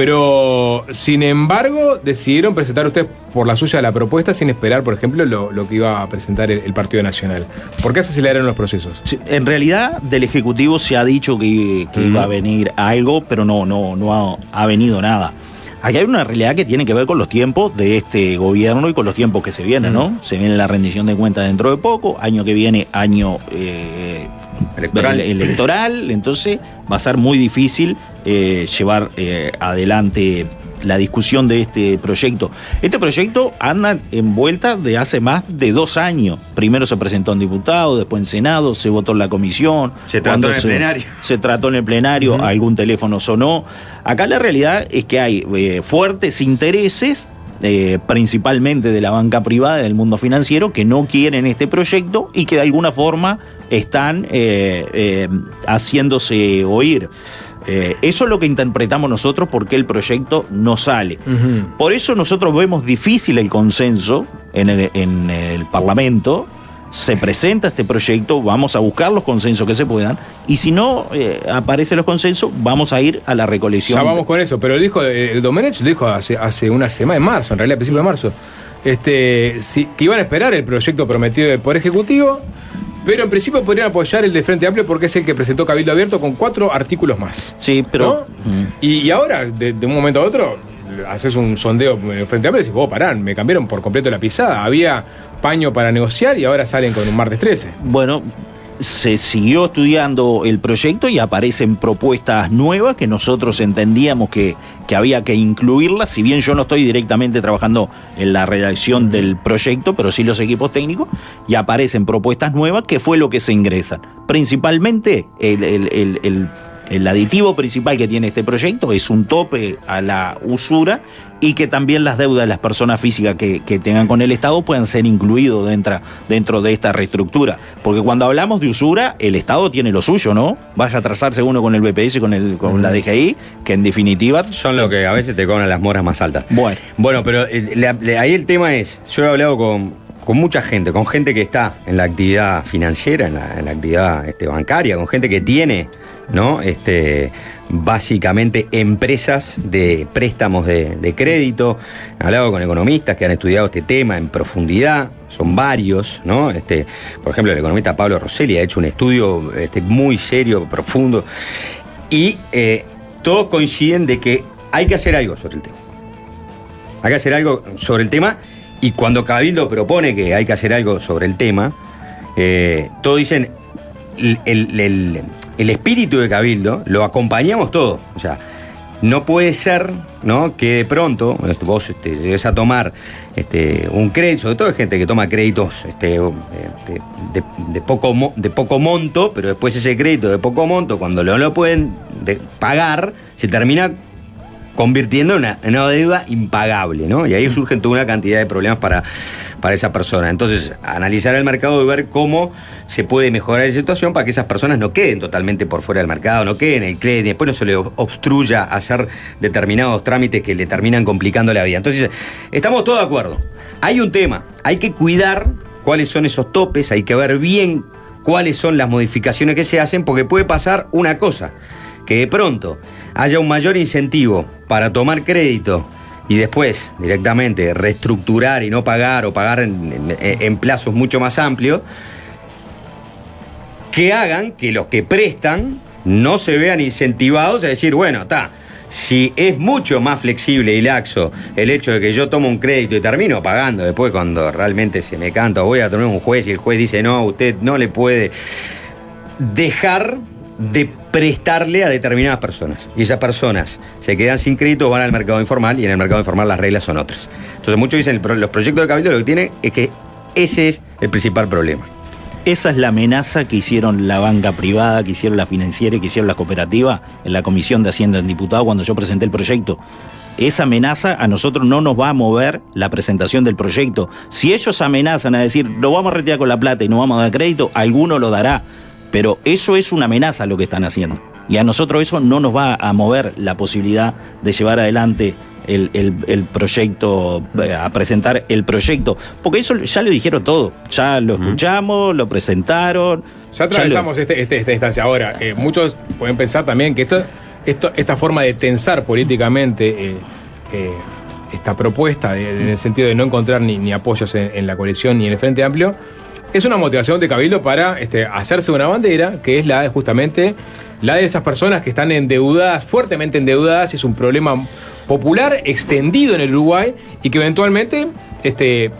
Pero, sin embargo, decidieron presentar ustedes por la suya la propuesta sin esperar, por ejemplo, lo, lo que iba a presentar el, el Partido Nacional. ¿Por qué se aceleraron los procesos? Sí, En realidad, del Ejecutivo se ha dicho que, que iba a venir algo, pero no, no, no ha, ha venido nada. Aquí hay una realidad que tiene que ver con los tiempos de este gobierno y con los tiempos que se vienen, ¿no? Se viene la rendición de cuentas dentro de poco, año que viene, año eh, Electoral. ele- electoral, entonces va a ser muy difícil eh, llevar eh, adelante la discusión de este proyecto. Este proyecto anda envuelta de hace más de dos años. Primero se presentó en diputado, después en Senado, se votó en la comisión. Se trató en el plenario. Se trató en el plenario, algún teléfono sonó. Acá la realidad es que hay eh, fuertes intereses. eh, principalmente de la banca privada del mundo financiero que no quieren este proyecto y que de alguna forma están eh, eh, haciéndose oír. Eh, eso es lo que interpretamos nosotros porque el proyecto no sale. Por eso nosotros vemos difícil el consenso en el, en el Parlamento. Se presenta este proyecto, vamos a buscar los consensos que se puedan, y si no eh, aparecen los consensos, vamos a ir a la recolección. Ya vamos con eso, pero dijo, eh, Domenech dijo hace, hace una semana, en marzo, en realidad, a principios de marzo, este, sí, que iban a esperar el proyecto prometido Poder Ejecutivo, pero en principio podrían apoyar el de Frente Amplio porque es el que presentó Cabildo Abierto con cuatro artículos más. Sí, pero. Y, y ahora, de, de un momento a otro, haces un sondeo en Frente Amplio y decís, vos parán, me cambiaron por completo la pisada. Había paño para negociar y ahora salen con un martes 13. Bueno, se siguió estudiando el proyecto y aparecen propuestas nuevas que nosotros entendíamos que, que había que incluirlas, si bien yo no estoy directamente trabajando en la redacción del proyecto, pero sí los equipos técnicos, y aparecen propuestas nuevas que fue lo que se ingresan. Principalmente el, el- el- el- el aditivo principal que tiene este proyecto es un tope a la usura y que también las deudas de las personas físicas que, que tengan con el Estado puedan ser incluidos dentro, dentro de esta reestructura. Porque cuando hablamos de usura, el Estado tiene lo suyo, ¿no? Vaya a trazarse uno con el BPS y con, el, con la DGI, que en definitiva... Son lo que a veces te cobran las moras más altas. Bueno. Bueno, pero eh, ahí el tema es, yo he hablado con, con mucha gente, con gente que está en la actividad financiera, en la, en la actividad este, bancaria, con gente que tiene, ¿no? Este, básicamente empresas de préstamos de, de crédito. He hablado con economistas que han estudiado este tema en profundidad, son varios, ¿no? Este, por ejemplo, el economista Pablo Rosselli ha hecho un estudio este, muy serio, profundo, y eh, todos coinciden de que hay que hacer algo sobre el tema. Hay que hacer algo sobre el tema y cuando Cabildo propone que hay que hacer algo sobre el tema, eh, todos dicen, el espíritu de Cabildo lo acompañamos todo. O sea, no puede ser ¿no? que de pronto este, vos este, llegues a tomar este, un crédito, sobre todo hay gente que toma créditos este, de, de- poco, de poco monto, pero después ese crédito de poco monto, cuando no lo pueden de- pagar, se termina convirtiendo en una, en una deuda impagable, ¿no? Y ahí surgen toda una cantidad de problemas para, para esa persona. Entonces, analizar el mercado y ver cómo se puede mejorar la situación para que esas personas no queden totalmente por fuera del mercado, no queden en el crédito, después no se le obstruya hacer determinados trámites que le terminan complicando la vida. Entonces, estamos todos de acuerdo. Hay un tema, hay que cuidar cuáles son esos topes, hay que ver bien cuáles son las modificaciones que se hacen, porque puede pasar una cosa, que de pronto haya un mayor incentivo para tomar crédito y después directamente reestructurar y no pagar o pagar en, plazos mucho más amplios, que hagan que los que prestan no se vean incentivados a decir, bueno, está, si es mucho más flexible y laxo el hecho de que yo tomo un crédito y termino pagando después cuando realmente se me canta, voy a tener un juez y el juez dice, no, usted no le puede dejar de prestarle a determinadas personas. Y esas personas se quedan sin crédito, van al mercado informal y en el mercado informal las reglas son otras. Entonces muchos dicen, los proyectos de cabildo lo que tienen es que ese es el principal problema. Esa es la amenaza que hicieron la banca privada, que hicieron la financiera y que hicieron la cooperativa en la Comisión de Hacienda en Diputado cuando yo presenté el proyecto. Esa amenaza a nosotros no nos va a mover la presentación del proyecto. Si ellos amenazan a decir, lo vamos a retirar con la plata y no vamos a dar crédito, alguno lo dará. Pero eso es una amenaza lo que están haciendo. Y a nosotros eso no nos va a mover la posibilidad de llevar adelante el, el- el proyecto, eh, a presentar el proyecto. Porque eso ya lo dijeron todo. Ya lo escuchamos, lo presentaron. Ya atravesamos este- este- esta instancia. Ahora, eh, muchos pueden pensar también que esto, esto, esta forma de tensar políticamente eh, eh, esta propuesta, en el sentido de no encontrar ni, ni apoyos en, en la coalición ni en el Frente Amplio, es una motivación de Cabildo para este, hacerse una bandera, que es la justamente la de esas personas que están endeudadas, fuertemente endeudadas, es un problema popular, extendido en el Uruguay, y que eventualmente este,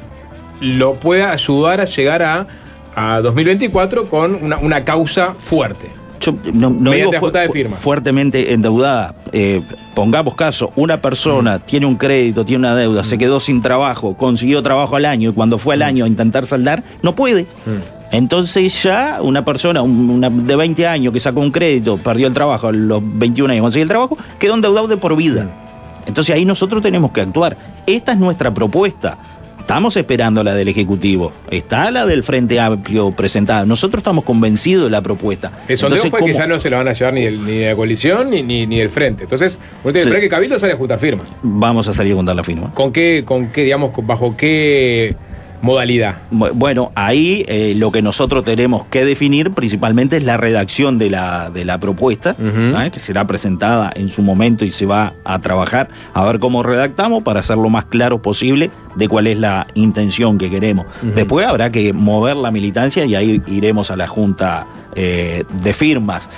lo pueda ayudar a llegar a, a 2024 con una, una causa fuerte. Yo no, digo fu- de firmas. fuertemente endeudada. Eh, pongamos caso, una persona tiene un crédito, tiene una deuda, se quedó sin trabajo, consiguió trabajo al año y cuando fue al año a intentar saldar, no puede. Entonces ya una persona una de 20 años que sacó un crédito, perdió el trabajo a los 21 años, consiguió el trabajo, quedó endeudado de por vida. Entonces ahí nosotros tenemos que actuar. Esta es nuestra propuesta. Estamos esperando la del Ejecutivo. Está la del Frente Amplio presentada. Nosotros estamos convencidos de la propuesta. El sondeo Entonces, fue que ¿cómo- ya no se lo van a llevar ni, el- ni de la coalición ni, ni, ni del frente. Entonces, uno tiene que Sí. que Cabildo sale a juntar firmas. Vamos a salir a contar la firma. ¿Con qué, con qué digamos, bajo qué modalidad? Bu- Bueno, ahí eh, lo que nosotros tenemos que definir principalmente es la redacción de la, de la propuesta, ¿eh? que será presentada en su momento y se va a trabajar a ver cómo redactamos para hacer lo más claro posible de cuál es la intención que queremos. Después habrá que mover la militancia y ahí iremos a la junta eh, de firmas.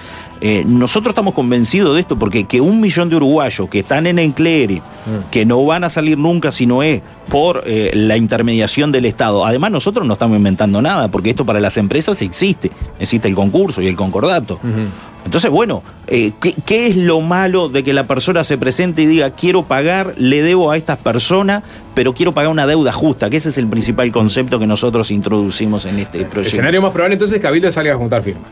Eh, nosotros estamos convencidos de esto porque que un millón de uruguayos que están en el clearing, que no van a salir nunca si no es por eh, la intermediación del Estado. Además, nosotros no estamos inventando nada, porque esto para las empresas existe. Existe el concurso y el concordato. Entonces, bueno, eh, ¿qué, qué es lo malo de que la persona se presente y diga, quiero pagar, le debo a estas personas, pero quiero pagar una deuda justa? Que ese es el principal concepto que nosotros introducimos en este El proyecto. escenario más probable entonces es que Cabildo salga a juntar firmas.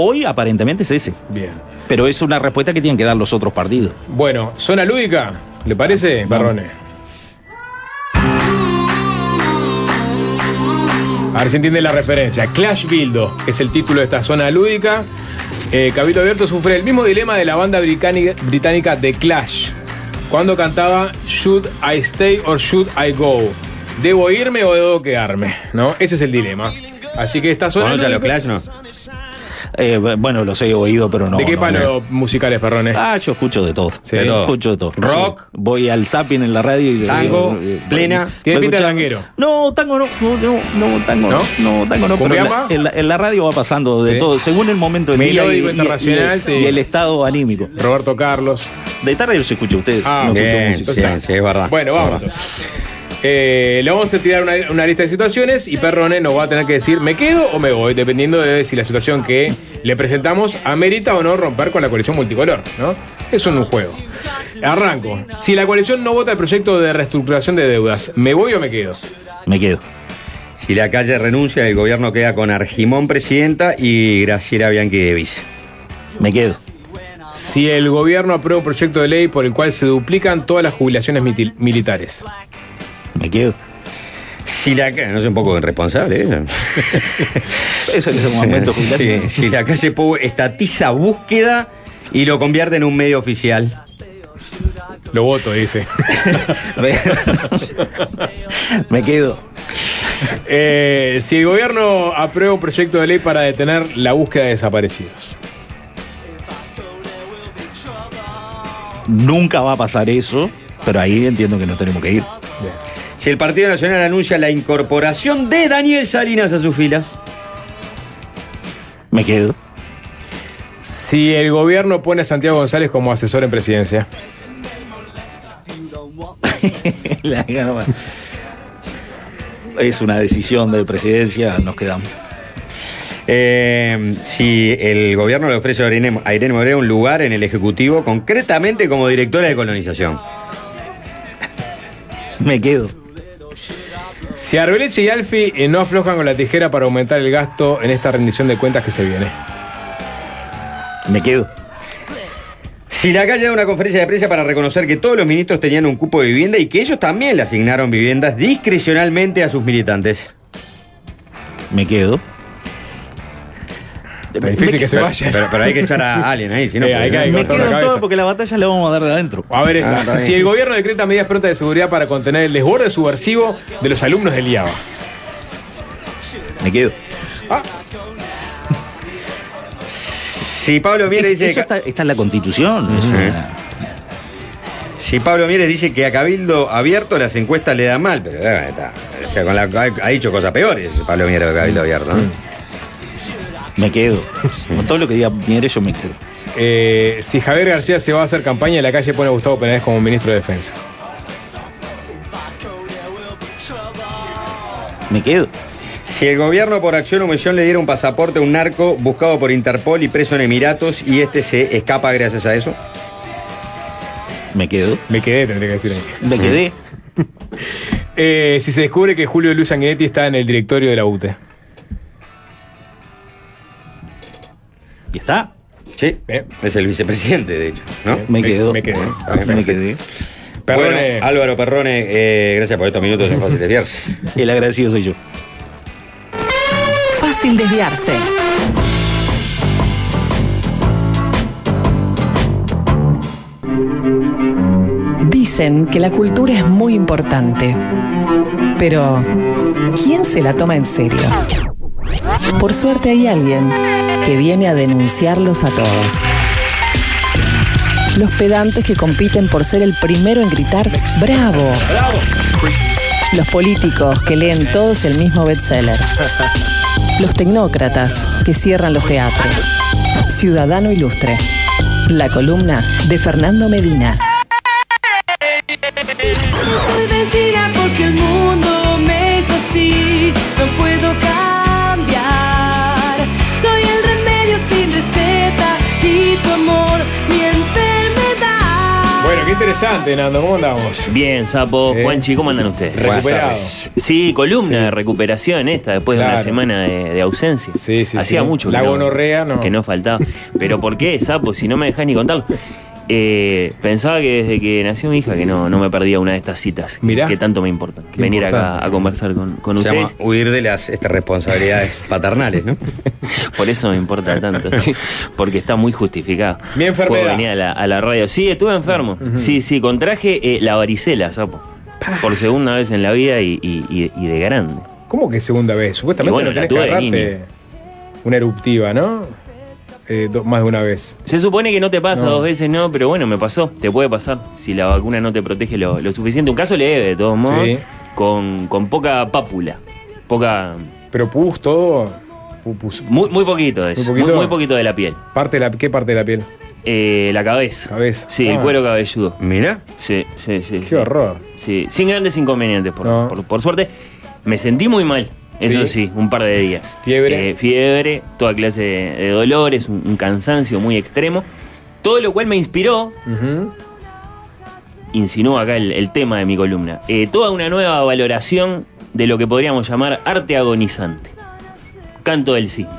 Hoy aparentemente es ese. Bien. Pero es una respuesta que tienen que dar los otros partidos. Bueno, zona lúdica, ¿le parece, Barrone? A ver si entiende la referencia. Clash Bildo es el título de esta zona lúdica. Eh, Cabildo Abierto sufre el mismo dilema de la banda británica, The Clash. Cuando cantaba Should I Stay or Should I Go? ¿Debo irme o debo quedarme? ¿No? Ese es el dilema. Así que esta zona. ¿Conoce a los Clash, no? Eh, bueno, los he oído, pero no. ¿De qué no, palo musicales, perrones? Ah, yo escucho de todo. Sí. De todo. Escucho de todo. Rock. Sí. Voy al zapping en la radio y. Tango, eh, plena. voy Tiene pinta de tanguero. No, tango no. No, no, no, tango no. No, tango no. Pero en la, ¿Cumbiamba? en la- en la radio va pasando de Sí. todo, según el momento del día y, internacional, y- sí. y el estado anímico. Roberto Carlos. De tarde los escucho a ustedes. Ah, no escucho bien, música. sí, sí, es verdad. Bueno, vamos. Eh, le vamos a tirar una, una lista de situaciones y Perrone nos va a tener que decir me quedo o me voy, dependiendo de si la situación que le presentamos amerita o no romper con la coalición multicolor, ¿no? Es un juego. Arranco. Si la coalición no vota el proyecto de reestructuración de deudas, ¿me voy o me quedo? Me quedo. Si la calle renuncia, el gobierno queda con Argimón presidenta y Graciela Bianchi de vice. Me quedo. Si el gobierno aprueba un proyecto de ley por el cual se duplican todas las jubilaciones militares. Me quedo. Si la calle, no es un poco irresponsable, ¿eh? Eso es un aumento de Sí, si la calle Pou estatiza búsqueda y lo convierte en un medio oficial. Lo voto, dice. Me quedo. Eh, si el gobierno aprueba un proyecto de ley para detener la búsqueda de desaparecidos. Nunca va a pasar eso, pero ahí entiendo que nos tenemos que ir. Si el Partido Nacional anuncia la incorporación de Daniel Salinas a sus filas. Me quedo. Si el gobierno pone a Santiago González como asesor en presidencia. La- es una decisión de presidencia, nos quedamos. Eh, si el gobierno le ofrece a Irene, a Irene Moreno un lugar en el Ejecutivo, concretamente como directora de colonización. Me quedo. Si Arbeleche y Alfi eh, no aflojan con la tijera para aumentar el gasto en esta rendición de cuentas que se viene. Me quedo. Si la calle da una conferencia de prensa para reconocer que todos los ministros tenían un cupo de vivienda y que ellos también le asignaron viviendas discrecionalmente a sus militantes. Me quedo. Está difícil que se Pero- vaya. Pero, pero hay que echar a alguien ahí, si no. Eh, hay que- hay que Me quedo en todo porque la batalla la vamos a dar de adentro. A ver esta. Ah, está bien. si el gobierno decreta medidas prontas de seguridad para contener el desborde subversivo de los alumnos del IABA. Me quedo. Si Pablo Mieres Es- dice. eso está, está en la constitución. una- Si Pablo Mieres dice que a Cabildo abierto las encuestas le dan mal, pero eh, está. O sea, con la- ha, ha dicho cosas peores Pablo Mieres de Cabildo abierto, ¿no? Me quedo. Con todo lo que diga Mieres, yo me quedo. Eh, si Javier García se va a hacer campaña, la calle pone a Gustavo Penades como ministro de Defensa. Me quedo. Si el gobierno por acción o omisión le diera un pasaporte a un narco buscado por Interpol y preso en Emiratos y este se escapa gracias a eso. Me quedo. Me quedé, tendría que decir. Me quedé. Eh, si se descubre que Julio Luis Sanguinetti está en el directorio de la UTE. ¿Y está? Sí, Bien. es el vicepresidente, de hecho, ¿no? Me quedo. Me quedé. Me quedé. Perrone. Bueno, Álvaro Perrone, eh, gracias por estos minutos en Fácil Desviarse. El agradecido soy yo. Fácil desviarse. Dicen que la cultura es muy importante. Pero, ¿quién se la toma en serio? Por suerte hay alguien que viene a denunciarlos a todos. Los pedantes que compiten por ser el primero en gritar ¡Bravo! Los políticos que leen todos el mismo bestseller. Los tecnócratas que cierran los teatros. Ciudadano Ilustre. La columna de Fernando Medina. Estoy vencida porque el mundo me hizo así. No puedo y tu amor, mi enfermedad. Bueno, qué interesante, Nando. ¿Cómo andamos? Bien, Sapo, Eh. Juanchi, ¿cómo andan ustedes? Recuperado. Sí, columna de recuperación esta, después de una semana de, de ausencia. Sí, sí, Hacía sí. mucho La que no, gonorrea no. que no faltaba. Pero ¿por qué, Sapo? Si no me dejás ni contarlo. Eh, pensaba que desde que nació mi hija que no, no me perdía una de estas citas que- Mirá. que tanto me importan. Venir acá a conversar con, con Se ustedes. llama huir de las este, responsabilidades paternales, ¿no? Por eso me importa tanto. sí, porque está muy justificado. Mi enfermedad. Puedo venir a la, a la radio. Sí, estuve enfermo. Sí, sí, contraje eh, la varicela, sapo. Por segunda vez en la vida y, y- y- y de grande. ¿Cómo que segunda vez? Supuestamente Y bueno, no la tuve de agarrarte una eruptiva, ¿no? Eh, do- más de una vez. Se supone que no te pasa No. dos veces, no, pero bueno, me pasó. Te puede pasar si la vacuna no te protege lo, lo suficiente. Un caso leve, de todos modos, Sí. con, con poca pápula. Poca. Pero pus, todo. pu- pus- Muy, muy poquito de eso. Muy poquito. muy poquito de la piel. Parte de la, ¿Qué parte de la piel? Eh, la cabeza. Cabeza. Sí, el Ah. cuero cabelludo. Mira. Sí, sí, sí. Qué sí. horror. Sí, sin grandes inconvenientes, por, No. por- por suerte. Me sentí muy mal, eso Sí. sí, un par de días. Fiebre. Eh, fiebre, toda clase de, de dolores, un, un cansancio muy extremo. Todo lo cual me inspiró, Ujú. insinúa acá el, el tema de mi columna, eh, toda una nueva valoración de lo que podríamos llamar arte agonizante. Canto del cisne.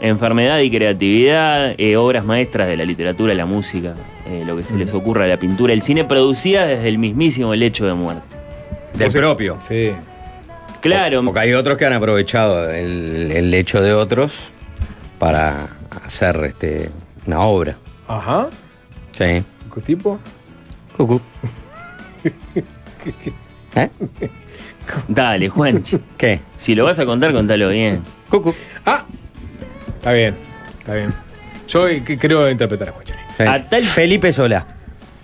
Enfermedad y creatividad, eh, obras maestras de la literatura, la música, eh, lo que se les ocurra, la pintura, el cine, producidas desde el mismísimo lecho de muerte. Del propio. Sí. Claro, Porque hay otros que han aprovechado el, el hecho de otros para hacer este, una obra. Ajá. Sí. ¿Qué tipo? Cucú. ¿Eh? Dale, Juanchi. ¿Qué? Si lo vas a contar, contalo bien. Cucú. Ah. Está bien. Está bien. Yo eh, que- creo interpretar a Juancho. A tal, Felipe Sola.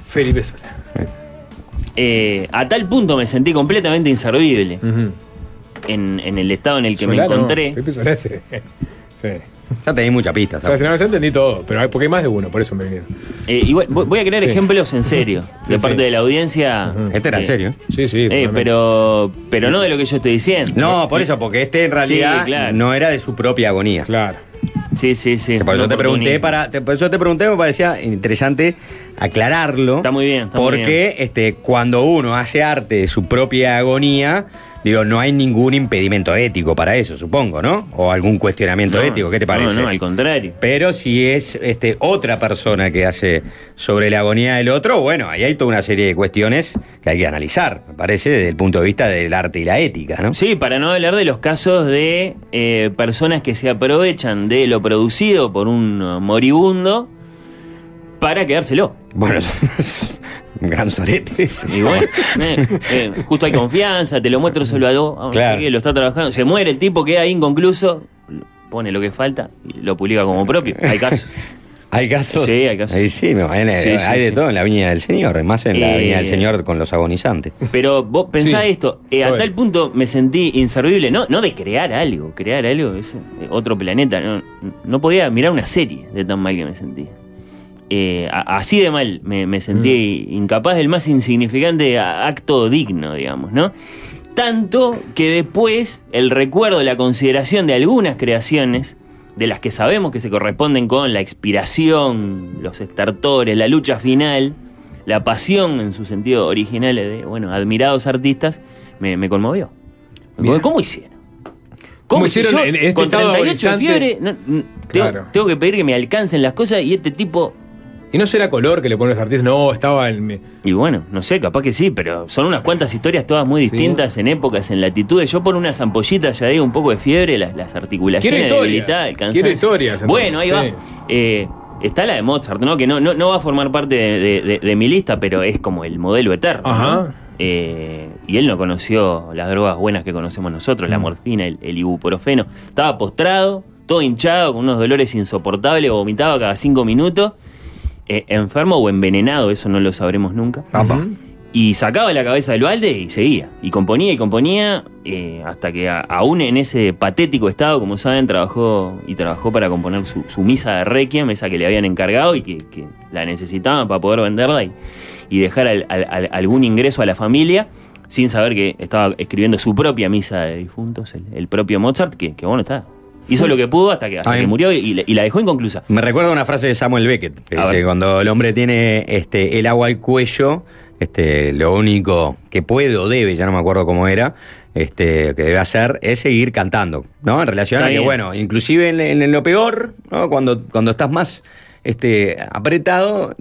Felipe Sola. eh, a tal punto me sentí completamente inservible en, en el estado en el que me no, encontré. Felipe Solá, sí. Sí. Ya te di muchas pistas. O sea, si no, yo entendí todo, pero hay, porque hay más de uno, por eso me vinieron. Eh, igual, voy a crear Sí. ejemplos en serio Sí, de parte sí. de la audiencia. Este era eh, serio. Sí, sí. eh, pero, pero no de lo que yo estoy diciendo. No, por eso, porque este en realidad Sí, claro. no era de su propia agonía. Claro. Sí, sí, sí. Que por eso te pregunté para, te- por eso te pregunté, me parecía interesante aclararlo. Está muy bien. Está muy Porque bien. este, cuando uno hace arte de su propia agonía, digo, no hay ningún impedimento ético para eso, supongo, ¿no? O algún cuestionamiento No, ético, ¿qué te parece? No, no, al contrario. Pero si es este, otra persona que hace sobre la agonía del otro, bueno, ahí hay toda una serie de cuestiones que hay que analizar, me parece, desde el punto de vista del arte y la ética, ¿no? Sí, para no hablar de los casos de eh, personas que se aprovechan de lo producido por un uh, moribundo para quedárselo. Bueno, gran sorete. Y bueno, eh, eh, justo hay confianza, te lo muestro solo a dos, no Claro. lo está trabajando, se muere el tipo, queda inconcluso, pone lo que falta y lo publica como propio. Hay casos. ¿Hay casos? Sí, hay casos. Ahí sí, me imagino, Sí, sí, hay de sí. todo en la Viña del Señor, más en la Eh, Viña del Señor con los agonizantes. Pero vos pensá Sí. esto, eh, a tal punto me sentí inservible, no, no de crear algo, crear algo es eh, otro planeta, no, no podía mirar una serie de tan mal que me sentí. Eh, así de mal me, me sentí Mm. incapaz del más insignificante acto digno, digamos, ¿no? Tanto que después el recuerdo, la consideración de algunas creaciones, de las que sabemos que se corresponden con la expiración, los estertores, la lucha final, la pasión en su sentido original de, bueno, admirados artistas, me, me conmovió. Me. ¿Cómo hicieron? ¿Cómo hicieron yo, en este con estado 38 de fiebre, no, no, tengo, Claro. tengo que pedir que me alcancen las cosas y este tipo Y no será color que le ponen los artistas, no, estaba en. Y bueno, no sé, capaz que sí, pero son unas cuantas historias todas muy distintas en épocas, en latitudes. Yo por unas ampollitas ya digo un poco de fiebre, las, las articulaciones debilitadas, el cansancio. Quiero historias, entonces, Bueno, ahí va. Eh, está la de Mozart, ¿no? Que no, no, no va a formar parte de, de- de- de mi lista, pero es como el modelo eterno. ¿no? Ajá. Eh, y él no conoció las drogas buenas que conocemos nosotros, la Mm. morfina, el, el ibuprofeno. Estaba postrado, todo hinchado, con unos dolores insoportables, vomitaba cada cinco minutos. Eh, enfermo o envenenado, eso no lo sabremos nunca. Y sacaba la cabeza del balde y seguía. Y componía y componía eh, hasta que a- aún en ese patético estado, como saben, trabajó y trabajó para componer su, su misa de requiem, esa que le habían encargado y que, que la necesitaban para poder venderla y, y dejar al- al- al- algún ingreso a la familia, sin saber que estaba escribiendo su propia misa de difuntos, el, el propio Mozart, que, que bueno, está. Hizo lo que pudo hasta que, hasta que murió y, la- y la dejó inconclusa. Me recuerda una frase de Samuel Beckett, que A dice, ver. cuando el hombre tiene este, el agua al cuello, este, lo único que puede o debe, ya no me acuerdo cómo era, este, que debe hacer es seguir cantando, ¿no? En relación Está a que, bien. bueno, inclusive en, lo peor, ¿no? Cuando, cuando estás más este, apretado,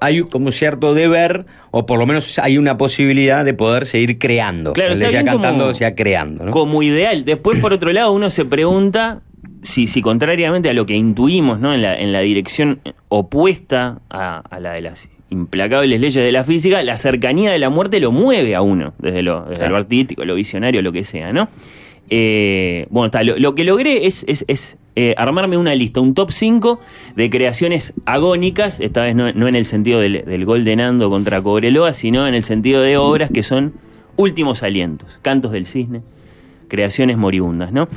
hay como cierto deber, o por lo menos hay una posibilidad de poder seguir creando. Claro, está decía bien como- cantando, decía creando, ¿no? como ideal. Después, por otro lado, uno se pregunta si, si contrariamente a lo que intuimos ¿no? en, la, en la dirección opuesta a, a la de las implacables leyes de la física, la cercanía de la muerte lo mueve a uno, desde lo, desde lo artístico, lo visionario, lo que sea, ¿no? Eh, bueno, está, lo, lo que logré es, es- es, eh, armarme una lista, un top 5 de creaciones agónicas, esta vez no, no en el sentido del, del Goldenando contra Cobreloa, sino en el sentido de obras que son últimos alientos, cantos del cisne, creaciones moribundas, ¿no?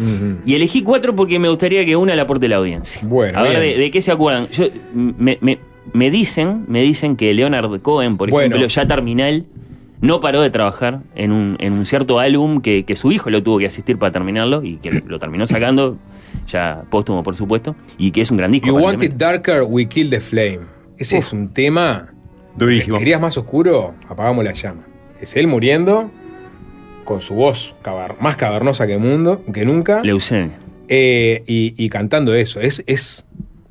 Y elegí cuatro porque me gustaría que una la aporte la audiencia. Bueno, A ver, de, qué se acuerdan? Yo, me, me- me dicen, me dicen que Leonard Cohen, por Bueno. ejemplo, ya terminal, no paró de trabajar en un, en un cierto álbum que, que su hijo lo tuvo que asistir para terminarlo y que lo terminó sacando, ya póstumo por supuesto, y que es un gran disco. You Want. It Darker, We Kill the Flame. Ese es un tema. Durísimo. ¿Querías más oscuro? Apagamos la llama. Es él muriendo con su voz cavar- más cavernosa que, mundo, que nunca. Leucemia. Eh, y, y cantando eso. Es, es,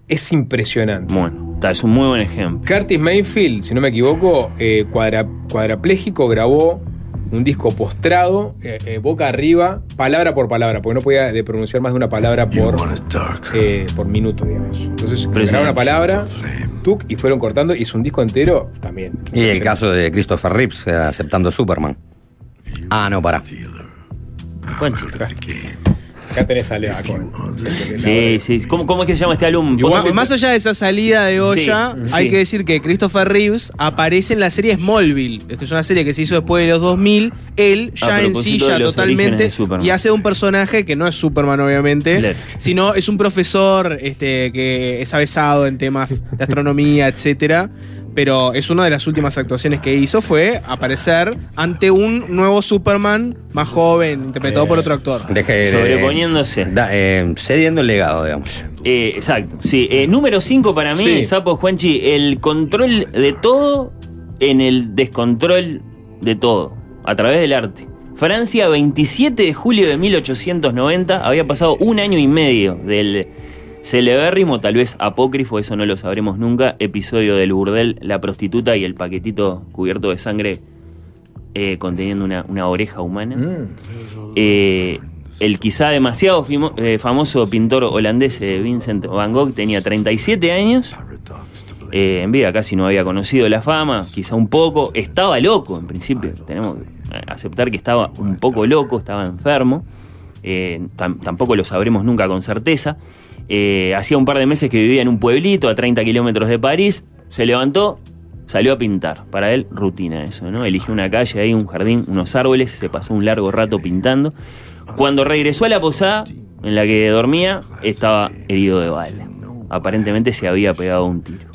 es impresionante. Bueno, está, es un muy buen ejemplo. Curtis Mayfield, si no me equivoco, eh, cuadra- cuadrapléjico, grabó un disco postrado, eh, eh, boca arriba, palabra por palabra, porque no podía de pronunciar más de una palabra por, eh, por minuto, digamos. Entonces, grababa una palabra, tuk, y fueron cortando, hizo un disco entero también. Y el caso de Christopher Reeves eh, aceptando Superman. Ah, no, pará. Buen chico. Acá tenés a Lea. Sí, sí. ¿Cómo, cómo es que se llama este álbum? Igual, más allá de esa salida de olla, Sí, hay sí. que decir que Christopher Reeves aparece en la serie Smallville, que es una serie que se hizo después de los 2000. Él A ya en sí, ya totalmente. Y hace un personaje que no es Superman, obviamente, sino es un profesor este, que es avesado en temas de astronomía, etcétera. Pero es una de las últimas actuaciones que hizo fue aparecer ante un nuevo Superman más joven, interpretado por otro actor. Deje de- Sobreponiéndose. da- eh, cediendo el legado, digamos. Eh, exacto, sí. Eh, número 5 para mí, Sí. Sapo Juanchi, el control de todo en el descontrol de todo, a través del arte. Francia, 27 de julio de 1890. Había pasado un año y medio del celebérrimo, tal vez apócrifo, eso no lo sabremos nunca, episodio del burdel, la prostituta y el paquetito cubierto de sangre eh, conteniendo una, una oreja humana. Eh, el quizá demasiado fimo- eh, famoso pintor holandés Vincent Van Gogh tenía 37 años. En vida casi no había conocido la fama, quizá un poco. Estaba loco, en principio. Tenemos que aceptar que estaba un poco loco, estaba enfermo. Tam- tampoco lo sabremos nunca con certeza. Eh, hacía un par de meses que vivía en un pueblito a 30 kilómetros de París. Se levantó, salió a pintar. Para él, rutina eso, ¿no? Eligió una calle ahí, un jardín, unos árboles, se pasó un largo rato pintando. Cuando regresó a la posada en la que dormía, estaba herido de bala. Aparentemente se había pegado un tiro,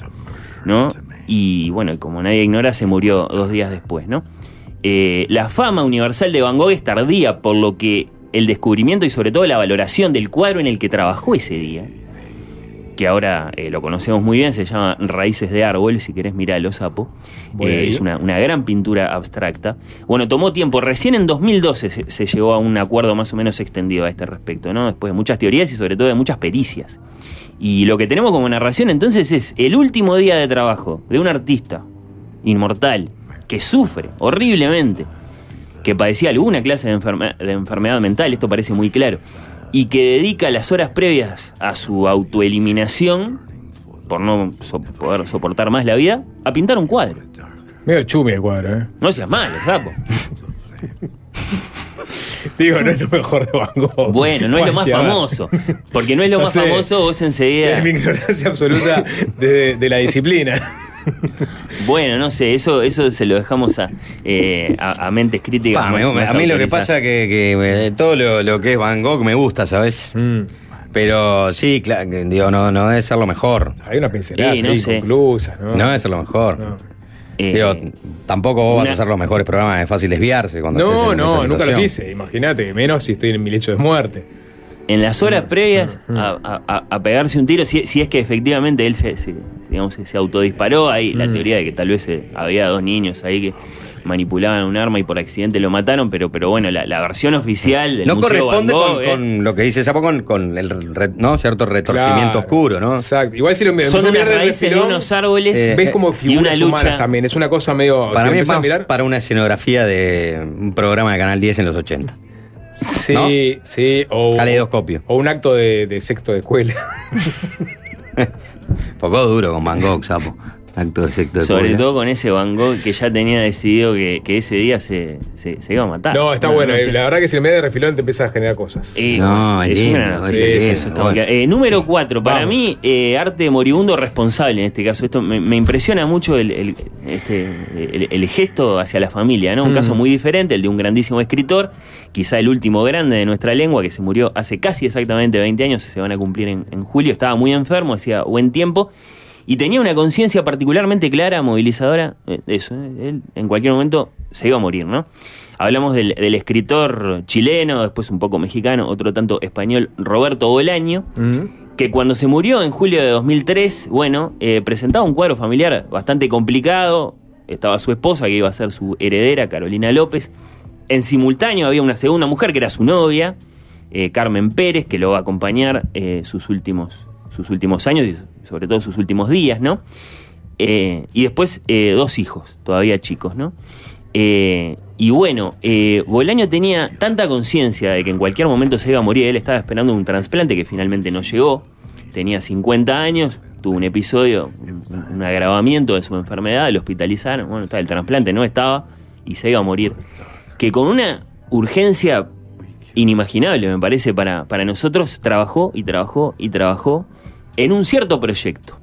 ¿no? Y bueno, como nadie ignora, se murió dos días después, ¿no? Eh, la fama universal de Van Gogh es tardía, por lo que el descubrimiento y sobre todo la valoración del cuadro en el que trabajó ese día, que ahora eh, lo conocemos muy bien, se llama Raíces de Árbol, si querés miralo, sapo. Eh, es una, una gran pintura abstracta. Bueno, tomó tiempo, recién en 2012 se, se llegó a un acuerdo más o menos extendido a este respecto, ¿no? Después de muchas teorías y sobre todo de muchas pericias. Y lo que tenemos como narración entonces es el último día de trabajo de un artista inmortal que sufre horriblemente, que padecía alguna clase de, enferme- de enfermedad mental, esto parece muy claro, y que dedica las horas previas a su autoeliminación, por no so- poder soportar más la vida, a pintar un cuadro. Medio chumi el cuadro, ¿eh? No seas malo, sapo. Digo, no es lo mejor de Van Gogh. Bueno, no es lo más famoso. Porque no es lo No más sé. famoso, vos enseguida. Es mi ignorancia absoluta de, de la disciplina. Bueno, no sé, eso, eso se lo dejamos a, eh, a, a mentes críticas. Me- más- a mí lo que pasa que, que me- todo lo, lo que es Van Gogh me gusta, ¿sabes? Pero sí, claro, digo, no, no debe ser lo mejor. Hay una pincelada Sí, no ahí sé. ¿no? No debe ser lo mejor. Eh, Digo, tampoco vos vas a hacer los mejores programas de fácil desviarse cuando estés No, en esa no, nunca los situación. hice. Imagínate, menos si estoy en mi lecho de muerte. En las horas previas a, a- a- pegarse un tiro, si, si es que efectivamente él se, se- digamos, se autodisparó, hay la teoría de que tal vez eh, había dos niños ahí que manipulaban un arma y por accidente lo mataron, pero, pero bueno, la, la versión oficial del No Museo Van corresponde Gogh, con, eh, con lo que dice Sapo con, con el re- ¿no? cierto retorcimiento Claro. oscuro, ¿no? Exacto. Igual si lo son a mirar unas raíces de refilón, unos árboles Eh, ves como y figuras una humanas lucha. también. Es una cosa medio. Para si mí es empezás a más mirar. para una escenografía de un programa de Canal 10 en los 80. Sí, ¿no? sí. O, Caleidoscopio. o un acto de, de sexto de escuela. Poco duro con Van Gogh, Sapo. Acto de sobre todo con ese Van Gogh que ya tenía decidido que, que ese día se, se- se iba a matar. No, está bueno. sé. eh, La verdad que si lo miras de refilón te empieza a generar cosas. Eh, No, es lindo, una eso está bueno. Eh, número 4, para Vamos. mí, eh, arte moribundo responsable en este caso. Esto me, me impresiona mucho el, el- este, el- el gesto hacia la familia, ¿no? Un Mm. caso muy diferente, el de un grandísimo escritor, quizá el último grande de nuestra lengua, que se murió hace casi exactamente 20 años, se van a cumplir en, en julio. Estaba muy enfermo, hacía buen tiempo. Y tenía una conciencia particularmente clara, movilizadora, eh, eso, eh, él en cualquier momento se iba a morir, ¿no? Hablamos del, del escritor chileno, después un poco mexicano, otro tanto español, Roberto Bolaño, que cuando se murió en julio de 2003, bueno, eh, presentaba un cuadro familiar bastante complicado, estaba su esposa, que iba a ser su heredera, Carolina López, en simultáneo había una segunda mujer, que era su novia, eh, Carmen Pérez, que lo va a acompañar eh, sus, últimos, sus últimos años y sobre todo sus últimos días, ¿no? Eh, y después eh, dos hijos, todavía chicos, ¿no? Eh, y bueno, Bolaño tenía tanta conciencia de que en cualquier momento se iba a morir, él estaba esperando un trasplante que finalmente no llegó, tenía 50 años, tuvo un episodio, un, un agravamiento de su enfermedad, lo hospitalizaron, bueno, el trasplante no estaba y se iba a morir. Que con una urgencia inimaginable, me parece, para, para nosotros, trabajó y trabajó y trabajó en un cierto proyecto.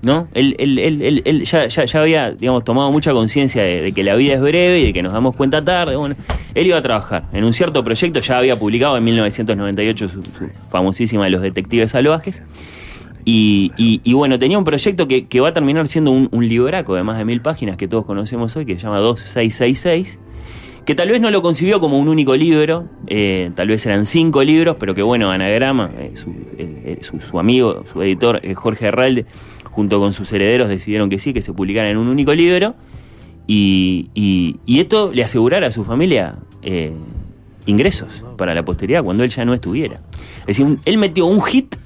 ¿No? Él, él- él- él- ya, ya- había, digamos, tomado mucha conciencia de, de que la vida es breve y de que nos damos cuenta tarde. Bueno, él iba a trabajar en un cierto proyecto, ya había publicado en 1998 su, su famosísima Los Detectives Salvajes. Y, y- y bueno, tenía un proyecto que, que va a terminar siendo un, un libraco de más de mil páginas que todos conocemos hoy, que se llama 2666 que tal vez no lo concibió como un único libro, eh, tal vez eran cinco libros, pero que bueno, Anagrama, eh, su, su- amigo, su editor eh, Jorge Herralde, junto con sus herederos decidieron que sí, que se publicara en un único libro, y, y- esto le asegurara a su familia eh, ingresos para la posteridad cuando él ya no estuviera. Es decir, él metió un hit,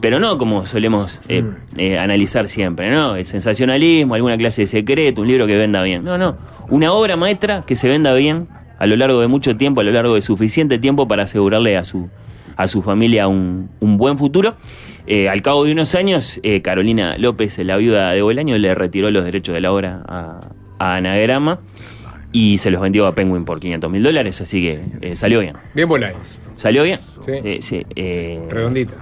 pero no como solemos eh, eh, analizar siempre, ¿no? El sensacionalismo, alguna clase de secreto, un libro que venda bien. No, no. Una obra maestra que se venda bien a lo largo de mucho tiempo, a lo largo de suficiente tiempo para asegurarle a su, a su familia un, un buen futuro. Eh, al cabo de unos años, eh, Carolina López, la viuda de Bolaño, le retiró los derechos de la obra a, a Anagrama y se los vendió a Penguin por 500 mil dólares, así que eh, salió bien. Bien Bolaños. ¿Salió bien? Sí. Sí, eh, Redondita.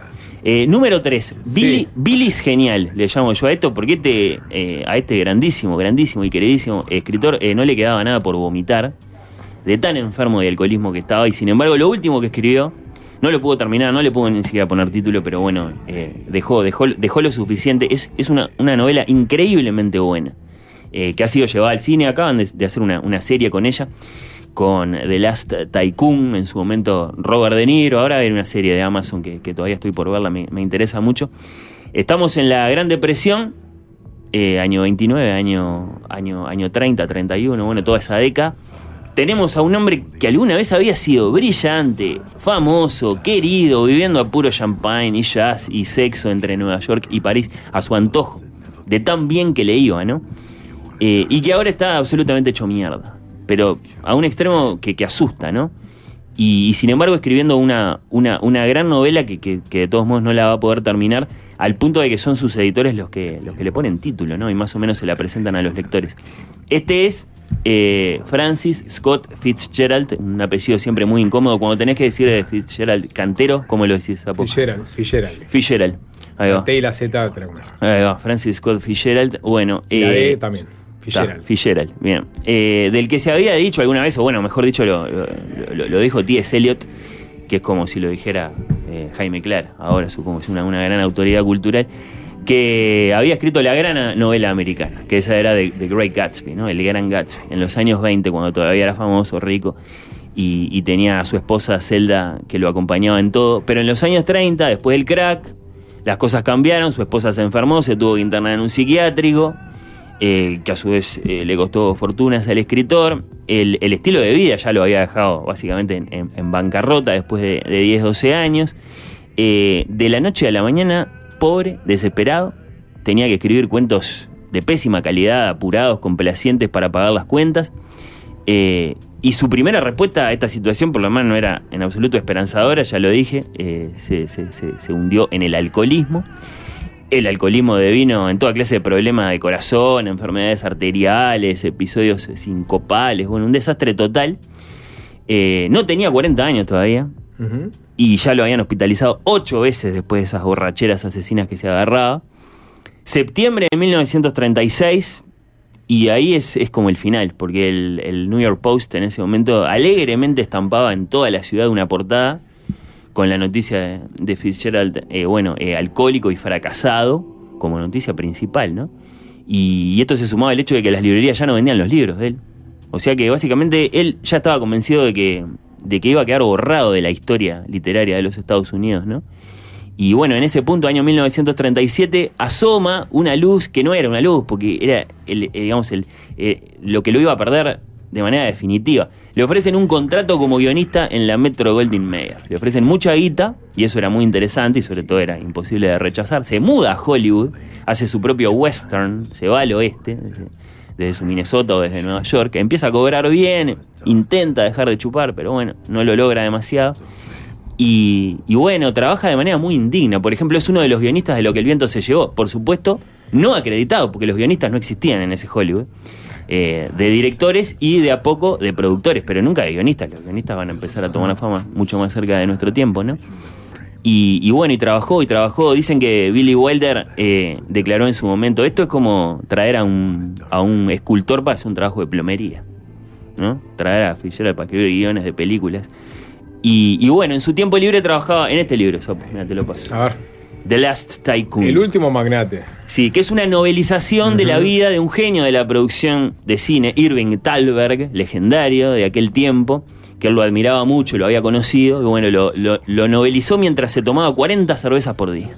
Eh, número 3. Billy, Billy's genial, le llamo yo a esto, porque este, eh, a este grandísimo, grandísimo y queridísimo escritor eh, no le quedaba nada por vomitar, de tan enfermo de alcoholismo que estaba, y sin embargo lo último que escribió, no lo pudo terminar, no le pudo ni siquiera poner título, pero bueno, eh, dejó, dejó, dejó lo suficiente. Es, es una, una novela increíblemente buena, eh, que ha sido llevada al cine, acaban de, de hacer una, una serie con ella con The Last Tycoon, en su momento Robert De Niro, ahora hay una serie de Amazon que, todavía estoy por verla, me, me interesa mucho. Estamos en la Gran Depresión, eh, año 29, año, año, año 30, 31, bueno, toda esa década. Tenemos a un hombre que alguna vez había sido brillante, famoso, querido, viviendo a puro champagne y jazz y sexo entre Nueva York y París, a su antojo, de tan bien que le iba, ¿no? Eh, y que ahora está absolutamente hecho mierda, pero a un extremo que, que asusta, ¿no? Y, y sin embargo escribiendo una, una, una gran novela que, que- que de todos modos no la va a poder terminar, al punto de que son sus editores los que, los que le ponen título, ¿no? Y más o menos se la presentan a los lectores. Este es eh, Francis Scott Fitzgerald, un apellido siempre muy incómodo. Cuando tenés que decir de Fitzgerald cantero, ¿cómo lo decís? Apo? Fitzgerald, Fitzgerald. Fitzgerald. Ahí va. La T y la Z la. Ahí va, Francis Scott Fitzgerald. Bueno, La eh, D también. Fitzgerald. Fitzgerald, bien. Eh, del que se había dicho alguna vez, o bueno, mejor dicho, lo, lo- lo- dijo T.S. Eliot, que es como si lo dijera eh, Jaime Clara, ahora supongo que es una, una gran autoridad cultural, que había escrito la gran novela americana, que esa era de The Great Gatsby, ¿no? El Gran Gatsby, en los años 20, cuando todavía era famoso, rico, y, y tenía a su esposa Zelda que lo acompañaba en todo. Pero en los años 30, después del crack, las cosas cambiaron, su esposa se enfermó, se tuvo que internar en un psiquiátrico, eh, que a su vez eh, le costó fortunas al escritor. El, estilo de vida ya lo había dejado básicamente en, bancarrota después de, de 10, 12 años. Eh, de la noche a la mañana, pobre, desesperado, tenía que escribir cuentos de pésima calidad, apurados, complacientes para pagar las cuentas. Y su primera respuesta a esta situación, por lo menos, no era en absoluto esperanzadora, ya lo dije, se hundió en el alcoholismo. El alcoholismo devino en toda clase de problemas de corazón, enfermedades arteriales, episodios sincopales, bueno, un desastre total. Eh, no tenía 40 años todavía y ya lo habían hospitalizado ocho veces después de esas borracheras asesinas que se agarraba. Septiembre de 1936, y ahí es, es como el final, porque el, el New York Post en ese momento alegremente estampaba en toda la ciudad una portada con la noticia de, de Fitzgerald, eh, bueno, eh, alcohólico y fracasado, como noticia principal, ¿no? Y, esto se sumaba al hecho de que las librerías ya no vendían los libros de él. O sea que básicamente él ya estaba convencido de que, de que iba a quedar borrado de la historia literaria de los Estados Unidos, ¿no? Y bueno, en ese punto, año 1937, asoma una luz que no era una luz, porque era, el, eh, digamos, el, eh, lo que lo iba a perder de manera definitiva. Le ofrecen un contrato como guionista en la Metro Goldwyn Mayer. Le ofrecen mucha guita, y eso era muy interesante, y sobre todo era imposible de rechazar. Se muda a Hollywood, hace su propio western, se va al oeste, desde, su Minnesota o desde Nueva York, empieza a cobrar bien, intenta dejar de chupar, pero bueno, no lo logra demasiado. Y, y bueno, trabaja de manera muy indigna. Por ejemplo, es uno de los guionistas de Lo que el viento se llevó. Por supuesto, no acreditado, porque los guionistas no existían en ese Hollywood. Eh, de directores y de a poco de productores, pero nunca de guionistas. Los guionistas van a empezar a tomar fama mucho más cerca de nuestro tiempo, ¿no? Y, y bueno, y trabajó y trabajó. Dicen que Billy Wilder eh, declaró en su momento, esto es como traer a un, a un escultor para hacer un trabajo de plomería, ¿no? Traer a Fisher para escribir guiones de películas. Y, y bueno, en su tiempo libre trabajaba en este libro, Sopo, te lo paso. A ver. The Last Tycoon. El último magnate. Sí, que es una novelización de la vida de un genio de la producción de cine, Irving Thalberg, legendario de aquel tiempo, que él lo admiraba mucho, lo había conocido, y bueno, lo, lo- lo novelizó mientras se tomaba 40 cervezas por día.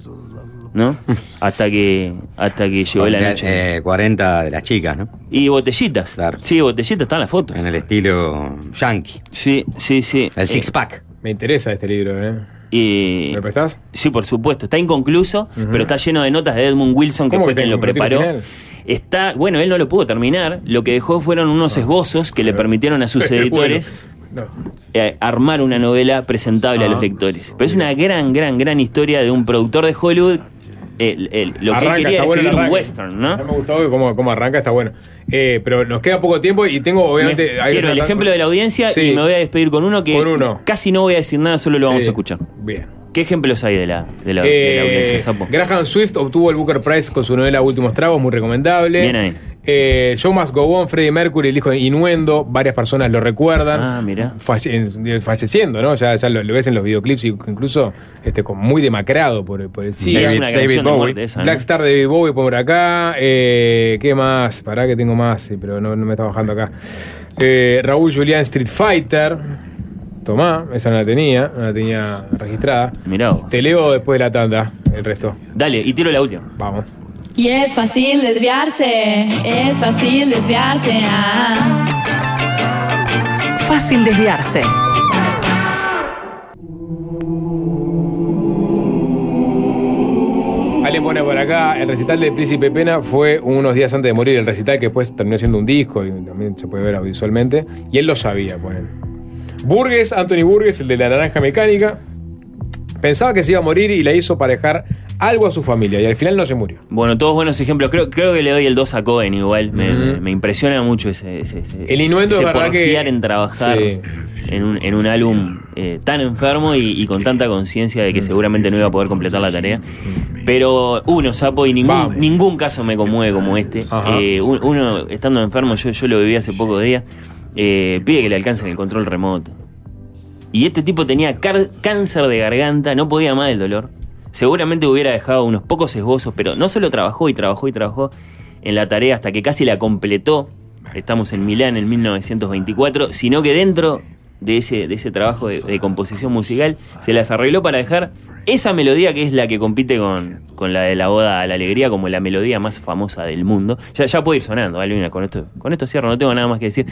¿no? hasta que hasta que llegó la noche. eh, 40 de las chicas, ¿no? Y botellitas. Claro. Sí, botellitas están las fotos. En el estilo yankee. Sí, sí, sí. El Eh, six pack. Me interesa este libro, ¿eh? Y... ¿Me lo prestás? Sí, por supuesto. Está inconcluso, pero está lleno de notas de Edmund Wilson, que ¿Cómo fue quien lo preparó. Está, bueno, él no lo pudo terminar. Lo que dejó fueron unos esbozos que le permitieron a sus Bueno. editores No. eh, armar una novela presentable a Ah. los lectores. Pero es una gran, gran, gran historia de un productor de Hollywood. El- el- lo que él Arranca, quería bueno el escribir un western, ¿no? Me gustó cómo, cómo arranca, está bueno. Eh, pero nos queda poco tiempo y tengo, obviamente. Me- hay quiero que el ejemplo de la audiencia Sí. y me voy a despedir con uno que Con uno. casi no voy a decir nada, solo lo vamos a escuchar. Bien. ¿Qué ejemplos hay de la, de la, de la Eh, audiencia, Sapo? Graham Swift obtuvo el Booker Prize con su novela Últimos Tragos, muy recomendable. Bien ahí. Eh, Show Must Go On, Freddie Mercury, el disco de Innuendo, varias personas lo recuerdan. Ah, mira. Falle- en- falleciendo, ¿no? Ya, ya lo, lo ves en los videoclips, y incluso este, con muy demacrado por, por el Sí, SIDA. es una canción de muerte esa, ¿no? Black Star de David Bowie por acá. Eh, ¿Qué más? Pará que tengo más, sí, pero no, no me está bajando acá. Eh, Raúl Julián Street Fighter. Tomá, esa no la tenía, no la tenía registrada. Mirá. Te leo después de la tanda, el resto. Dale, y tiro la última. Vamos. Y es fácil desviarse, es fácil desviarse. ah. Fácil desviarse. Ale pone por acá, el recital del Príncipe Pena fue unos días antes de morir, el recital que después terminó siendo un disco y también se puede ver audiovisualmente. Y él lo sabía, ponen. Burgues, Anthony Burgues, el de la naranja mecánica, pensaba que se iba a morir y le hizo parejar algo a su familia y al final no se murió. Bueno, todos buenos ejemplos. Creo, creo que le doy el 2 a Cohen igual. Me, Ujú. me- me impresiona mucho ese, ese, ese- El innuendo ese es verdad que- en trabajar Sí. en, un, en un álbum eh, tan enfermo y, y con tanta conciencia de que seguramente no iba a poder completar la tarea. Pero uno, sapo, y ningún, ningún caso me conmueve como este. Eh, un- uno, estando enfermo, yo, yo lo viví hace pocos días, eh, pide que le alcancen el control remoto. Y este tipo tenía cáncer de garganta, no podía más del dolor. Seguramente hubiera dejado unos pocos esbozos, pero no solo trabajó y trabajó y trabajó en la tarea hasta que casi la completó. Estamos en Milán en 1924, sino que dentro de ese, de ese trabajo de, composición musical se las arregló para dejar esa melodía que es la que compite con, con la de la Oda a la Alegría como la melodía más famosa del mundo. Ya, ya puede ir sonando, Alvina, con esto, con esto cierro, no tengo nada más que decir.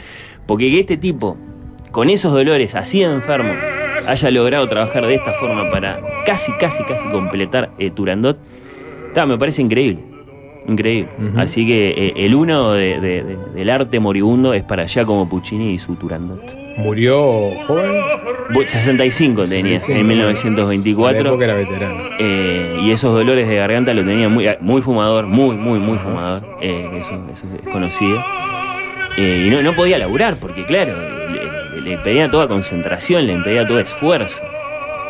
Porque que este tipo, con esos dolores así enfermo, haya logrado trabajar de esta forma para casi, casi, casi completar eh, Turandot, ta, me parece increíble. Increíble. Así que eh, el uno de- de- de- del arte moribundo es para Giacomo Puccini y su Turandot. ¿Murió joven? Bu- 65 tenía, 65, en En la 1924. época era veterano. Eh, y esos dolores de garganta lo tenía muy, muy fumador, muy, muy, muy fumador. Eh, eso, eso es conocido. Eh, y no, no podía laburar porque, claro, le, le- le pedía toda concentración, le impedía todo esfuerzo.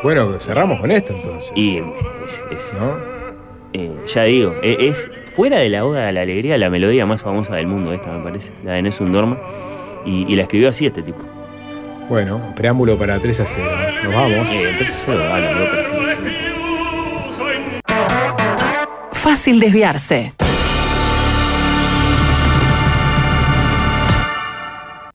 Bueno, cerramos con esto entonces. Y es, es- eh, ya digo, e- es, fuera de la Oda a la Alegría la melodía más famosa del mundo, esta me parece, la de Nessun Dorma. Y, y la escribió así este tipo. Bueno, preámbulo para 3 a 0. Nos vamos. Eh, 3 a 0, para siempre, siempre. Fácil desviarse.